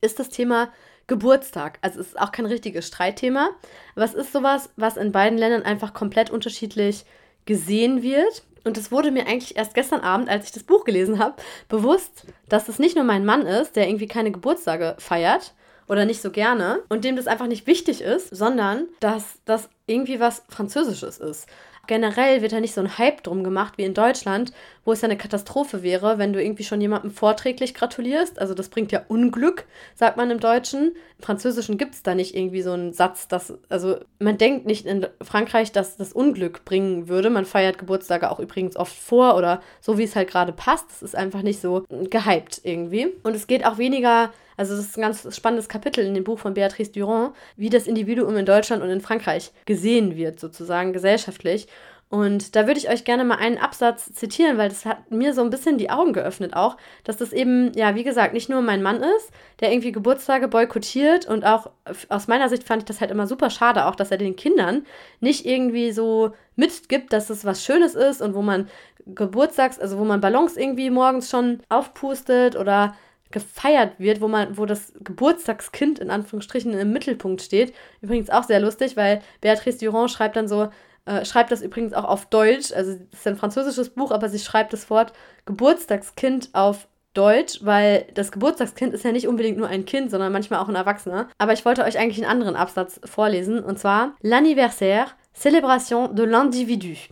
Speaker 1: ist das Thema Geburtstag. Also es ist auch kein richtiges Streitthema, aber es ist sowas, was in beiden Ländern einfach komplett unterschiedlich gesehen wird. Und es wurde mir eigentlich erst gestern Abend, als ich das Buch gelesen habe, bewusst, dass es nicht nur mein Mann ist, der irgendwie keine Geburtstage feiert oder nicht so gerne und dem das einfach nicht wichtig ist, sondern dass das irgendwie was Französisches ist. Generell wird da nicht so ein Hype drum gemacht wie in Deutschland, wo es ja eine Katastrophe wäre, wenn du irgendwie schon jemandem vorträglich gratulierst. Also das bringt ja Unglück, sagt man im Deutschen. Im Französischen gibt es da nicht irgendwie so einen Satz, dass, also man denkt nicht in Frankreich, dass das Unglück bringen würde. Man feiert Geburtstage auch übrigens oft vor oder so, wie es halt gerade passt. Das ist einfach nicht so gehypt irgendwie. Und es geht auch weniger also das ist ein ganz spannendes Kapitel in dem Buch von Beatrice Durand, wie das Individuum in Deutschland und in Frankreich gesehen wird, sozusagen gesellschaftlich. Und da würde ich euch gerne mal einen Absatz zitieren, weil das hat mir so ein bisschen die Augen geöffnet auch, dass das eben, ja, wie gesagt, nicht nur mein Mann ist, der irgendwie Geburtstage boykottiert und auch aus meiner Sicht fand ich das halt immer super schade, auch dass er den Kindern nicht irgendwie so mitgibt, dass es was Schönes ist und wo man Geburtstags, also wo man Ballons irgendwie morgens schon aufpustet oder gefeiert wird, wo man, wo das Geburtstagskind in Anführungsstrichen im Mittelpunkt steht. Übrigens auch sehr lustig, weil Beatrice Durand schreibt dann so, äh, schreibt das übrigens auch auf Deutsch, also es ist ein französisches Buch, aber sie schreibt das Wort Geburtstagskind auf Deutsch, weil das Geburtstagskind ist ja nicht unbedingt nur ein Kind, sondern manchmal auch ein Erwachsener. Aber ich wollte euch eigentlich einen anderen Absatz vorlesen, und zwar L'anniversaire, célébration de l'individu.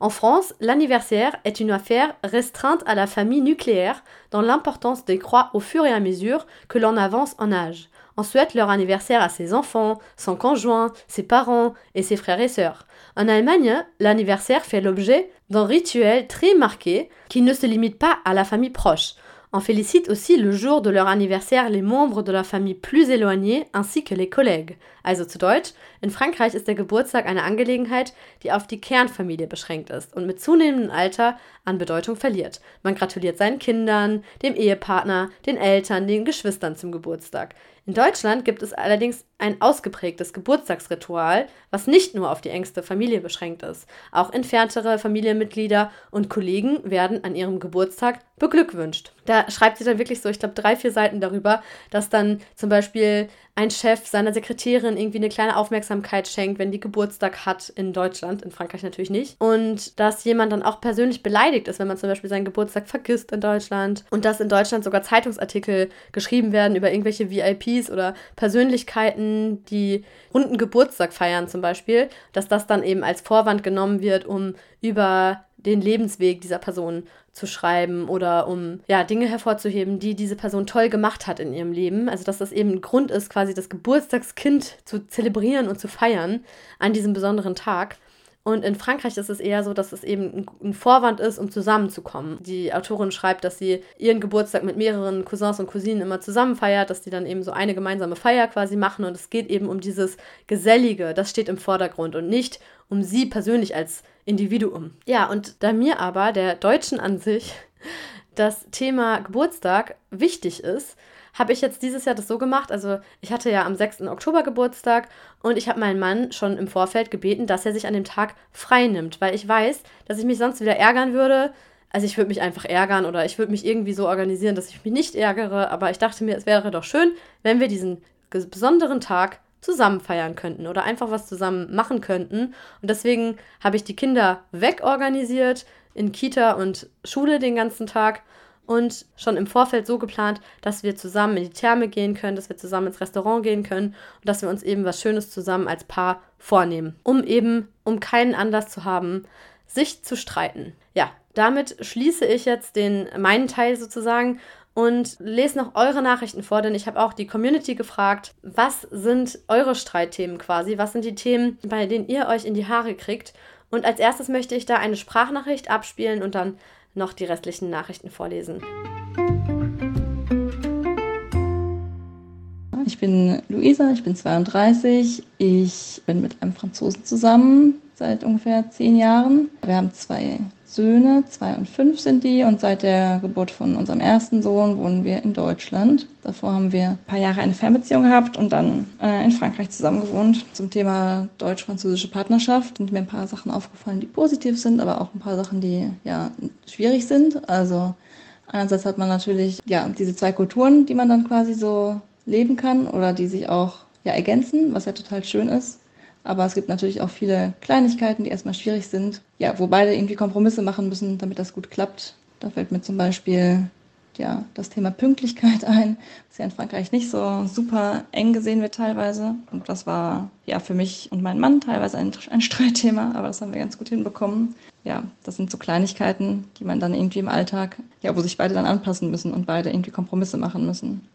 Speaker 1: En France, l'anniversaire est une affaire restreinte à la famille nucléaire dont l'importance décroît au fur et à mesure que l'on avance en âge. On souhaite leur anniversaire à ses enfants, son conjoint, ses parents et ses frères et sœurs. En Allemagne, l'anniversaire fait l'objet d'un rituel très marqué qui ne se limite pas à la famille proche. On félicite aussi le jour de leur anniversaire les membres de la famille plus éloignés ainsi que les collègues. Also zu Deutsch, in Frankreich ist der Geburtstag eine Angelegenheit, die auf die Kernfamilie beschränkt ist und mit zunehmendem Alter an Bedeutung verliert. Man gratuliert seinen Kindern, dem Ehepartner, den Eltern, den Geschwistern zum Geburtstag. In Deutschland gibt es allerdings ein ausgeprägtes Geburtstagsritual, was nicht nur auf die engste Familie beschränkt ist. Auch entferntere Familienmitglieder und Kollegen werden an ihrem Geburtstag beglückwünscht. Da schreibt sie dann wirklich so, ich glaube, drei, vier Seiten darüber, dass dann zum Beispiel ein Chef seiner Sekretärin irgendwie eine kleine Aufmerksamkeit schenkt, wenn die Geburtstag hat in Deutschland, in Frankreich natürlich nicht. Und dass jemand dann auch persönlich beleidigt ist, wenn man zum Beispiel seinen Geburtstag vergisst in Deutschland. Und dass in Deutschland sogar Zeitungsartikel geschrieben werden über irgendwelche VIPs oder Persönlichkeiten, die runden Geburtstag feiern zum Beispiel, dass das dann eben als Vorwand genommen wird, um über den Lebensweg dieser Person zu schreiben oder um ja Dinge hervorzuheben, die diese Person toll gemacht hat in ihrem Leben. Also dass das eben ein Grund ist, quasi das Geburtstagskind zu zelebrieren und zu feiern an diesem besonderen Tag. Und in Frankreich ist es eher so, dass es eben ein Vorwand ist, um zusammenzukommen. Die Autorin schreibt, dass sie ihren Geburtstag mit mehreren Cousins und Cousinen immer zusammen feiert, dass die dann eben so eine gemeinsame Feier quasi machen. Und es geht eben um dieses Gesellige, das steht im Vordergrund und nicht um sie persönlich als Individuum. Ja, und da mir aber, der Deutschen an sich, das Thema Geburtstag wichtig ist, habe ich jetzt dieses Jahr das so gemacht. Also ich hatte ja am 6. Oktober Geburtstag und ich habe meinen Mann schon im Vorfeld gebeten, dass er sich an dem Tag frei nimmt, weil ich weiß, dass ich mich sonst wieder ärgern würde. Also ich würde mich einfach ärgern oder ich würde mich irgendwie so organisieren, dass ich mich nicht ärgere. Aber ich dachte mir, es wäre doch schön, wenn wir diesen besonderen Tag zusammen feiern könnten oder einfach was zusammen machen könnten. Und deswegen habe ich die Kinder wegorganisiert in Kita und Schule den ganzen Tag und schon im Vorfeld so geplant, dass wir zusammen in die Therme gehen können, dass wir zusammen ins Restaurant gehen können und dass wir uns eben was Schönes zusammen als Paar vornehmen, um eben, um keinen Anlass zu haben, sich zu streiten. Ja, damit schließe ich jetzt den meinen Teil sozusagen und lese noch eure Nachrichten vor, denn ich habe auch die Community gefragt, was sind eure Streitthemen quasi, was sind die Themen, bei denen ihr euch in die Haare kriegt. Und als erstes möchte ich da eine Sprachnachricht abspielen und dann noch die restlichen Nachrichten vorlesen.
Speaker 2: Ich bin Luisa, ich bin 32. Ich bin mit einem Franzosen zusammen seit ungefähr zehn Jahren. Wir haben zwei Söhne, zwei und fünf sind die. Und seit der Geburt von unserem ersten Sohn wohnen wir in Deutschland. Davor haben wir ein paar Jahre eine Fernbeziehung gehabt und dann äh, in Frankreich zusammen gewohnt. Zum Thema deutsch-französische Partnerschaft sind mir ein paar Sachen aufgefallen, die positiv sind, aber auch ein paar Sachen, die ja schwierig sind. Also einerseits hat man natürlich ja diese zwei Kulturen, die man dann quasi so leben kann oder die sich auch ja ergänzen, was ja total schön ist. Aber es gibt natürlich auch viele Kleinigkeiten, die erstmal schwierig sind. Ja, wo beide irgendwie Kompromisse machen müssen, damit das gut klappt. Da fällt mir zum Beispiel ja, das Thema Pünktlichkeit ein, was ja in Frankreich nicht so super eng gesehen wird teilweise. Und das war ja für mich und meinen Mann teilweise ein, ein Streitthema, aber das haben wir ganz gut hinbekommen. Ja, das sind so Kleinigkeiten, die man dann irgendwie im Alltag, ja, wo sich beide dann anpassen müssen und beide irgendwie Kompromisse machen müssen.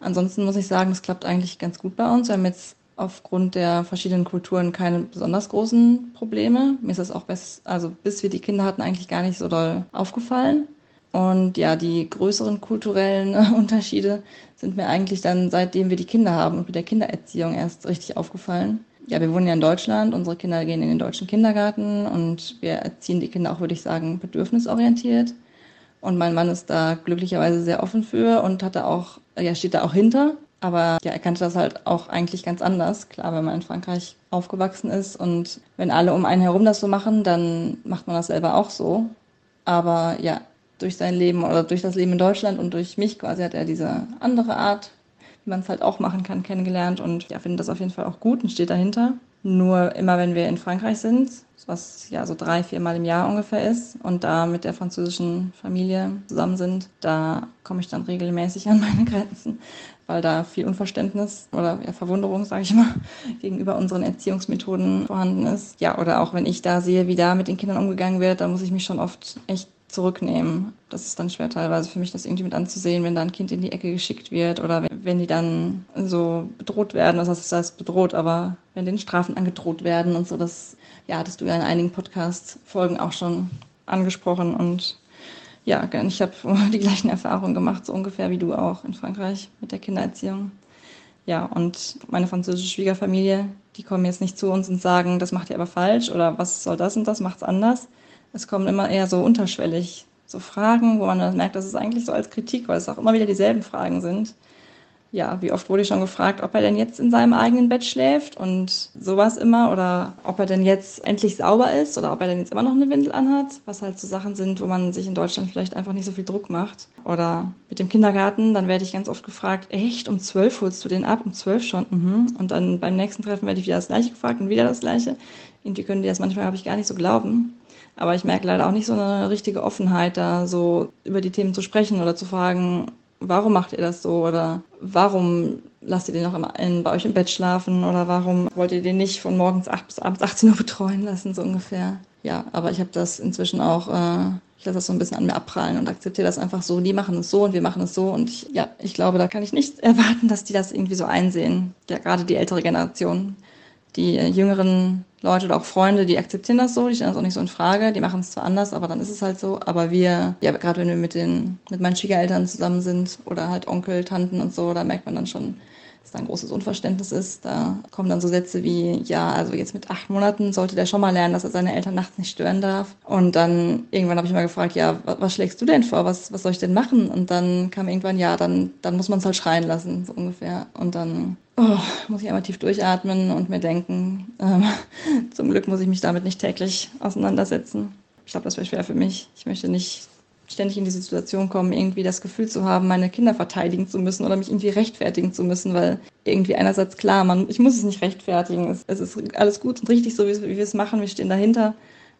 Speaker 2: Ansonsten muss ich sagen, es klappt eigentlich ganz gut bei uns. Wir haben jetzt aufgrund der verschiedenen Kulturen keine besonders großen Probleme. Mir ist das auch bis, also bis wir die Kinder hatten, eigentlich gar nicht so doll aufgefallen. Und ja, die größeren kulturellen Unterschiede sind mir eigentlich dann, seitdem wir die Kinder haben und mit der Kindererziehung erst richtig aufgefallen. Ja, wir wohnen ja in Deutschland, unsere Kinder gehen in den deutschen Kindergarten und wir erziehen die Kinder auch, würde ich sagen, bedürfnisorientiert. Und mein Mann ist da glücklicherweise sehr offen für und hat da auch, ja, steht da auch hinter. Aber ja, er kannte das halt auch eigentlich ganz anders. Klar, wenn man in Frankreich aufgewachsen ist und wenn alle um einen herum das so machen, dann macht man das selber auch so. Aber ja, durch sein Leben oder durch das Leben in Deutschland und durch mich quasi hat er diese andere Art, wie man es halt auch machen kann, kennengelernt und ja, findet das auf jeden Fall auch gut und steht dahinter. Nur immer, wenn wir in Frankreich sind, was ja so drei, vier Mal im Jahr ungefähr ist und da mit der französischen Familie zusammen sind, da komme ich dann regelmäßig an meine Grenzen, weil da viel Unverständnis oder ja, Verwunderung, sage ich mal, gegenüber unseren Erziehungsmethoden vorhanden ist. Ja, oder auch wenn ich da sehe, wie da mit den Kindern umgegangen wird, da muss ich mich schon oft echt zurücknehmen. Das ist dann schwer teilweise für mich, das irgendwie mit anzusehen, wenn da ein Kind in die Ecke geschickt wird oder wenn, wenn die dann so bedroht werden. Das heißt, das bedroht, aber wenn den Strafen angedroht werden und so, das ja, hattest du ja in einigen Podcast-Folgen auch schon angesprochen und ja, ich habe die gleichen Erfahrungen gemacht, so ungefähr wie du auch in Frankreich mit der Kindererziehung. Ja, und meine französische Schwiegerfamilie, die kommen jetzt nicht zu uns und sagen, das macht ihr aber falsch oder was soll das und das, macht's anders. Es kommen immer eher so unterschwellig so Fragen, wo man dann merkt, dass es eigentlich so als Kritik, weil es auch immer wieder dieselben Fragen sind ja, wie oft wurde ich schon gefragt, ob er denn jetzt in seinem eigenen Bett schläft und sowas immer oder ob er denn jetzt endlich sauber ist oder ob er denn jetzt immer noch eine Windel anhat, was halt so Sachen sind, wo man sich in Deutschland vielleicht einfach nicht so viel Druck macht. Oder mit dem Kindergarten, dann werde ich ganz oft gefragt, echt, um zwölf holst du den ab? Um zwölf schon? Mhm. Und dann beim nächsten Treffen werde ich wieder das Gleiche gefragt und wieder das Gleiche. Irgendwie können die das manchmal, habe ich gar nicht so glauben. Aber ich merke leider auch nicht so eine richtige Offenheit, da so über die Themen zu sprechen oder zu fragen, warum macht ihr das so oder warum lasst ihr den noch in, bei euch im Bett schlafen oder warum wollt ihr den nicht von morgens 8 bis abends 18 Uhr betreuen lassen, so ungefähr. Ja, aber ich habe das inzwischen auch, äh, ich lasse das so ein bisschen an mir abprallen und akzeptiere das einfach so. Die machen es so und wir machen es so und ich, ja, ich glaube, da kann ich nicht erwarten, dass die das irgendwie so einsehen. Ja, gerade die ältere Generation. Die äh, jüngeren Leute oder auch Freunde, die akzeptieren das so, die stellen das auch nicht so in Frage, die machen es zwar anders, aber dann ist es halt so. Aber wir, ja, gerade wenn wir mit den, mit meinen Schwiegereltern zusammen sind oder halt Onkel, Tanten und so, da merkt man dann schon, dass da ein großes Unverständnis ist. Da kommen dann so Sätze wie, ja, also jetzt mit acht Monaten sollte der schon mal lernen, dass er seine Eltern nachts nicht stören darf. Und dann irgendwann habe ich mal gefragt, ja, was, was, schlägst du denn vor? Was, was soll ich denn machen? Und dann kam irgendwann, ja, dann, dann muss man es halt schreien lassen, so ungefähr. Und dann oh, muss ich einmal tief durchatmen und mir denken, ähm, zum Glück muss ich mich damit nicht täglich auseinandersetzen. Ich glaube, das wäre schwer für mich. Ich möchte nicht ständig in die Situation kommen, irgendwie das Gefühl zu haben, meine Kinder verteidigen zu müssen oder mich irgendwie rechtfertigen zu müssen, weil irgendwie einerseits klar, man, ich muss es nicht rechtfertigen. Es, es ist alles gut und richtig, so wie, wie wir es machen, wir stehen dahinter.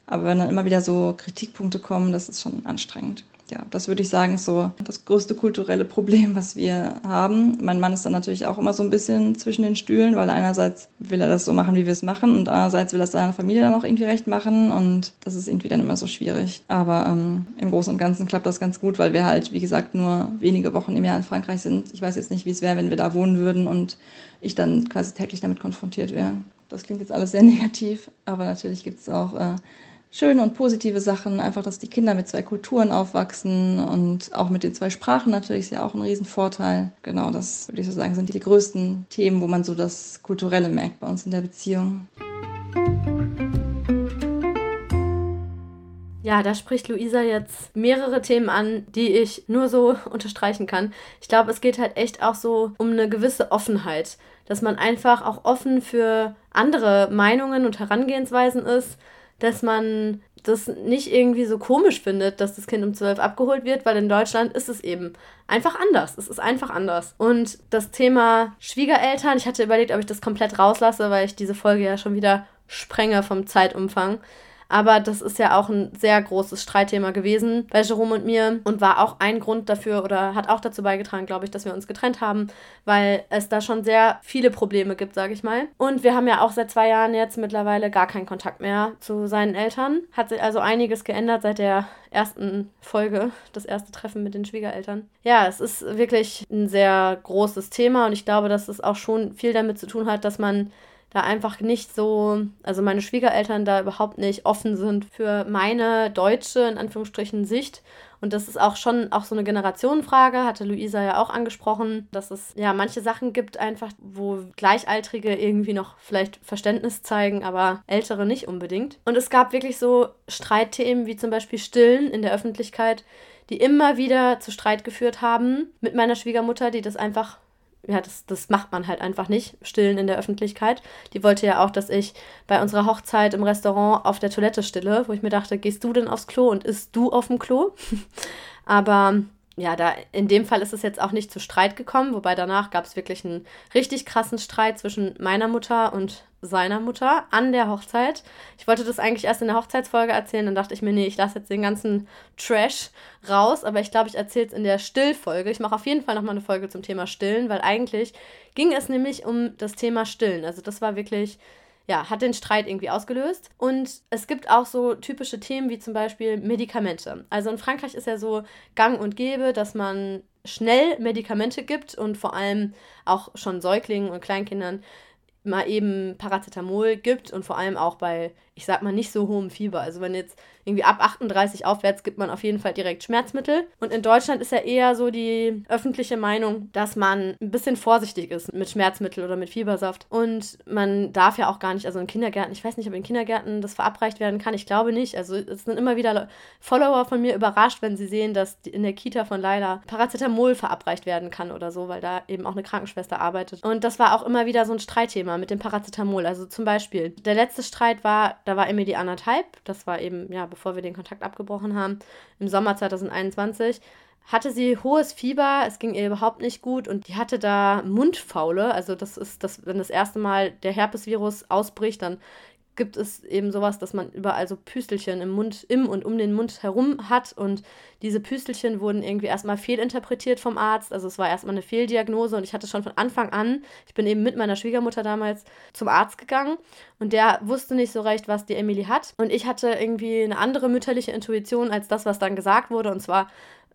Speaker 2: Aber wenn dann immer wieder so Kritikpunkte kommen, das ist schon anstrengend. Ja, das würde ich sagen, ist so das größte kulturelle Problem, was wir haben. Mein Mann ist dann natürlich auch immer so ein bisschen zwischen den Stühlen, weil einerseits will er das so machen, wie wir es machen, und andererseits will er seiner Familie dann auch irgendwie recht machen. Und das ist irgendwie dann immer so schwierig. Aber ähm, im Großen und Ganzen klappt das ganz gut, weil wir halt, wie gesagt, nur wenige Wochen im Jahr in Frankreich sind. Ich weiß jetzt nicht, wie es wäre, wenn wir da wohnen würden und ich dann quasi täglich damit konfrontiert wäre. Das klingt jetzt alles sehr negativ, aber natürlich gibt es auch äh, schöne und positive Sachen. Einfach, dass die Kinder mit zwei Kulturen aufwachsen und auch mit den zwei Sprachen natürlich ist ja auch ein Riesenvorteil. Genau, das würde ich so sagen, sind die größten Themen, wo man so das Kulturelle merkt bei uns in der Beziehung.
Speaker 1: Ja, da spricht Luisa jetzt mehrere Themen an, die ich nur so unterstreichen kann. Ich glaube, es geht halt echt auch so um eine gewisse Offenheit, dass man einfach auch offen für andere Meinungen und Herangehensweisen ist dass man das nicht irgendwie so komisch findet, dass das Kind um 12 abgeholt wird, weil in Deutschland ist es eben einfach anders. Es ist einfach anders. Und das Thema Schwiegereltern, ich hatte überlegt, ob ich das komplett rauslasse, weil ich diese Folge ja schon wieder sprenge vom Zeitumfang. Aber das ist ja auch ein sehr großes Streitthema gewesen bei Jerome und mir und war auch ein Grund dafür oder hat auch dazu beigetragen, glaube ich, dass wir uns getrennt haben, weil es da schon sehr viele Probleme gibt, sage ich mal. Und wir haben ja auch seit zwei Jahren jetzt mittlerweile gar keinen Kontakt mehr zu seinen Eltern. Hat sich also einiges geändert seit der ersten Folge, das erste Treffen mit den Schwiegereltern. Ja, es ist wirklich ein sehr großes Thema und ich glaube, dass es auch schon viel damit zu tun hat, dass man da einfach nicht so, also meine Schwiegereltern da überhaupt nicht offen sind für meine deutsche, in Anführungsstrichen, Sicht. Und das ist auch schon auch so eine Generationenfrage, hatte Luisa ja auch angesprochen, dass es ja manche Sachen gibt einfach, wo Gleichaltrige irgendwie noch vielleicht Verständnis zeigen, aber Ältere nicht unbedingt. Und es gab wirklich so Streitthemen wie zum Beispiel Stillen in der Öffentlichkeit, die immer wieder zu Streit geführt haben mit meiner Schwiegermutter, die das einfach ja, das, das macht man halt einfach nicht, stillen in der Öffentlichkeit. Die wollte ja auch, dass ich bei unserer Hochzeit im Restaurant auf der Toilette stille, wo ich mir dachte, gehst du denn aufs Klo und isst du auf dem Klo? Aber ja, da in dem Fall ist es jetzt auch nicht zu Streit gekommen, wobei danach gab es wirklich einen richtig krassen Streit zwischen meiner Mutter und seiner Mutter an der Hochzeit. Ich wollte das eigentlich erst in der Hochzeitsfolge erzählen, dann dachte ich mir, nee, ich lasse jetzt den ganzen Trash raus, aber ich glaube, ich erzähle es in der Stillfolge. Ich mache auf jeden Fall nochmal eine Folge zum Thema Stillen, weil eigentlich ging es nämlich um das Thema Stillen. Also das war wirklich ja, hat den Streit irgendwie ausgelöst. Und es gibt auch so typische Themen wie zum Beispiel Medikamente. Also in Frankreich ist ja so gang und gäbe, dass man schnell Medikamente gibt und vor allem auch schon Säuglingen und Kleinkindern mal eben Paracetamol gibt und vor allem auch bei, ich sag mal, nicht so hohem Fieber. Also wenn jetzt irgendwie ab 38 aufwärts gibt man auf jeden Fall direkt Schmerzmittel. Und in Deutschland ist ja eher so die öffentliche Meinung, dass man ein bisschen vorsichtig ist mit Schmerzmittel oder mit Fiebersaft. Und man darf ja auch gar nicht, also in Kindergärten, ich weiß nicht, ob in Kindergärten das verabreicht werden kann, ich glaube nicht. Also es sind immer wieder Follower von mir überrascht, wenn sie sehen, dass in der Kita von Leila Paracetamol verabreicht werden kann oder so, weil da eben auch eine Krankenschwester arbeitet. Und das war auch immer wieder so ein Streitthema mit dem Paracetamol. Also zum Beispiel, der letzte Streit war, da war Emily anderthalb, das war eben, ja, bevor wir den Kontakt abgebrochen haben, im Sommer 2021, hatte sie hohes Fieber, es ging ihr überhaupt nicht gut und die hatte da Mundfaule. Also das ist das, wenn das erste Mal der Herpesvirus ausbricht, dann gibt es eben sowas, dass man überall so Püstelchen im Mund, im und um den Mund herum hat. Und diese Püstelchen wurden irgendwie erstmal fehlinterpretiert vom Arzt. Also es war erstmal eine Fehldiagnose und ich hatte schon von Anfang an, ich bin eben mit meiner Schwiegermutter damals zum Arzt gegangen und der wusste nicht so recht, was die Emily hat. Und ich hatte irgendwie eine andere mütterliche Intuition als das, was dann gesagt wurde. Und zwar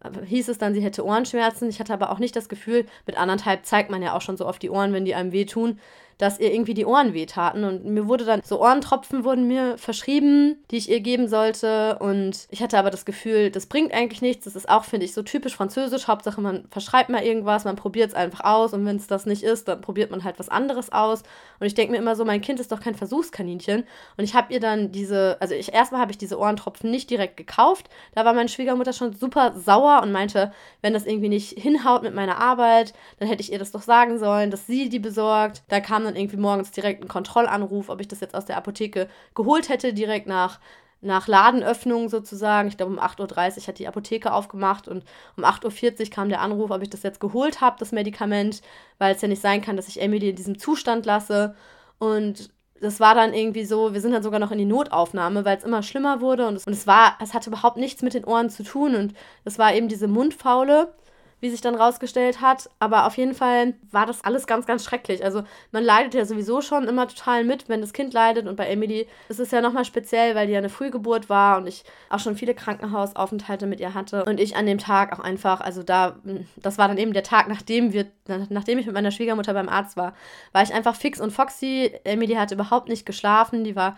Speaker 1: äh, hieß es dann, sie hätte Ohrenschmerzen. Ich hatte aber auch nicht das Gefühl, mit anderthalb zeigt man ja auch schon so oft die Ohren, wenn die einem wehtun dass ihr irgendwie die Ohren wehtaten. Und mir wurde dann so Ohrentropfen wurden mir verschrieben, die ich ihr geben sollte. Und ich hatte aber das Gefühl, das bringt eigentlich nichts. Das ist auch, finde ich, so typisch französisch. Hauptsache, man verschreibt mal irgendwas, man probiert es einfach aus. Und wenn es das nicht ist, dann probiert man halt was anderes aus. Und ich denke mir immer so, mein Kind ist doch kein Versuchskaninchen. Und ich habe ihr dann diese, also ich erstmal habe ich diese Ohrentropfen nicht direkt gekauft. Da war meine Schwiegermutter schon super sauer und meinte, wenn das irgendwie nicht hinhaut mit meiner Arbeit, dann hätte ich ihr das doch sagen sollen, dass sie die besorgt. Da kam dann irgendwie morgens direkt einen Kontrollanruf, ob ich das jetzt aus der Apotheke geholt hätte, direkt nach, nach Ladenöffnung sozusagen. Ich glaube, um 8.30 Uhr hat die Apotheke aufgemacht und um 8.40 Uhr kam der Anruf, ob ich das jetzt geholt habe, das Medikament, weil es ja nicht sein kann, dass ich Emily in diesem Zustand lasse. Und das war dann irgendwie so, wir sind dann sogar noch in die Notaufnahme, weil es immer schlimmer wurde und es, und es war, es hatte überhaupt nichts mit den Ohren zu tun und es war eben diese Mundfaule wie sich dann rausgestellt hat. Aber auf jeden Fall war das alles ganz, ganz schrecklich. Also man leidet ja sowieso schon immer total mit, wenn das Kind leidet. Und bei Emily ist es ja nochmal speziell, weil die ja eine Frühgeburt war und ich auch schon viele Krankenhausaufenthalte mit ihr hatte. Und ich an dem Tag auch einfach, also da, das war dann eben der Tag, nachdem wir, nachdem ich mit meiner Schwiegermutter beim Arzt war, war ich einfach fix und foxy. Emily hatte überhaupt nicht geschlafen. Die war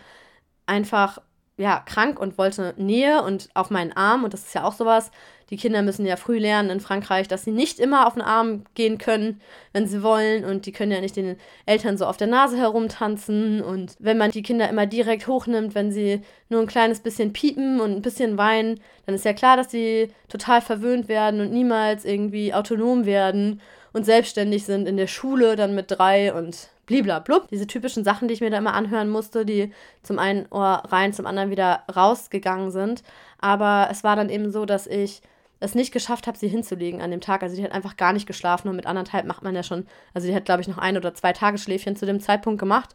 Speaker 1: einfach ja, krank und wollte Nähe und auf meinen Arm. Und das ist ja auch sowas. Die Kinder müssen ja früh lernen in Frankreich, dass sie nicht immer auf den Arm gehen können, wenn sie wollen. Und die können ja nicht den Eltern so auf der Nase herumtanzen. Und wenn man die Kinder immer direkt hochnimmt, wenn sie nur ein kleines bisschen piepen und ein bisschen weinen, dann ist ja klar, dass sie total verwöhnt werden und niemals irgendwie autonom werden und selbstständig sind in der Schule, dann mit drei und bliblablub. Diese typischen Sachen, die ich mir da immer anhören musste, die zum einen Ohr rein, zum anderen wieder rausgegangen sind. Aber es war dann eben so, dass ich es nicht geschafft habe, sie hinzulegen an dem Tag. Also die hat einfach gar nicht geschlafen und mit anderthalb macht man ja schon, also die hat, glaube ich, noch ein oder zwei Tagesschläfchen zu dem Zeitpunkt gemacht.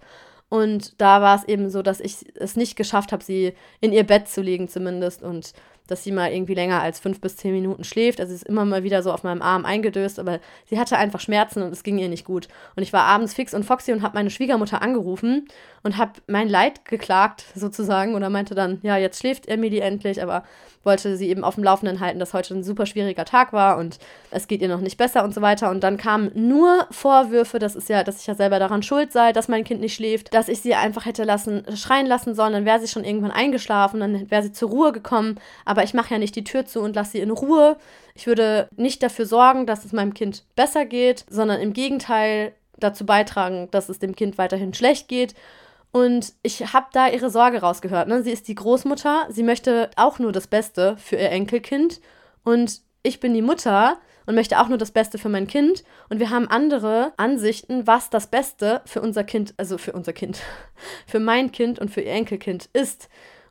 Speaker 1: Und da war es eben so, dass ich es nicht geschafft habe, sie in ihr Bett zu legen zumindest. Und dass sie mal irgendwie länger als fünf bis zehn Minuten schläft. Also sie ist immer mal wieder so auf meinem Arm eingedöst, aber sie hatte einfach Schmerzen und es ging ihr nicht gut. Und ich war abends fix und foxy und habe meine Schwiegermutter angerufen und habe mein Leid geklagt sozusagen oder meinte dann, ja, jetzt schläft Emily endlich, aber wollte sie eben auf dem Laufenden halten, dass heute ein super schwieriger Tag war und es geht ihr noch nicht besser und so weiter. Und dann kamen nur Vorwürfe, das ist ja, dass ich ja selber daran schuld sei, dass mein Kind nicht schläft, dass ich sie einfach hätte lassen, schreien lassen sollen, dann wäre sie schon irgendwann eingeschlafen, dann wäre sie zur Ruhe gekommen. Aber ich mache ja nicht die Tür zu und lasse sie in Ruhe. Ich würde nicht dafür sorgen, dass es meinem Kind besser geht, sondern im Gegenteil dazu beitragen, dass es dem Kind weiterhin schlecht geht. Und ich habe da ihre Sorge rausgehört. Ne? Sie ist die Großmutter, sie möchte auch nur das Beste für ihr Enkelkind. Und ich bin die Mutter und möchte auch nur das Beste für mein Kind. Und wir haben andere Ansichten, was das Beste für unser Kind, also für unser Kind, für mein Kind und für ihr Enkelkind ist.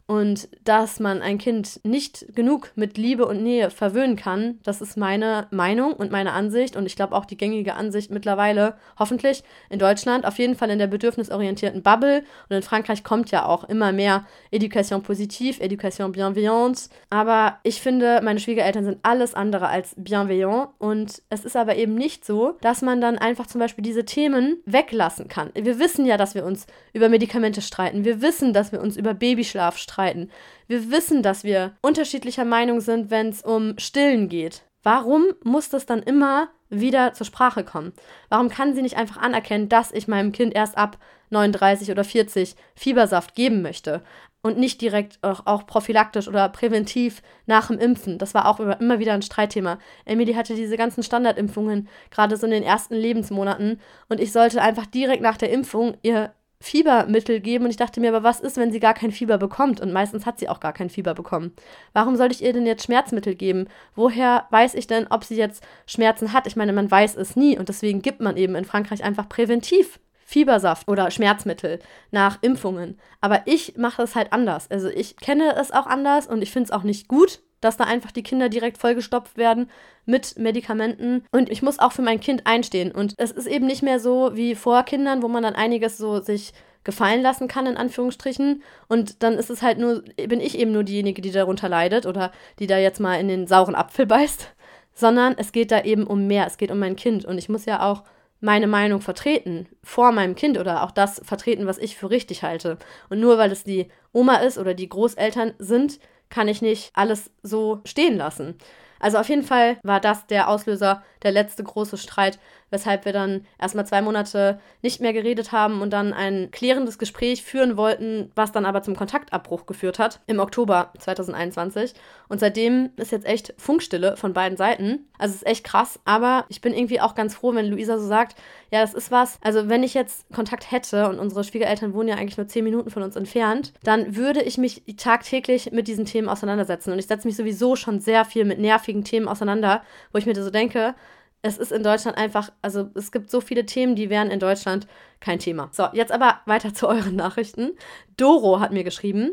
Speaker 1: Und dass man ein Kind nicht genug mit Liebe und Nähe verwöhnen kann, das ist meine Meinung und meine Ansicht und ich glaube auch die gängige Ansicht mittlerweile, hoffentlich in Deutschland, auf jeden Fall in der bedürfnisorientierten Bubble. Und in Frankreich kommt ja auch immer mehr Education positiv, Education bienveillante. Aber ich finde, meine Schwiegereltern sind alles andere als bienveillant und es ist aber eben nicht so, dass man dann einfach zum Beispiel diese Themen weglassen kann. Wir wissen ja, dass wir uns über Medikamente streiten. Wir wissen, dass wir uns über Babyschlaf streiten streiten. Wir wissen, dass wir unterschiedlicher Meinung sind, wenn es um Stillen geht. Warum muss das dann immer wieder zur Sprache kommen? Warum kann sie nicht einfach anerkennen, dass ich meinem Kind erst ab 39 oder 40 Fiebersaft geben möchte? Und nicht direkt auch, auch prophylaktisch oder präventiv nach dem Impfen. Das war auch immer wieder ein Streitthema. Emily hatte diese ganzen Standardimpfungen, gerade so in den ersten Lebensmonaten. Und ich sollte einfach direkt nach der Impfung ihr Fiebermittel geben und ich dachte mir, aber was ist, wenn sie gar kein Fieber bekommt? Und meistens hat sie auch gar kein Fieber bekommen. Warum soll ich ihr denn jetzt Schmerzmittel geben? Woher weiß ich denn, ob sie jetzt Schmerzen hat? Ich meine, man weiß es nie und deswegen gibt man eben in Frankreich einfach präventiv Fiebersaft oder Schmerzmittel nach Impfungen. Aber ich mache es halt anders. Also ich kenne es auch anders und ich finde es auch nicht gut, dass da einfach die Kinder direkt vollgestopft werden mit Medikamenten. Und ich muss auch für mein Kind einstehen. Und es ist eben nicht mehr so wie vor Kindern, wo man dann einiges so sich gefallen lassen kann, in Anführungsstrichen. Und dann ist es halt nur, bin ich eben nur diejenige, die darunter leidet oder die da jetzt mal in den sauren Apfel beißt. Sondern es geht da eben um mehr. Es geht um mein Kind. Und ich muss ja auch meine Meinung vertreten vor meinem Kind oder auch das vertreten, was ich für richtig halte. Und nur weil es die Oma ist oder die Großeltern sind, kann ich nicht alles so stehen lassen. Also auf jeden Fall war das der Auslöser, der letzte große Streit, weshalb wir dann erstmal zwei Monate nicht mehr geredet haben und dann ein klärendes Gespräch führen wollten, was dann aber zum Kontaktabbruch geführt hat im Oktober 2021. Und seitdem ist jetzt echt Funkstille von beiden Seiten. Also es ist echt krass, aber ich bin irgendwie auch ganz froh, wenn Luisa so sagt, ja, das ist was. Also wenn ich jetzt Kontakt hätte und unsere Schwiegereltern wohnen ja eigentlich nur zehn Minuten von uns entfernt, dann würde ich mich tagtäglich mit diesen Themen auseinandersetzen. Und ich setze mich sowieso schon sehr viel mit nervigen Themen auseinander, wo ich mir so denke, es ist in Deutschland einfach, also es gibt so viele Themen, die wären in Deutschland kein Thema. So, jetzt aber weiter zu euren Nachrichten. Doro hat mir geschrieben.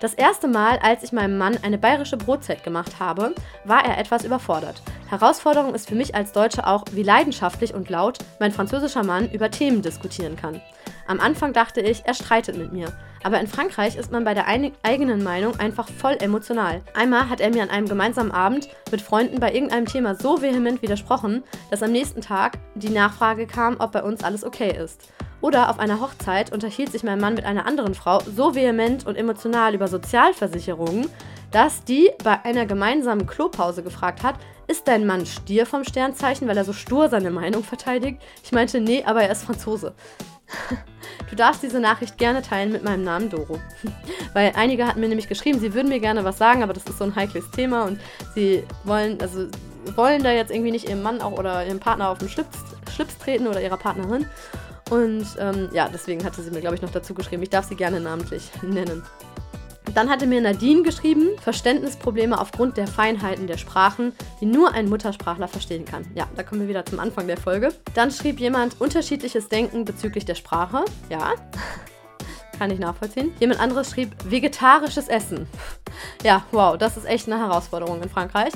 Speaker 1: Das erste Mal, als ich meinem Mann eine bayerische Brotzeit gemacht habe, war er etwas überfordert. Herausforderung ist für mich als Deutsche auch, wie leidenschaftlich und laut mein französischer Mann über Themen diskutieren kann. Am Anfang dachte ich, er streitet mit mir. Aber in Frankreich ist man bei der eigenen Meinung einfach voll emotional. Einmal hat er mir an einem gemeinsamen Abend mit Freunden bei irgendeinem Thema so vehement widersprochen, dass am nächsten Tag die Nachfrage kam, ob bei uns alles okay ist. Oder auf einer Hochzeit unterhielt sich mein Mann mit einer anderen Frau so vehement und emotional über Sozialversicherungen, dass die bei einer gemeinsamen Klopause gefragt hat, ist dein Mann Stier vom Sternzeichen, weil er so stur seine Meinung verteidigt? Ich meinte, nee, aber er ist Franzose. Du darfst diese Nachricht gerne teilen mit meinem Namen Doro. Weil einige hatten mir nämlich geschrieben, sie würden mir gerne was sagen, aber das ist so ein heikles Thema und sie wollen, also wollen da jetzt irgendwie nicht ihrem Mann auch oder ihrem Partner auf den Schlips, Schlips treten oder ihrer Partnerin. Und ähm, ja, deswegen hatte sie mir, glaube ich, noch dazu geschrieben, ich darf sie gerne namentlich nennen. Dann hatte mir Nadine geschrieben, Verständnisprobleme aufgrund der Feinheiten der Sprachen, die nur ein Muttersprachler verstehen kann. Ja, da kommen wir wieder zum Anfang der Folge. Dann schrieb jemand unterschiedliches Denken bezüglich der Sprache. Ja, kann ich nachvollziehen. Jemand anderes schrieb vegetarisches Essen. Ja, wow, das ist echt eine Herausforderung in Frankreich.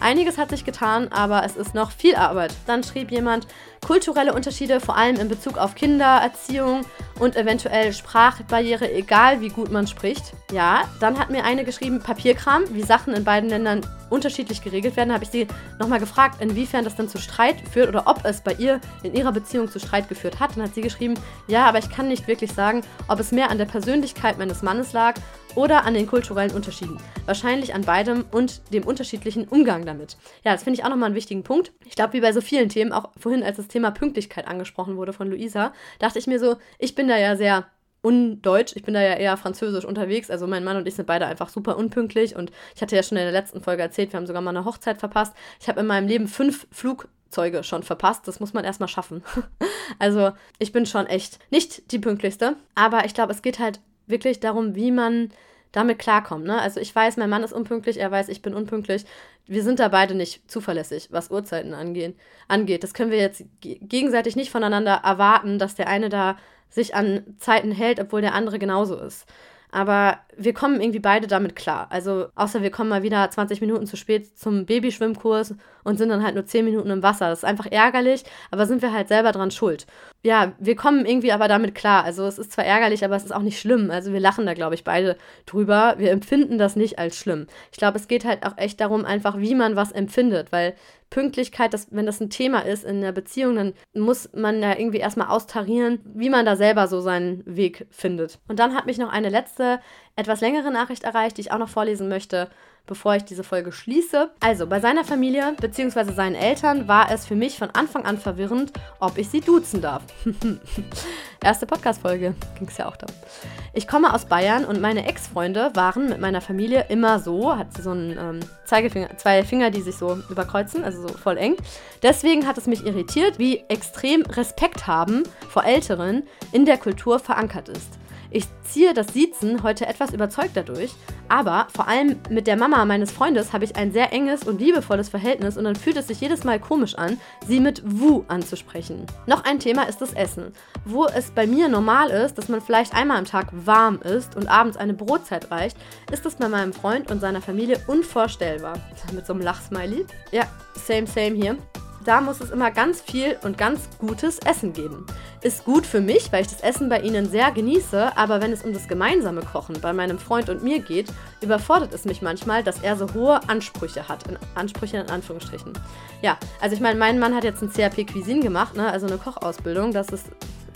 Speaker 1: Einiges hat sich getan, aber es ist noch viel Arbeit. Dann schrieb jemand, kulturelle Unterschiede, vor allem in Bezug auf Kindererziehung und eventuell Sprachbarriere, egal wie gut man spricht. Ja, dann hat mir eine geschrieben, Papierkram, wie Sachen in beiden Ländern unterschiedlich geregelt werden. Habe ich sie nochmal gefragt, inwiefern das dann zu Streit führt oder ob es bei ihr in ihrer Beziehung zu Streit geführt hat. Dann hat sie geschrieben, ja, aber ich kann nicht wirklich sagen, ob es mehr an der Persönlichkeit meines Mannes lag oder an den kulturellen Unterschieden. Wahrscheinlich an beidem und dem unterschiedlichen Umgang damit. Ja, das finde ich auch nochmal einen wichtigen Punkt. Ich glaube, wie bei so vielen Themen, auch vorhin, als das Thema Pünktlichkeit angesprochen wurde von Luisa, dachte ich mir so, ich bin da ja sehr undeutsch. Ich bin da ja eher französisch unterwegs. Also mein Mann und ich sind beide einfach super unpünktlich. Und ich hatte ja schon in der letzten Folge erzählt, wir haben sogar mal eine Hochzeit verpasst. Ich habe in meinem Leben fünf Flugzeuge schon verpasst. Das muss man erstmal schaffen. also ich bin schon echt nicht die pünktlichste. Aber ich glaube, es geht halt wirklich darum, wie man damit klarkommt. Ne? Also ich weiß, mein Mann ist unpünktlich, er weiß, ich bin unpünktlich. Wir sind da beide nicht zuverlässig, was Uhrzeiten angehen, angeht. Das können wir jetzt gegenseitig nicht voneinander erwarten, dass der eine da sich an Zeiten hält, obwohl der andere genauso ist. Aber wir kommen irgendwie beide damit klar. Also, außer wir kommen mal wieder 20 Minuten zu spät zum Babyschwimmkurs und sind dann halt nur 10 Minuten im Wasser. Das ist einfach ärgerlich, aber sind wir halt selber dran schuld. Ja, wir kommen irgendwie aber damit klar. Also, es ist zwar ärgerlich, aber es ist auch nicht schlimm. Also, wir lachen da, glaube ich, beide drüber. Wir empfinden das nicht als schlimm. Ich glaube, es geht halt auch echt darum, einfach, wie man was empfindet, weil Pünktlichkeit, das, wenn das ein Thema ist in der Beziehung, dann muss man da irgendwie erstmal austarieren, wie man da selber so seinen Weg findet. Und dann hat mich noch eine letzte, etwas längere Nachricht erreicht, die ich auch noch vorlesen möchte bevor ich diese Folge schließe. Also, bei seiner Familie bzw. seinen Eltern war es für mich von Anfang an verwirrend, ob ich sie duzen darf. Erste Podcast-Folge ging es ja auch darum. Ich komme aus Bayern und meine Ex-Freunde waren mit meiner Familie immer so, hat sie so einen ähm, Zeigefinger, zwei Finger, die sich so überkreuzen, also so voll eng. Deswegen hat es mich irritiert, wie extrem Respekt haben vor Älteren in der Kultur verankert ist. Ich ziehe das Siezen heute etwas überzeugt dadurch, aber vor allem mit der Mama meines Freundes habe ich ein sehr enges und liebevolles Verhältnis und dann fühlt es sich jedes Mal komisch an, sie mit Wu anzusprechen. Noch ein Thema ist das Essen. Wo es bei mir normal ist, dass man vielleicht einmal am Tag warm isst und abends eine Brotzeit reicht, ist es bei meinem Freund und seiner Familie unvorstellbar. Mit so einem Lachsmiley. Ja, same, same hier da muss es immer ganz viel und ganz gutes Essen geben. Ist gut für mich, weil ich das Essen bei ihnen sehr genieße, aber wenn es um das gemeinsame Kochen bei meinem Freund und mir geht, überfordert es mich manchmal, dass er so hohe Ansprüche hat. In Ansprüche in Anführungsstrichen. Ja, also ich meine, mein Mann hat jetzt ein CAP Cuisine gemacht, ne, also eine Kochausbildung. Das ist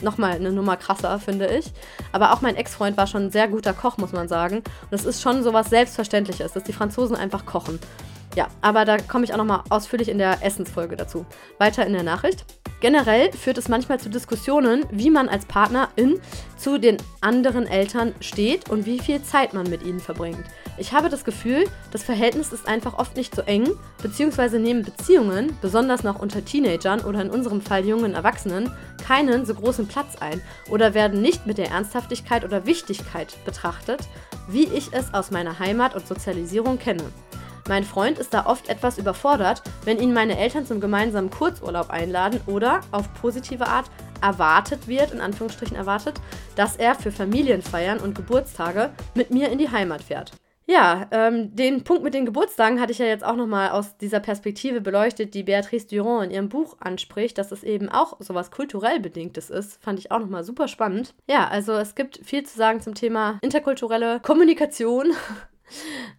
Speaker 1: nochmal eine Nummer krasser, finde ich. Aber auch mein Ex-Freund war schon ein sehr guter Koch, muss man sagen. Und das ist schon so was Selbstverständliches, dass die Franzosen einfach kochen. Ja, aber da komme ich auch nochmal ausführlich in der Essensfolge dazu. Weiter in der Nachricht. Generell führt es manchmal zu Diskussionen, wie man als Partnerin zu den anderen Eltern steht und wie viel Zeit man mit ihnen verbringt. Ich habe das Gefühl, das Verhältnis ist einfach oft nicht so eng, beziehungsweise nehmen Beziehungen, besonders noch unter Teenagern oder in unserem Fall jungen Erwachsenen, keinen so großen Platz ein oder werden nicht mit der Ernsthaftigkeit oder Wichtigkeit betrachtet, wie ich es aus meiner Heimat und Sozialisierung kenne. Mein Freund ist da oft etwas überfordert, wenn ihn meine Eltern zum gemeinsamen Kurzurlaub einladen oder auf positive Art erwartet wird, in Anführungsstrichen erwartet, dass er für Familienfeiern und Geburtstage mit mir in die Heimat fährt. Ja, ähm, den Punkt mit den Geburtstagen hatte ich ja jetzt auch nochmal aus dieser Perspektive beleuchtet, die Beatrice Durand in ihrem Buch anspricht, dass es eben auch sowas kulturell Bedingtes ist. Fand ich auch nochmal super spannend. Ja, also es gibt viel zu sagen zum Thema interkulturelle Kommunikation.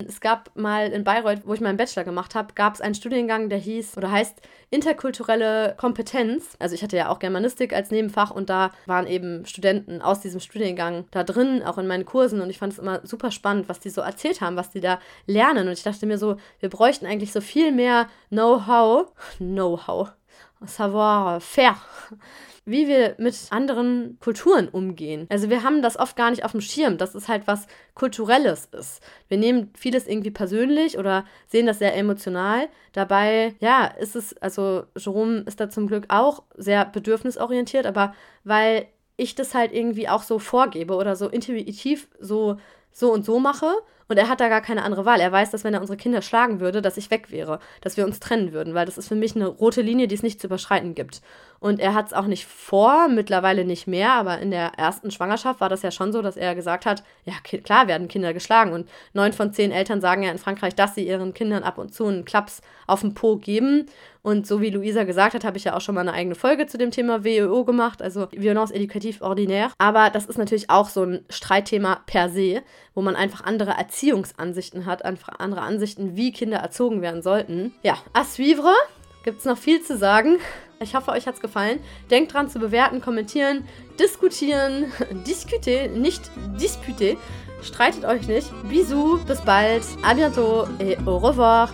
Speaker 1: Es gab mal in Bayreuth, wo ich meinen Bachelor gemacht habe, gab es einen Studiengang, der hieß oder heißt interkulturelle Kompetenz. Also ich hatte ja auch Germanistik als Nebenfach und da waren eben Studenten aus diesem Studiengang da drin, auch in meinen Kursen. Und ich fand es immer super spannend, was die so erzählt haben, was die da lernen. Und ich dachte mir so, wir bräuchten eigentlich so viel mehr Know-how, Know-how, Savoir-faire wie wir mit anderen Kulturen umgehen. Also wir haben das oft gar nicht auf dem Schirm, dass es halt was Kulturelles ist. Wir nehmen vieles irgendwie persönlich oder sehen das sehr emotional. Dabei, ja, ist es, also Jerome ist da zum Glück auch sehr bedürfnisorientiert, aber weil ich das halt irgendwie auch so vorgebe oder so intuitiv so, so und so mache und er hat da gar keine andere Wahl. Er weiß, dass wenn er unsere Kinder schlagen würde, dass ich weg wäre, dass wir uns trennen würden, weil das ist für mich eine rote Linie, die es nicht zu überschreiten gibt. Und er hat es auch nicht vor, mittlerweile nicht mehr, aber in der ersten Schwangerschaft war das ja schon so, dass er gesagt hat, ja klar werden Kinder geschlagen. Und neun von zehn Eltern sagen ja in Frankreich, dass sie ihren Kindern ab und zu einen Klaps auf den Po geben. Und so wie Luisa gesagt hat, habe ich ja auch schon mal eine eigene Folge zu dem Thema WEO gemacht, also Violence éducative ordinaire. Aber das ist natürlich auch so ein Streitthema per se, wo man einfach andere Erziehungsansichten hat, einfach andere Ansichten, wie Kinder erzogen werden sollten. Ja, à suivre. Gibt es noch viel zu sagen. Ich hoffe, euch hat es gefallen. Denkt dran zu bewerten, kommentieren, diskutieren, discuter, nicht disputer. Streitet euch nicht. Bisous, bis bald, à bientôt et au revoir.